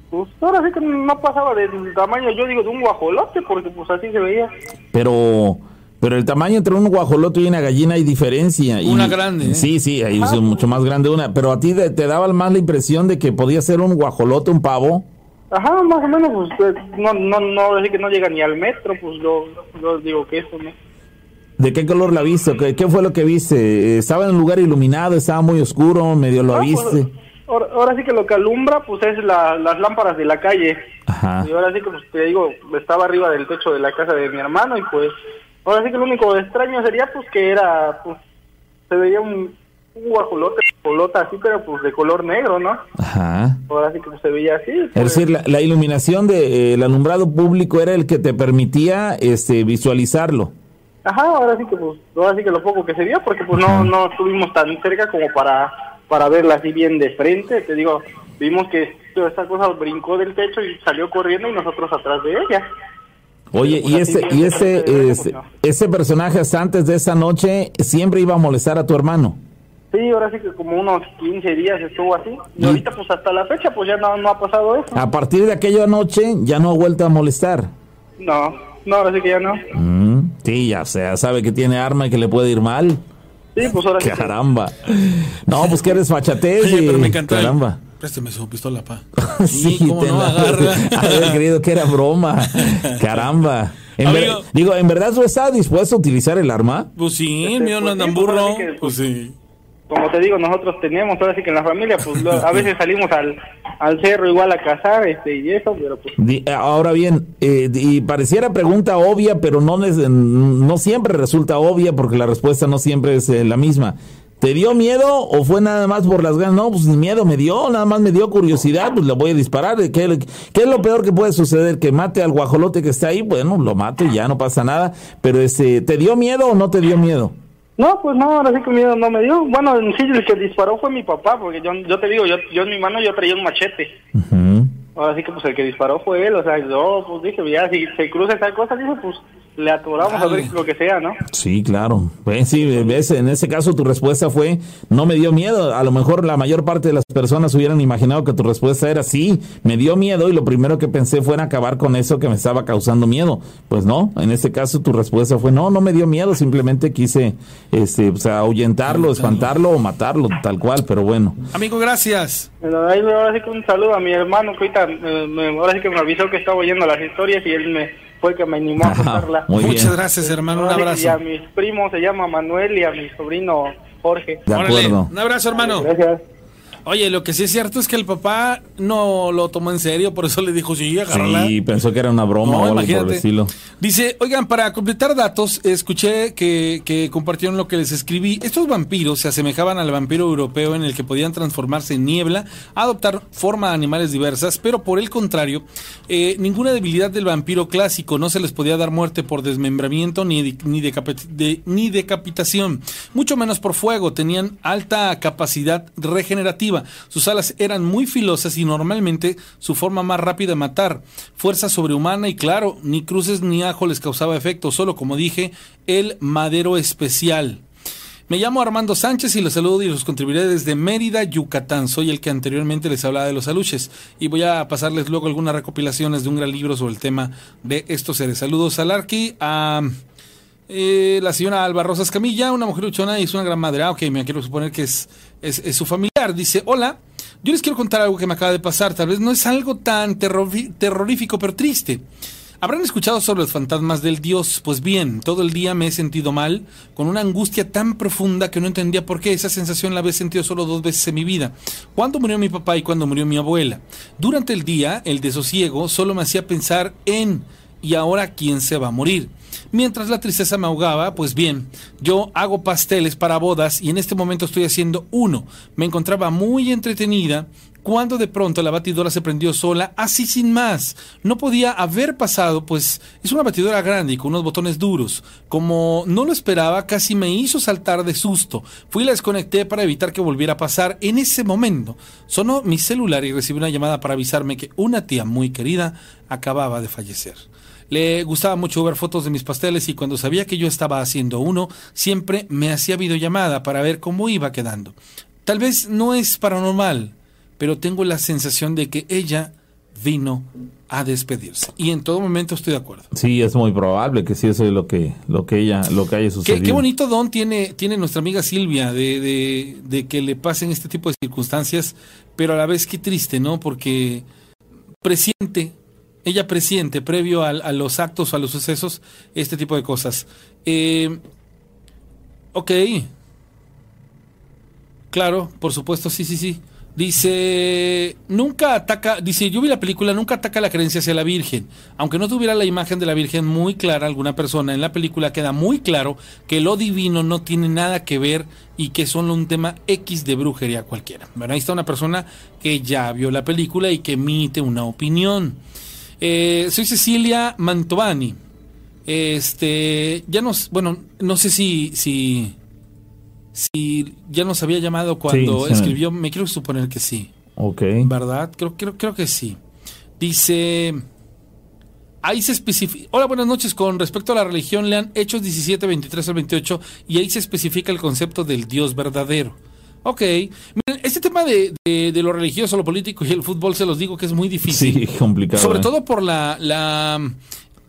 pues ahora sí que no pasaba del tamaño, yo digo, de un guajolote, porque pues así se veía. Pero, pero el tamaño entre un guajolote y una gallina hay diferencia. y- Una grande, ¿eh? Sí, sí, hay es mucho más grande una. Pero a ti te, te daba más la impresión de que podía ser un guajolote, un pavo. Ajá, más o menos, pues eh, no, no, no, así que no llega ni al metro, pues yo, yo digo que eso, ¿no? ¿De qué color la viste? ¿Qué, qué fue lo que viste? Eh, ¿Estaba en un lugar iluminado? ¿Estaba muy oscuro? ¿Medio lo Ah, viste? pues, ahora, ahora sí que lo que alumbra, pues es la, las lámparas de la calle. Ajá. Y ahora sí que, pues te digo, estaba arriba del techo de la casa de mi hermano y pues, ahora sí que lo único extraño sería pues que era, pues, se veía un, un guajolote, guajolota así, pero pues de color negro, ¿no? Ajá. Ahora sí que pues, se veía así. Es pues. decir, la, la iluminación del alumbrado público era el que te permitía este, visualizarlo. Ajá, ahora sí que pues, ahora sí que lo poco que se vio, porque pues no, no estuvimos tan cerca como para, para verla así bien de frente, te digo, vimos que toda esta cosa brincó del techo y salió corriendo y nosotros atrás de ella. Oye, y Pues así ese, y de ese, de ¿no? ese personaje hasta antes de esa noche siempre iba a molestar a tu hermano. Sí, ahora sí que como unos 15 días estuvo así. Y ahorita pues hasta la fecha pues ya no, no ha pasado eso. A partir de aquella noche ya no ha vuelto a molestar. No, no, ahora sí que ya no. Mm, sí, ya sea, sabe que tiene arma y que le puede ir mal. Sí, pues ahora sí Caramba. No, pues que eres fachatez Oye, pero me encantó. el- caramba. Présteme su pistola, pa. Sí, cómo te no, la- agarra. Haber creído que era broma. Caramba. En ver- digo, ¿en verdad tú estás dispuesto a utilizar el arma? Pues sí, el Este, mío no pues anda sí, en pues burro. sí Pues sí. Como te digo, nosotros tenemos, ahora sí que en la familia, pues a veces salimos al, al cerro igual a cazar este, y eso, pero pues Di- Ahora bien, eh, y pareciera pregunta obvia, pero no, no siempre resulta obvia porque la respuesta no siempre es eh, la misma. ¿Te dio miedo o fue nada más por las ganas? No, pues ni miedo me dio, nada más me dio curiosidad, pues le voy a disparar. ¿Qué, qué es lo peor que puede suceder? ¿Que mate al guajolote que está ahí? Bueno, lo mato y ya no pasa nada. Pero este, ¿te dio miedo o no te dio miedo? No, pues no, ahora sí que miedo no me dio. Bueno, en sí el que disparó fue mi papá, porque yo, yo te digo, yo, yo en mi mano yo traía un machete. Ahora sí que pues el que disparó fue él, o sea, yo pues dije, ya si se cruza esa cosa, dije, pues le atoramos a ver lo que sea, ¿no? Sí, claro. Pues sí, ves, en ese caso tu respuesta fue, no me dio miedo. A lo mejor la mayor parte de las personas hubieran imaginado que tu respuesta era sí, me dio miedo y lo primero que pensé fue en acabar con eso que me estaba causando miedo. Pues no, en este caso tu respuesta fue no, no me dio miedo, simplemente quise este, o sea, ahuyentarlo, espantarlo o matarlo, tal cual, pero bueno. Amigo, gracias. Ahí ahora sí que un saludo a mi hermano que ahorita, eh, me- ahora sí que me avisó que estaba oyendo las historias y él me fue el que me animó a contarla. muy Muchas bien. gracias, hermano. Un sí, Y a abrazo. mis primos se llama Manuel y a mi sobrino Jorge. De acuerdo. Un abrazo, hermano. Gracias. Oye, lo que sí es cierto es que el papá no lo tomó en serio, por eso le dijo, sí, agárrala. Sí, pensó que era una broma No, o algo por el estilo. Dice, oigan, para completar datos, escuché que, que compartieron lo que les escribí. Estos vampiros se asemejaban al vampiro europeo en el que podían transformarse en niebla, adoptar forma de animales diversas, pero por el contrario, eh, ninguna debilidad del vampiro clásico no se les podía dar muerte por desmembramiento ni, de- ni, decapi- de- ni decapitación, mucho menos por fuego. Tenían alta capacidad regenerativa. Sus alas eran muy filosas y normalmente su forma más rápida de matar. Fuerza sobrehumana y claro, ni cruces ni ajo les causaba efecto, solo como dije, el madero especial. Me llamo Armando Sánchez y los saludo y los contribuiré desde Mérida, Yucatán. Soy el que anteriormente les hablaba de los aluches y voy a pasarles luego algunas recopilaciones de un gran libro sobre el tema de estos seres. Saludos al Arqui, a eh, la señora Alba Rosas Camilla, una mujer luchona y es una gran madre. Ah, ok, me quiero suponer que es, es, su familiar. Dice, hola, yo les quiero contar algo que me acaba de pasar. Tal vez no es algo tan terrorífico, pero triste. Habrán escuchado sobre los fantasmas del Dios. Pues bien, todo el día me he sentido mal, con una angustia tan profunda que no entendía por qué. Esa sensación la había sentido solo dos veces en mi vida. Cuando murió mi papá y cuando murió mi abuela. Durante el día, el desosiego solo me hacía pensar en ¿y ahora quién se va a morir? Mientras la tristeza me ahogaba, pues bien, yo hago pasteles para bodas y en este momento estoy haciendo uno. Me encontraba muy entretenida cuando de pronto la batidora se prendió sola, así sin más. No podía haber pasado, pues es una batidora grande y con unos botones duros. Como no lo esperaba, casi me hizo saltar de susto. Fui y la desconecté para evitar que volviera a pasar. En ese momento sonó mi celular y recibí una llamada para avisarme que una tía muy querida acababa de fallecer. Le gustaba mucho ver fotos de mis pasteles y cuando sabía que yo estaba haciendo uno, siempre me hacía videollamada para ver cómo iba quedando. Tal vez no es paranormal, pero tengo la sensación de que ella vino a despedirse. Y en todo momento estoy de acuerdo. Sí, es muy probable que sí eso es lo que, lo que ella, lo que haya sucedido. Qué, qué bonito don tiene, tiene nuestra amiga Silvia de, de, de que le pasen este tipo de circunstancias, pero a la vez qué triste, ¿no? Porque presiente, ella presiente, previo a, los actos o a los sucesos, este tipo de cosas. Eh, ok. Claro, por supuesto, sí, sí, sí. Dice, nunca ataca, dice, yo vi la película, nunca ataca la creencia hacia la Virgen. Aunque no tuviera la imagen de la Virgen muy clara alguna persona, en la película queda muy claro que lo divino no tiene nada que ver y que solo un tema X de brujería cualquiera. Bueno, ahí está una persona que ya vio la película y que emite una opinión. Eh, soy Cecilia Mantovani. Este, ya nos, bueno, no sé si, si, si ya nos había llamado cuando Sí, sí. escribió, me quiero suponer que sí. Ok. ¿Verdad? Creo, creo, creo que sí. Dice. Ahí se especifica. Hola, buenas noches. Con respecto a la religión, lean Hechos 17, 23 al 28 y ahí se especifica el concepto del Dios verdadero. Ok. Miren, este tema de, de- de lo religioso, lo político y el fútbol se los digo que es muy difícil. Sí, complicado. Sobre ¿eh? todo por la, la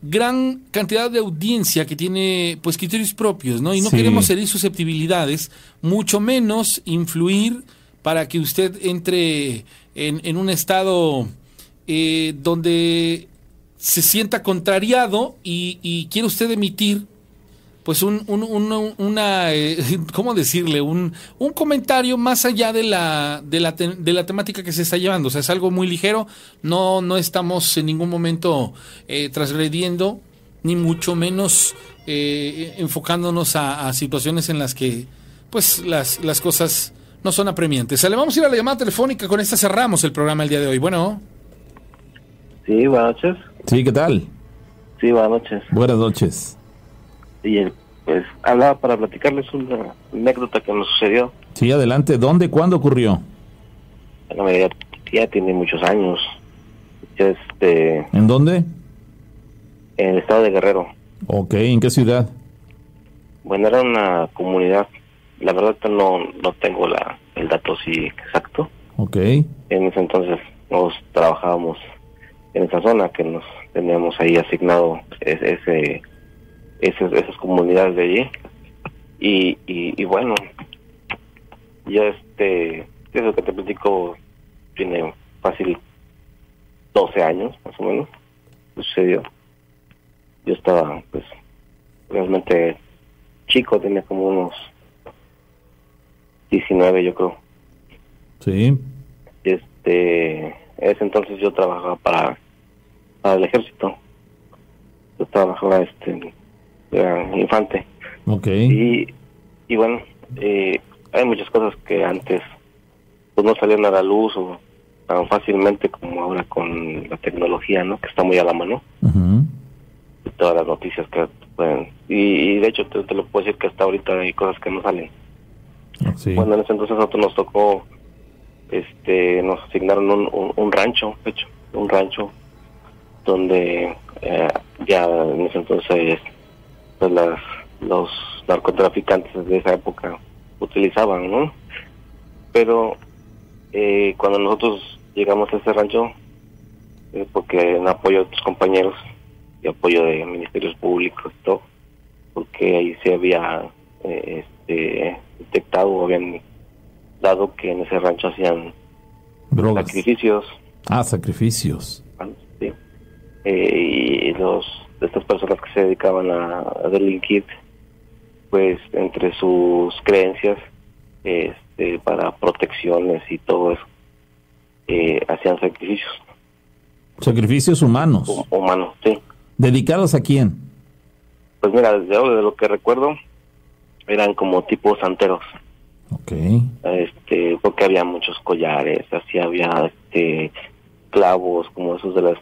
gran cantidad de audiencia que tiene pues criterios propios, ¿no? Y no Sí. queremos herir susceptibilidades, mucho menos influir para que usted entre en, en un estado eh, donde se sienta contrariado y, y quiere usted emitir pues un, un, un- una, eh, ¿cómo decirle? Un, un comentario más allá de la, de, la te- de la temática que se está llevando. O sea, es algo muy ligero, no, no estamos en ningún momento eh, transgrediendo, ni mucho menos eh, enfocándonos a, a situaciones en las que pues las, las cosas no son apremiantes. Sale, vamos a ir a la llamada telefónica, con esta cerramos el programa el día de hoy. Bueno, Sí, buenas noches. Sí, ¿qué tal? Sí, buenas noches. Buenas noches. Y pues hablaba para platicarles una anécdota que nos sucedió. Sí, adelante. ¿Dónde, cuándo ocurrió? Bueno, ya, ya tiene muchos años. Este, ¿En dónde? en el estado de Guerrero. Ok, ¿en qué ciudad? Bueno, era una comunidad. La verdad no, no tengo la, el dato así exacto. Ok. En ese entonces nos trabajábamos en esa zona que nos teníamos ahí asignado ese, ese esas, esas comunidades de allí. Y, y, y bueno ya este eso que te platico tiene fácil 12 años más o menos sucedió. Yo estaba pues realmente chico tenía como unos 19 yo creo. Sí. este en ese entonces yo trabajaba para, para el ejército. Yo trabajaba este era infante. Ok. y, y bueno eh, hay muchas cosas que antes pues no salían a la luz o tan fácilmente como ahora con la tecnología no que está muy a la mano. Y todas las noticias que pueden. Y, y de hecho te, te lo puedo decir que hasta ahorita hay cosas que no salen. Sí. bueno, en ese entonces a nosotros nos tocó, este, nos asignaron un, un, un rancho, de hecho, un rancho donde eh, ya en ese entonces pues las, los narcotraficantes de esa época utilizaban, ¿no? Pero eh, cuando nosotros llegamos a ese rancho, eh, porque en apoyo de otros compañeros y apoyo de ministerios públicos y todo, porque ahí se había eh, este, detectado o habían dado que en ese rancho hacían Drogas. sacrificios Ah, sacrificios. sí. Eh, y los estas personas que se dedicaban a, a delinquir pues entre sus creencias este, para protecciones y todo eso eh, hacían sacrificios Sacrificios humanos. hu- humanos sí ¿Dedicados a quién? pues mira desde ahora de lo que recuerdo eran como tipo santeros Ok. este porque había muchos collares así había este clavos como esos de las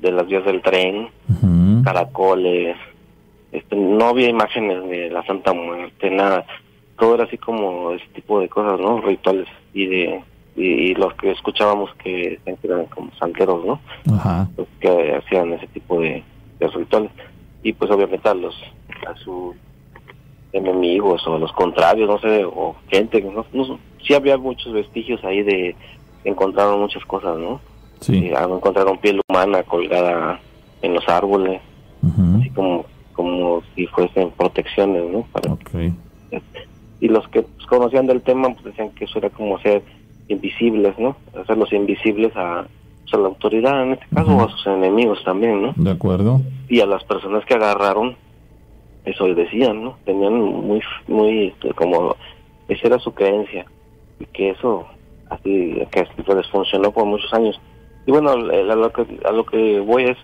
de las vías del tren Ujú. Caracoles este no había imágenes de la Santa Muerte nada. Todo era así como ese tipo de cosas no rituales y de y, y los que escuchábamos que eran como santeros no Ajá. Los que hacían ese tipo de, de rituales. Y pues obviamente a los a sus enemigos o a los contrarios no sé o gente no, no- sí había muchos vestigios ahí de encontraron muchas cosas no Sí. Eh, encontraron piel humana colgada en los árboles Así como como si fuesen protecciones no para y los que pues, conocían del tema pues decían que eso era como ser invisibles no hacerlos invisibles a, pues, a la autoridad en este caso o a sus enemigos también no De acuerdo. y a las personas que agarraron eso decían no tenían muy muy este, como esa era su creencia y que eso así que les funcionó por muchos años. Y bueno a lo que a lo que voy es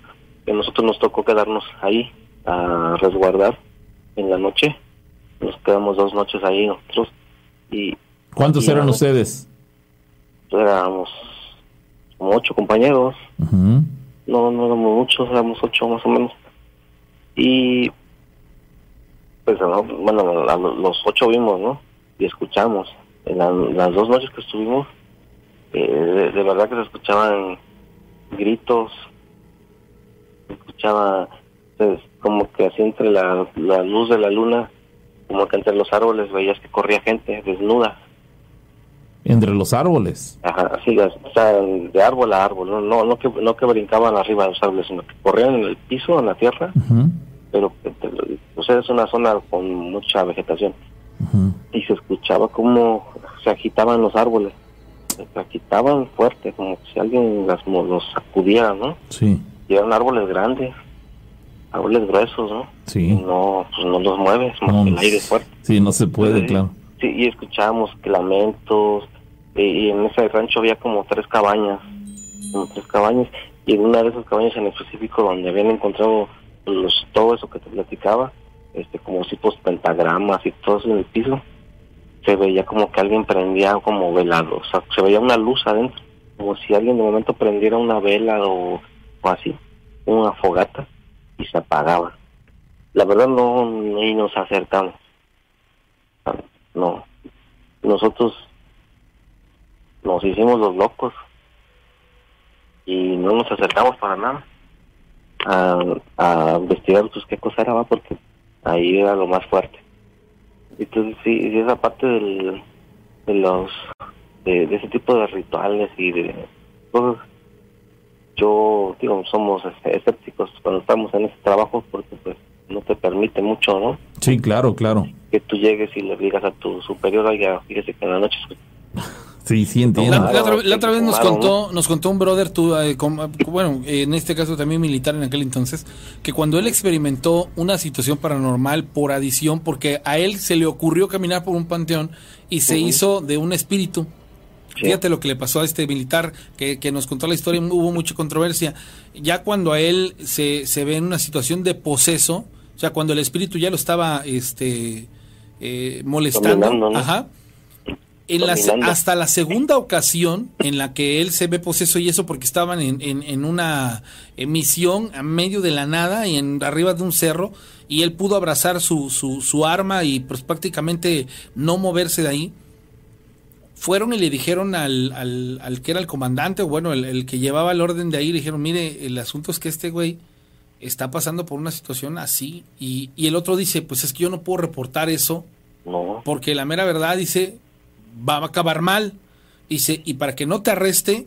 que a nosotros nos tocó quedarnos ahí a resguardar en la noche nos quedamos dos noches ahí nosotros y ¿Cuántos y eran éramos- ustedes? éramos como ocho compañeros no, no éramos muchos, éramos ocho más o menos. Y pues ¿no? bueno, a lo- los ocho vimos, ¿no? Y escuchamos. En la- las dos noches que estuvimos, eh, de, de verdad que se escuchaban gritos, escuchaba pues, como que así entre la, la luz de la luna, como que entre los árboles veías que corría gente desnuda. Entre los árboles. Ajá, así, o sea, de árbol a árbol, no, no, no que, no que brincaban arriba de los árboles, sino que corrían en el piso, en la tierra, pero o sea, es una zona con mucha vegetación y se escuchaba como se agitaban los árboles, se agitaban fuerte, como si alguien las, los sacudiera, ¿no? Sí. Y eran árboles grandes, cables gruesos, ¿no? Sí. No, pues no los mueves, más No, que el aire fuerte. Sí, no se puede, claro. Sí, y escuchábamos lamentos, y, y en ese rancho había como tres cabañas, como tres cabañas, y en una de esas cabañas en específico donde habían encontrado los, todo eso que te platicaba, este, como tipos pentagramas y todo eso en el piso, se veía como que alguien prendía como velado, o sea, se veía una luz adentro, como si alguien de momento prendiera una vela o, así, una fogata, y se apagaba. La verdad no, ni nos acercamos. No, nosotros nos hicimos los locos y no nos acercamos para nada a, a investigar pues qué cosa era, ¿va? porque ahí era lo más fuerte. Entonces sí, sí, esa parte del, de los de, de ese tipo de rituales y de cosas, yo digo somos este, escépticos cuando estamos en ese trabajo porque pues no te permite mucho, ¿no? Sí, claro, claro. Que tú llegues y le digas a tu superior, oiga, fíjese que en la noche Sí, sí, La, entiendo. la otra, la otra vez nos contó, nos contó un brother, tú, eh, com- bueno, en este caso también militar en aquel entonces, que cuando él experimentó una situación paranormal por adición, porque a él se le ocurrió caminar por un panteón y se hizo de un espíritu. Fíjate lo que le pasó a este militar que, que nos contó la historia, hubo mucha controversia. Ya cuando a él se, se ve en una situación de poseso, o sea, cuando el espíritu ya lo estaba este, eh, molestando, ajá, en la hasta la segunda ocasión en la que él se ve poseso y eso porque estaban en, en- en una emisión a medio de la nada y en arriba de un cerro y él pudo abrazar su, su, su arma y pues prácticamente no moverse de ahí fueron y le dijeron al, al, al que era el comandante o bueno el, el que llevaba el orden de ahí le dijeron mire el asunto es que este güey está pasando por una situación así y, y el otro dice pues es que yo no puedo reportar eso No. porque la mera verdad dice va a acabar mal dice y para que no te arreste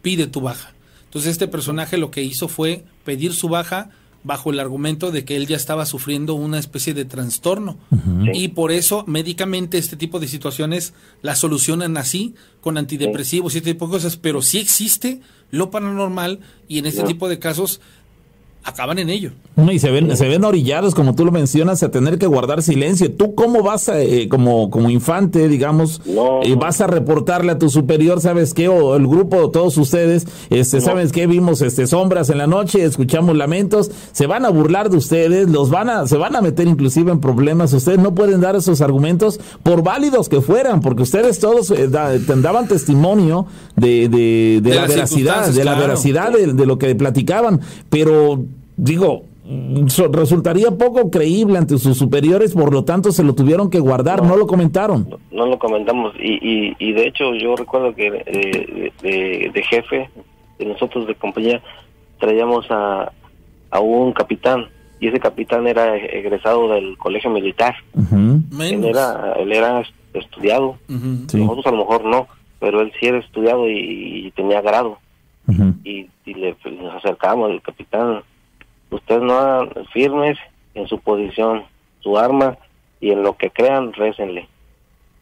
pide tu baja entonces este personaje lo que hizo fue pedir su baja bajo el argumento de que él ya estaba sufriendo una especie de trastorno. Y por eso médicamente este tipo de situaciones las solucionan así con antidepresivos y este tipo de cosas. Pero sí existe lo paranormal y en este tipo de casos acaban en ello. No, y se ven, se ven orillados, como tú lo mencionas, a tener que guardar silencio. ¿Tú cómo vas a, eh, como, como infante, digamos, eh, vas a reportarle a tu superior, sabes qué, o el grupo, o todos ustedes, este, sabes qué, vimos este, sombras en la noche, escuchamos lamentos, se van a burlar de ustedes, los van a, se van a meter inclusive en problemas. Ustedes no pueden dar esos argumentos, por válidos que fueran, porque ustedes todos eh, da- daban testimonio de, de, de De la veracidad, de la claro. veracidad de, de lo que platicaban, pero digo, so- resultaría poco creíble ante sus superiores, por lo tanto se lo tuvieron que guardar, no, lo comentaron. no lo comentamos. Y, y, y de hecho yo recuerdo que eh, de, de- de jefe de nosotros de compañía traíamos a, a un capitán y ese capitán era egresado del colegio militar. Él era él era estudiado. Nosotros a lo mejor no pero él sí era estudiado y, y tenía grado. Y, y le pues, nos acercamos al capitán ustedes no hagan firmes en su posición su arma y en lo que crean récenle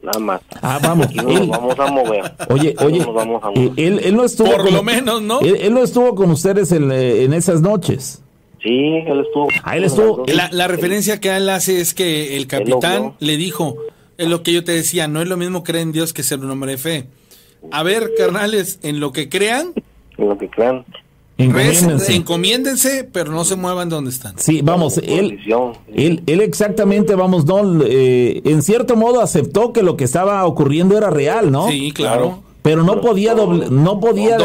nada más Ah, vamos. Nos vamos a mover Oye, oye, no nos vamos a eh, mover. él, él no estuvo Por con- lo menos, ¿no? Él, él no estuvo con ustedes en, eh, en esas noches. Sí, él estuvo. Ah, él estuvo. La, la referencia que él hace es que el capitán le dijo, es lo que yo te decía, no es lo mismo creer en Dios que ser un hombre de fe. A ver, carnales, en lo que crean, en lo que crean, Encomiéndense. encomiéndense, pero no se muevan donde están. Sí, vamos, él, él, él exactamente, vamos, no, eh, en cierto modo aceptó que lo que estaba ocurriendo era real, ¿no? Sí, claro. Pero no podía, doble- no podía,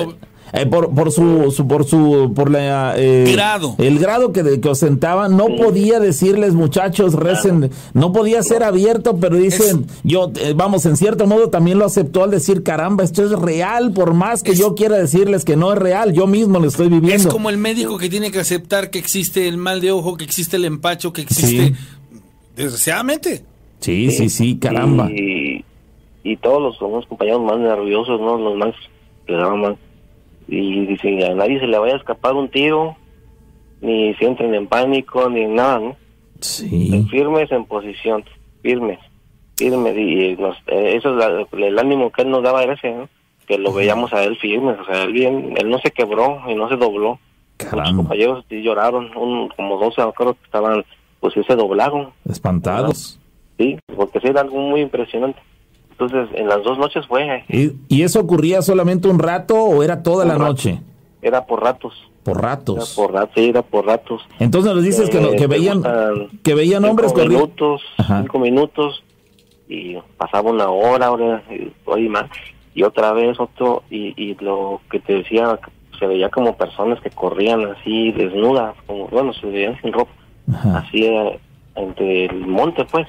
eh, por, por su, su- por su, por la, eh, Grado. el grado que, de- que ostentaba, no podía decirles, muchachos, recen, no podía ser abierto, pero dicen, yo, eh, vamos, en cierto modo también lo aceptó al decir, caramba, esto es real, por más que yo quiera decirles que no es real, yo mismo lo estoy viviendo. Es como el médico que tiene que aceptar que existe el mal de ojo, que existe el empacho, que existe... Sí. Desgraciadamente. Sí, sí, sí, caramba. Y, y todos los, unos compañeros más nerviosos, ¿no? Los más daban más. Y dicen, a nadie se le vaya a escapar un tiro, ni se entren en pánico, ni nada, ¿no? Sí. Firmes en posición, firmes, firmes. Y nos- eh, eso es la- el ánimo que él nos daba era ese, ¿no? Que lo veíamos a él firmes, o sea, él bien, él no se quebró y no se dobló. Muchos compañeros sí lloraron, un, como 12 acuerdo que estaban, pues sí se doblaron. Espantados. Sí, porque sí era algo muy impresionante. Entonces, en las dos noches fue. ¿Y, y eso ocurría solamente un rato o era toda la rato. noche? Era por ratos. Por Era ratos. por ratos, sí, era por ratos. Entonces nos dices que, Eh, que te veían gustan que veían hombres corriendo. minutos, cinco minutos, y pasaba una hora, hora y, más, y otra vez otro, y, y lo que te decía, se veía como personas que corrían así desnudas, como, bueno, se veían sin ropa, así eh, entre el monte, pues,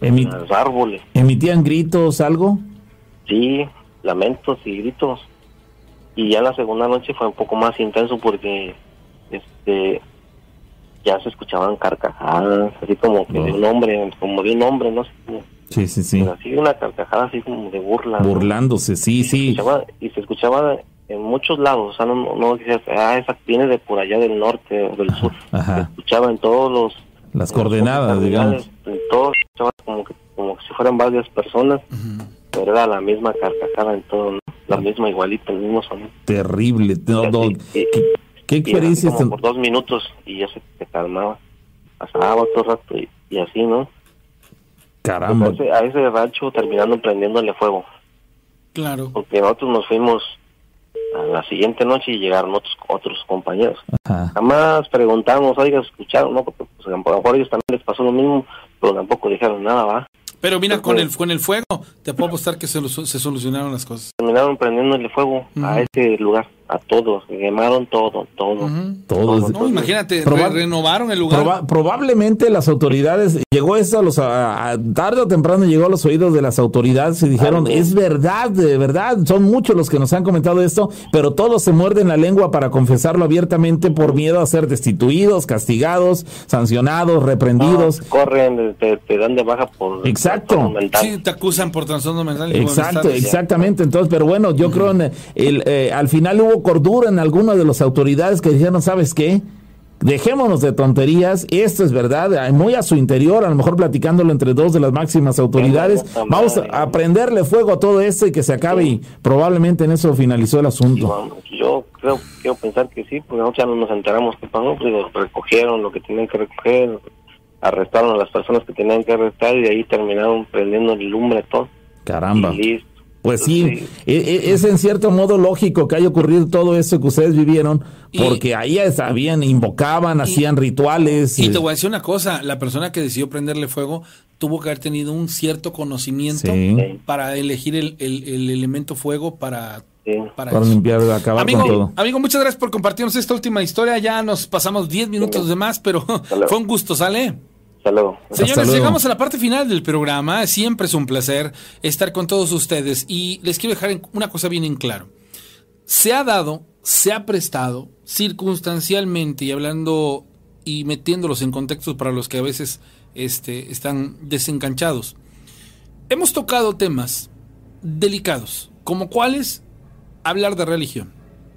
Emi- los árboles, ¿Emitían gritos, algo? sí, lamentos y gritos. Y ya la segunda noche fue un poco más intenso porque, este, ya se escuchaban carcajadas, así como que de un hombre, como de un hombre, no sé, Sí, sí, sí. pero así una carcajada así como de burla. ¿no? Burlándose, sí, sí. y se escuchaba en muchos lados, o sea, no, no, decías, ah, esa viene de por allá del norte o del sur. Se Ajá. escuchaba en todos los... Las coordenadas, digamos. Fueran varias personas, pero era la misma carcajada en todo, ¿no? La misma igualita, el mismo sonido. Terrible. No, no, Y- ¿Qué, experiencias como por dos minutos y ya se, se calmaba. Pasaba otro rato y, y así, ¿no? Caramba. Pues a, ese, a ese rancho terminando prendiéndole fuego. Claro. Porque nosotros nos fuimos a la siguiente noche y llegaron otros otros compañeros. Ajá. Jamás preguntamos, oiga, ¿escucharon? No, porque pues, a lo mejor a ellos también les pasó lo mismo, pero tampoco dijeron nada, ¿va? Pero mira, con el, con el fuego, te puedo apostar que se, se solucionaron las cosas. Terminaron prendiéndole fuego a ese lugar, a todos, quemaron todo, todo. Todos. No, imagínate, Proba- renovaron el lugar. Proba- probablemente las autoridades, llegó eso a los, a- a- tarde o temprano llegó a los oídos de las autoridades y dijeron, es verdad, de verdad, son muchos los que nos han comentado esto, pero todos se muerden la lengua para confesarlo abiertamente por miedo a ser destituidos, castigados, sancionados, reprendidos. Corren, te, te dan de baja por Exacto. Sí, te acusan por trastorno mental. Exacto, exactamente. Entonces, pero bueno, yo creo en el, eh, al final hubo cordura en algunas de las autoridades que dijeron, ¿sabes qué? Dejémonos de tonterías, esto es verdad, muy a su interior, a lo mejor platicándolo entre dos de las máximas autoridades, vamos a, prenderle fuego a todo esto y que se acabe y probablemente en eso finalizó el asunto. Yo creo, quiero pensar que sí, porque ya no nos enteramos qué pasó, pues recogieron lo que tenían que recoger, arrestaron a las personas que tenían que arrestar y de ahí terminaron prendiendo el lumbre todo. Caramba. Y listo. Pues sí, e- e- es en cierto modo lógico que haya ocurrido todo eso que ustedes vivieron, porque ahí sabían, invocaban, hacían rituales. Y eh, te voy a decir una cosa, la persona que decidió prenderle fuego tuvo que haber tenido un cierto conocimiento Sí. para elegir el, el- el elemento fuego para, para, limpiar, acabar Amigo, con todo. amigo, muchas gracias por compartirnos esta última historia. Ya nos pasamos 10 minutos de más, pero fue un gusto, ¿sale? Hasta luego. Señores, llegamos a la parte final del programa. Siempre es un placer estar con todos ustedes y les quiero dejar una cosa bien en claro. Se ha dado, se ha prestado circunstancialmente y hablando y metiéndolos en contextos para los que a veces este, están desenganchados. Hemos tocado temas delicados, como cuáles hablar de religión.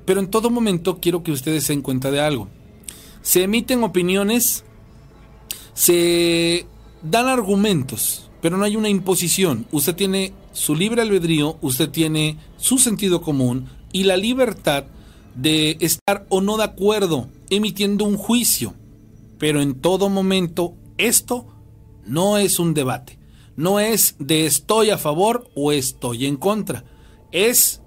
Pero en todo momento quiero que ustedes se den cuenta de algo. Se emiten opiniones se dan argumentos, pero no hay una imposición. Usted tiene su libre albedrío, usted tiene su sentido común y la libertad de estar o no de acuerdo emitiendo un juicio. Pero en todo momento esto no es un debate. No es de estoy a favor o estoy en contra. Es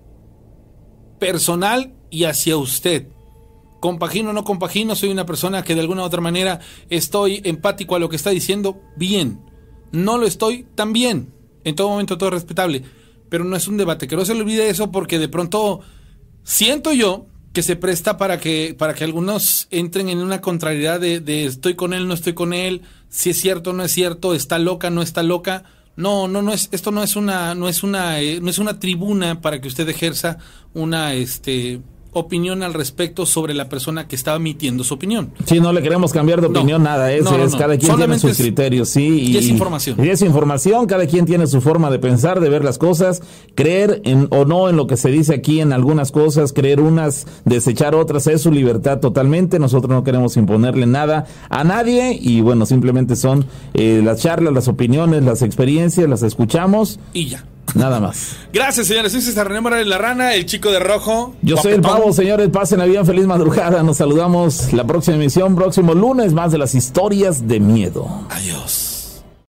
personal y hacia usted compagino o no compagino, soy una persona que de alguna u otra manera estoy empático a lo que está diciendo, bien. No lo estoy, también. En todo momento todo es respetable. Pero no es un debate, que no se le olvide eso porque de pronto siento yo que se presta para que, para que algunos entren en una contrariedad de, estoy con él, no estoy con él, si es cierto, no es cierto, está loca, no está loca. No, no, no es, esto no es una, no es una, eh, no es una tribuna para que usted ejerza una, este, opinión al respecto sobre la persona que estaba emitiendo su opinión. Sí, no le queremos cambiar de No. opinión, nada, eso No, no, es, no. cada quien tiene Solamente sus es- criterios, sí. y es información. Y es información, cada quien tiene su forma de pensar, de ver las cosas, creer en o no en lo que se dice aquí en algunas cosas, creer unas, desechar otras, es su libertad totalmente, nosotros no queremos imponerle nada a nadie y bueno, simplemente son eh, las charlas, las opiniones, las experiencias, las escuchamos Y ya. Nada más. Gracias, señores. Soy César René Morales La Rana, el chico de rojo. Yo soy el pavo, señores. Pasen a bien, feliz madrugada. Nos saludamos la próxima emisión, próximo lunes, más de las historias de miedo. Adiós.